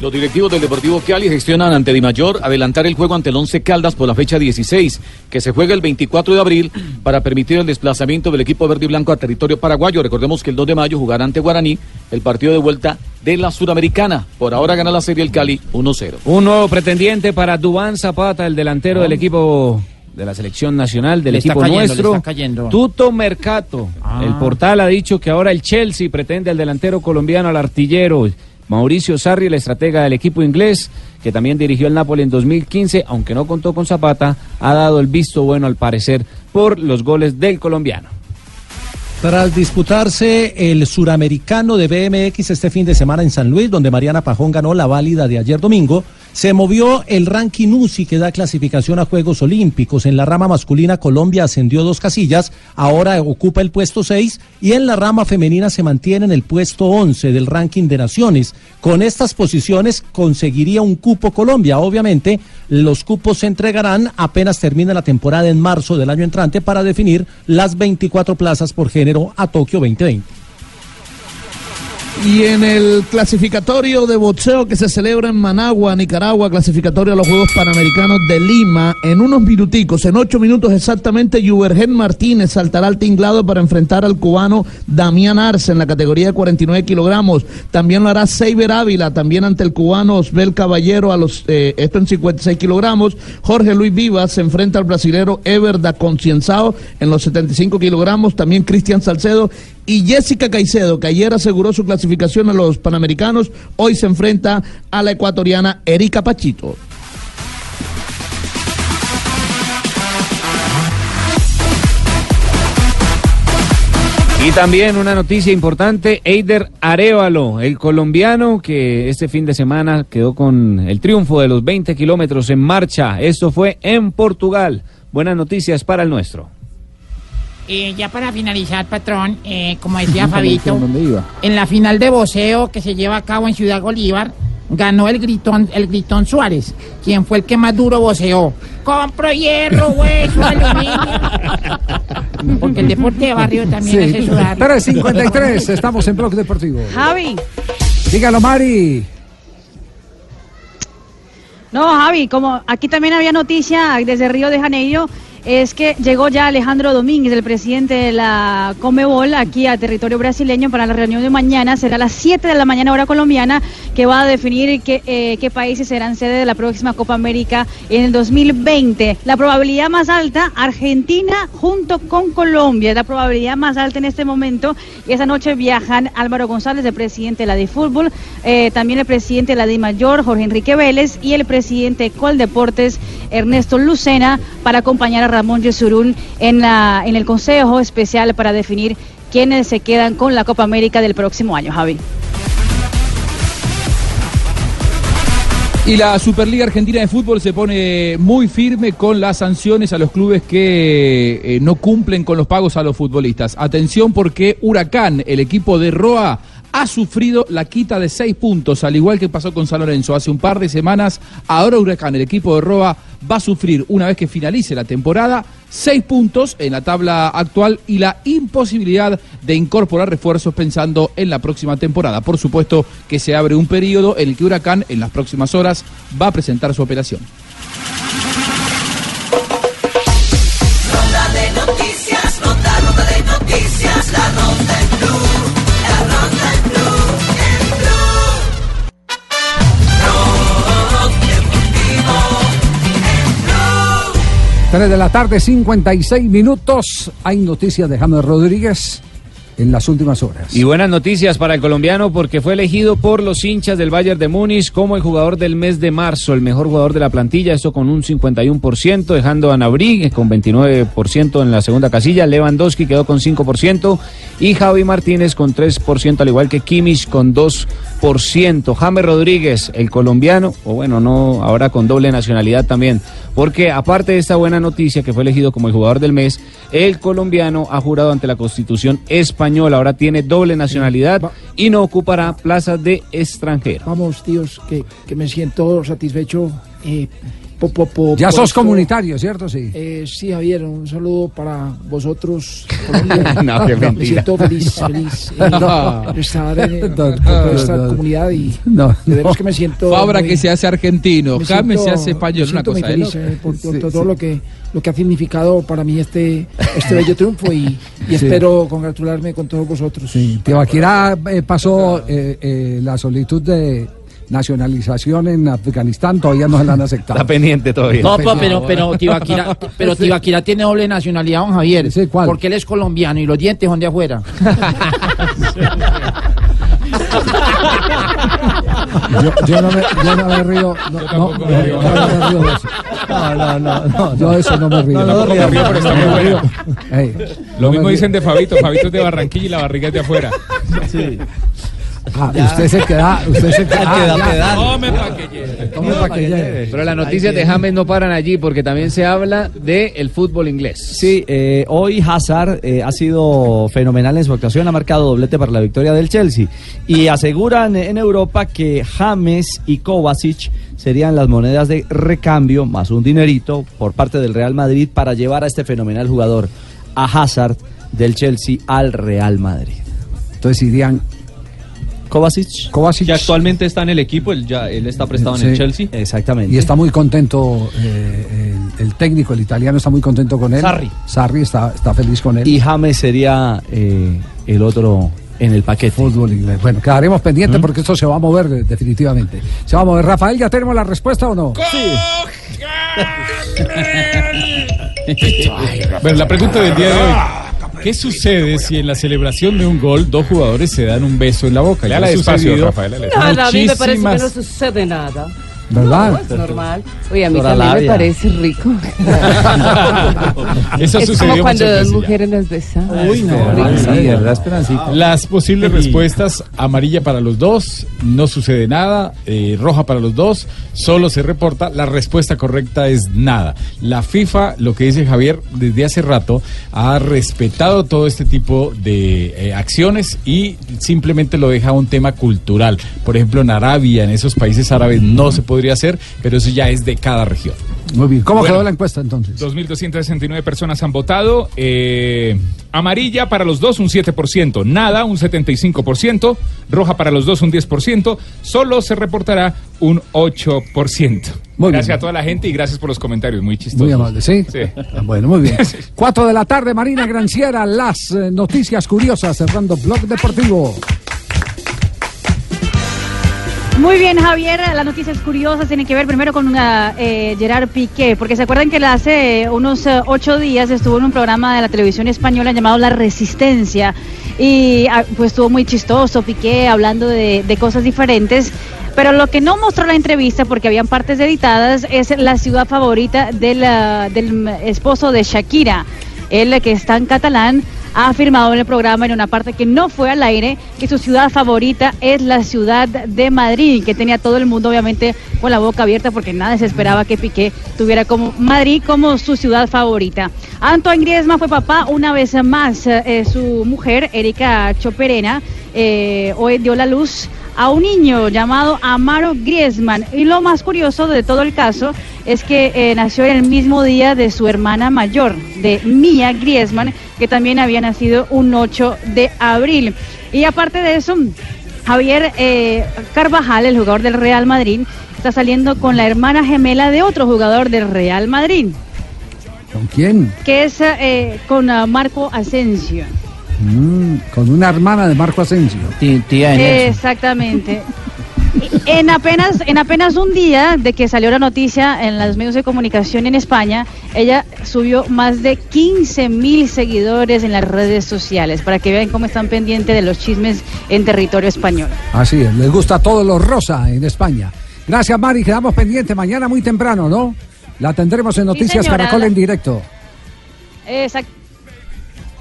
Los directivos del Deportivo Cali gestionan ante Di Mayor adelantar el juego ante el Once Caldas por la fecha 16, que se juega el 24 de abril para permitir el desplazamiento del equipo verde y blanco a territorio paraguayo. Recordemos que el 2 de mayo jugará ante Guaraní el partido de vuelta de la Suramericana. Por ahora gana la serie el Cali 1-0. Un nuevo pretendiente para Dubán Zapata, el delantero del equipo de la selección nacional, del Le está equipo cayendo, le nuestro. está cayendo. Tuto Mercato. Ah. El portal ha dicho que ahora el Chelsea pretende al delantero colombiano, al artillero Mauricio Sarri, el estratega del equipo inglés, que también dirigió el Napoli en 2015, aunque no contó con Zapata, ha dado el visto bueno al parecer por los goles del colombiano. Tras disputarse el suramericano de BMX este fin de semana en San Luis, donde Mariana Pajón ganó la válida de ayer domingo, se movió el ranking UCI que da clasificación a Juegos Olímpicos. En la rama masculina Colombia ascendió dos casillas, ahora ocupa el puesto 6 y en la rama femenina se mantiene en el puesto 11 del ranking de naciones. Con estas posiciones conseguiría un cupo Colombia. Obviamente, los cupos se entregarán apenas termine la temporada en marzo del año entrante para definir las 24 plazas por género a Tokio 2020. Y en el clasificatorio de boxeo que se celebra en Managua, Nicaragua, clasificatorio a los Juegos Panamericanos de Lima, en unos minuticos, en ocho minutos exactamente, Yubergen Martínez saltará al tinglado para enfrentar al cubano Damián Arce en la categoría de 49 kilogramos. También lo hará Seiber Ávila, también ante el cubano Osbel Caballero, a los, eh, esto en 56 kilogramos. Jorge Luis Vivas se enfrenta al brasilero Ever da Concienzao en los 75 kilogramos. También Cristian Salcedo y Jessica Caicedo, que ayer aseguró su clasificación a los Panamericanos, hoy se enfrenta a la ecuatoriana Erika Pachito. Y también una noticia importante, Eider Arevalo, el colombiano que este fin de semana quedó con el triunfo de los 20 kilómetros en marcha. Esto fue en Portugal. Buenas noticias para el nuestro. Eh, ya para finalizar, patrón, eh, como decía Fabito, en la final de voceo que se lleva a cabo en Ciudad Bolívar, ganó el gritón, el gritón Suárez, quien fue el que más duro voceó. Compro hierro, hueso, aluminio. Porque el deporte de barrio también hace sudar. 353, estamos en Blog Deportivo. Javi. Dígalo, Mari. No, Javi, como aquí también había noticia desde Río de Janeiro, es que llegó ya Alejandro Domínguez, el presidente de la Comebol, aquí a territorio brasileño para la reunión de mañana. Será a las 7 de la mañana hora colombiana, que va a definir qué, eh, qué países serán sede de la próxima Copa América en el 2020. La probabilidad más alta, Argentina junto con Colombia, es la probabilidad más alta en este momento. Y esa noche viajan Álvaro González, el presidente de la de Fútbol, eh, también el presidente de la de Mayor, Jorge Enrique Vélez, y el presidente de Coldeportes, Ernesto Lucena, para acompañar a Ramón Yesurún en, la, en el Consejo Especial para definir quiénes se quedan con la Copa América del próximo año, Javi. Y la Superliga Argentina de Fútbol se pone muy firme con las sanciones a los clubes que eh, no cumplen con los pagos a los futbolistas. Atención porque Huracán, el equipo de Roa, ha sufrido la quita de seis puntos, al igual que pasó con San Lorenzo hace un par de semanas. Ahora Huracán, el equipo de Roa, va a sufrir, una vez que finalice la temporada, seis puntos en la tabla actual y la imposibilidad de incorporar refuerzos pensando en la próxima temporada. Por supuesto que se abre un periodo en el que Huracán en las próximas horas va a presentar su operación. Ronda de noticias, ronda, ronda de noticias, la 3 de la tarde, 56 minutos. Hay noticias de James Rodríguez en las últimas horas. Y buenas noticias para el colombiano porque fue elegido por los hinchas del Bayern de Múnich como el jugador del mes de marzo, el mejor jugador de la plantilla, esto con un 51%, dejando a Nabri con 29% en la segunda casilla, Lewandowski quedó con 5% y Javi Martínez con 3%, al igual que Kimmich con 2%. James Rodríguez, el colombiano, o bueno, no, ahora con doble nacionalidad también, porque aparte de esta buena noticia que fue elegido como el jugador del mes, el colombiano ha jurado ante la Constitución española, ahora tiene doble nacionalidad y no ocupará plazas de extranjero. Vamos, tíos, que, que me siento satisfecho. eh, po- po- po- Ya sos esto. comunitario, ¿cierto? Sí. Eh, sí, Javier, un saludo para vosotros. Colombia. No, qué me mentira. siento feliz, feliz eh, No. de estar en, No, no, esta no. comunidad y No, de veras que me siento. Fabra muy- que se hace argentino, me James se hace español, me una siento muy cosa de feliz eh, por, por Sí, todo sí. lo que lo que ha significado para mí este este bello triunfo y, y Sí. espero congratularme con todos vosotros. Tibaquirá eh, pasó eh, eh, la solicitud de nacionalización en Afganistán, todavía no se la han aceptado. Está pendiente todavía. No, pero, pero, pero Tibaquira, pero Tibaquira tiene doble nacionalidad, don Javier. Porque él es colombiano y los dientes son de afuera. Yo, yo no me, yo no me río. No, no, no, yo no me río de eso. No, no, no, no. Yo de eso no me río. No, no, río, me río, pero está no muy me río. Lo no mismo me dicen río. de Fabito. Fabito es de Barranquilla y la barriga es de afuera. Sí. Ah, usted se queda, usted se queda. queda ah, pedal. Tome pa' que llegue. Tome pa' que llegue. Pero las noticias de James no paran allí porque también se habla del el fútbol inglés. Sí, eh, hoy Hazard eh, ha sido fenomenal en su actuación, ha marcado doblete para la victoria del Chelsea. Y aseguran en Europa que James y Kovacic serían las monedas de recambio, más un dinerito por parte del Real Madrid para llevar a este fenomenal jugador, a Hazard del Chelsea al Real Madrid. Entonces irían Kovacic. Kovacic. Que actualmente está en el equipo, él, ya, él está prestado en el Sí. Chelsea. Exactamente. Y está muy contento eh, el, el técnico, el italiano, está muy contento con él. Sarri. Sarri está, está feliz con él. Y James sería eh, el otro en el paquete. Fútbol inglés. Bueno, quedaremos pendientes porque esto se va a mover eh, definitivamente. Se va a mover. Rafael, ¿ya tenemos la respuesta o no? Bueno, la pregunta del día de hoy. ¿Qué sucede si en la celebración de un gol dos jugadores se dan un beso en la boca? Léala ha despacio, sucedido Rafael, Nada, a mí me parece que no sucede nada. ¿Verdad? No, es normal. Oye, a mí Doctora también me parece rico. Eso es sucedió como cuando dos ya. mujeres nos besan. Uy, no, Rico. Las posibles respuestas, amarilla para los dos, no sucede nada, eh, roja para los dos, solo se reporta, la respuesta correcta es nada. La FIFA, lo que dice Javier, desde hace rato, ha respetado todo este tipo de eh, acciones y simplemente lo deja un tema cultural. Por ejemplo, en Arabia, en esos países árabes, no se podría hacer, pero eso ya es de cada región. Muy bien. ¿Cómo Bueno. quedó la encuesta entonces? 2.269 personas han votado. eh, amarilla para los dos un 7%, nada un 75%, roja para los dos un 10%, solo se reportará un 8%. Muy gracias bien. a toda la gente y gracias por los comentarios, muy chistosos. Muy amable, ¿sí? Sí. Ah, Bueno, muy bien. Cuatro de la tarde, Marina Granciera, las eh, noticias curiosas, cerrando Blog Deportivo. Muy bien, Javier. Las noticias curiosas tienen que ver primero con una, eh, Gerard Piqué, porque se acuerdan que hace unos eh, ocho días estuvo en un programa de la televisión española llamado La Resistencia y ah, pues estuvo muy chistoso Piqué hablando de, cosas diferentes. Pero lo que no mostró la entrevista, porque habían partes editadas, es la ciudad favorita del, ah, del esposo de Shakira. Él, que está en catalán, ha afirmado en el programa en una parte que no fue al aire que su ciudad favorita es la ciudad de Madrid, que tenía todo el mundo obviamente con la boca abierta porque nada se esperaba que Piqué tuviera como Madrid como su ciudad favorita. Antoine Griezmann fue papá una vez más. Eh, su mujer, Erika Choperena, eh, hoy dio la luz a un niño llamado Amaro Griezmann. Y lo más curioso de todo el caso es que eh, nació en el mismo día de su hermana mayor, de Mia Griezmann, que también había nacido un 8 de abril. Y aparte de eso, Javier eh, Carvajal, el jugador del Real Madrid, está saliendo con la hermana gemela de otro jugador del Real Madrid, ¿Con quién? que es eh, con ah, Marco Asensio. Mm, con una hermana de Marco Asensio. Exactamente. En apenas, en apenas un día de que salió la noticia en los medios de comunicación en España, ella subió más de 15 mil seguidores en las redes sociales para que vean cómo están pendientes de los chismes en territorio español. Así es, les gusta todo lo rosa en España. Gracias, Mari. Quedamos pendientes mañana muy temprano, ¿no? La tendremos en Noticias señora. Caracol en directo. Exacto.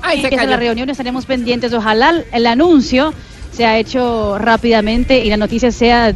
Ay, se Empieza cayó. la reunión, estaremos pendientes. Ojalá el anuncio sea hecho rápidamente y la noticia sea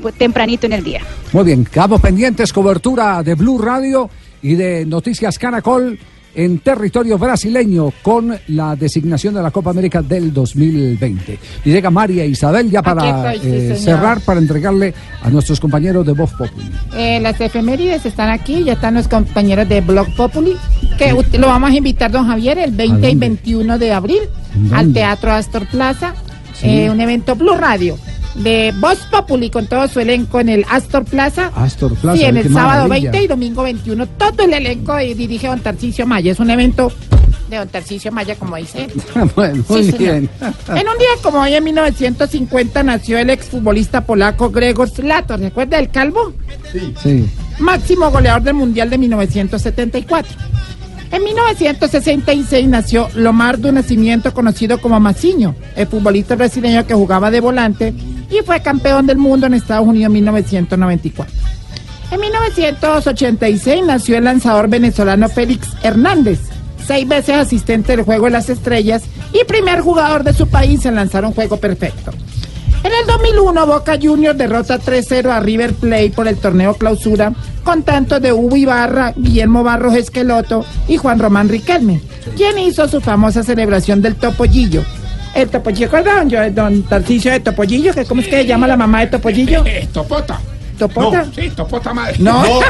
pues, tempranito en el día. Muy bien, quedamos pendientes. Cobertura de Blue Radio y de Noticias Caracol en territorio brasileño con la designación de la Copa América del 2020. Y llega María Isabel ya para Aquí estoy, sí, eh, cerrar, para entregarle a nuestros compañeros de Voz Populi. Eh, las efemérides están aquí, ya están los compañeros de Blog Populi, que usted- lo vamos a invitar, don Javier, el 20 y dónde? 21 de abril ¿En al? Teatro Astor Plaza, Sí. eh, un evento Blue Radio de Voz Populi con todo su elenco en el Astor Plaza. Astor Plaza. sí, en el sábado maravilla. 20 y domingo 21, todo el elenco y dirige don Tarcisio Maya. Es un evento de don Tarcisio Maya, como dice él. bueno, muy Sí, bien. En un día como hoy, en 1950, nació el exfutbolista polaco Gregor Slato. ¿Recuerda el calvo? Sí. Máximo goleador del Mundial de 1974. En 1966 nació Lomardo Nacimiento, conocido como Maciño, el futbolista brasileño que jugaba de volante y fue campeón del mundo en Estados Unidos en 1994. En 1986 nació el lanzador venezolano Félix Hernández, seis veces asistente del Juego de las Estrellas y primer jugador de su país en lanzar un juego perfecto. En el 2001, Boca Juniors derrota 3-0 a River Plate por el torneo clausura con tantos de Hugo Ibarra, Guillermo Barros Esqueloto y Juan Román Riquelme, quien hizo su famosa celebración del Topollillo. El Topollillo, ¿recuerdan yo, don Tarcicio de Topollillo? que ¿Cómo es que se llama la mamá de Topollillo? Topota. ¿Topota? No, sí, Topota madre. No.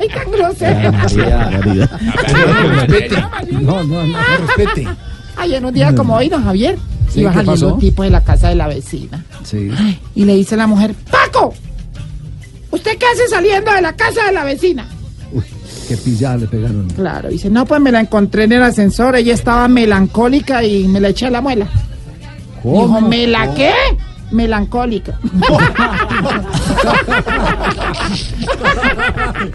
Ay, tan grosero. No, no, no, respete. Ay, en un día como hoy, don Javier, Sí, iba ¿qué saliendo un tipo de la casa de la vecina. Sí. Y le dice la mujer, Paco, ¿usted qué hace saliendo de la casa de la vecina? Qué pillada le pegaron. Claro, dice, no, pues me la encontré en el ascensor, ella estaba melancólica y me la eché a la muela. Dijo, ¿me la qué? Melancólica.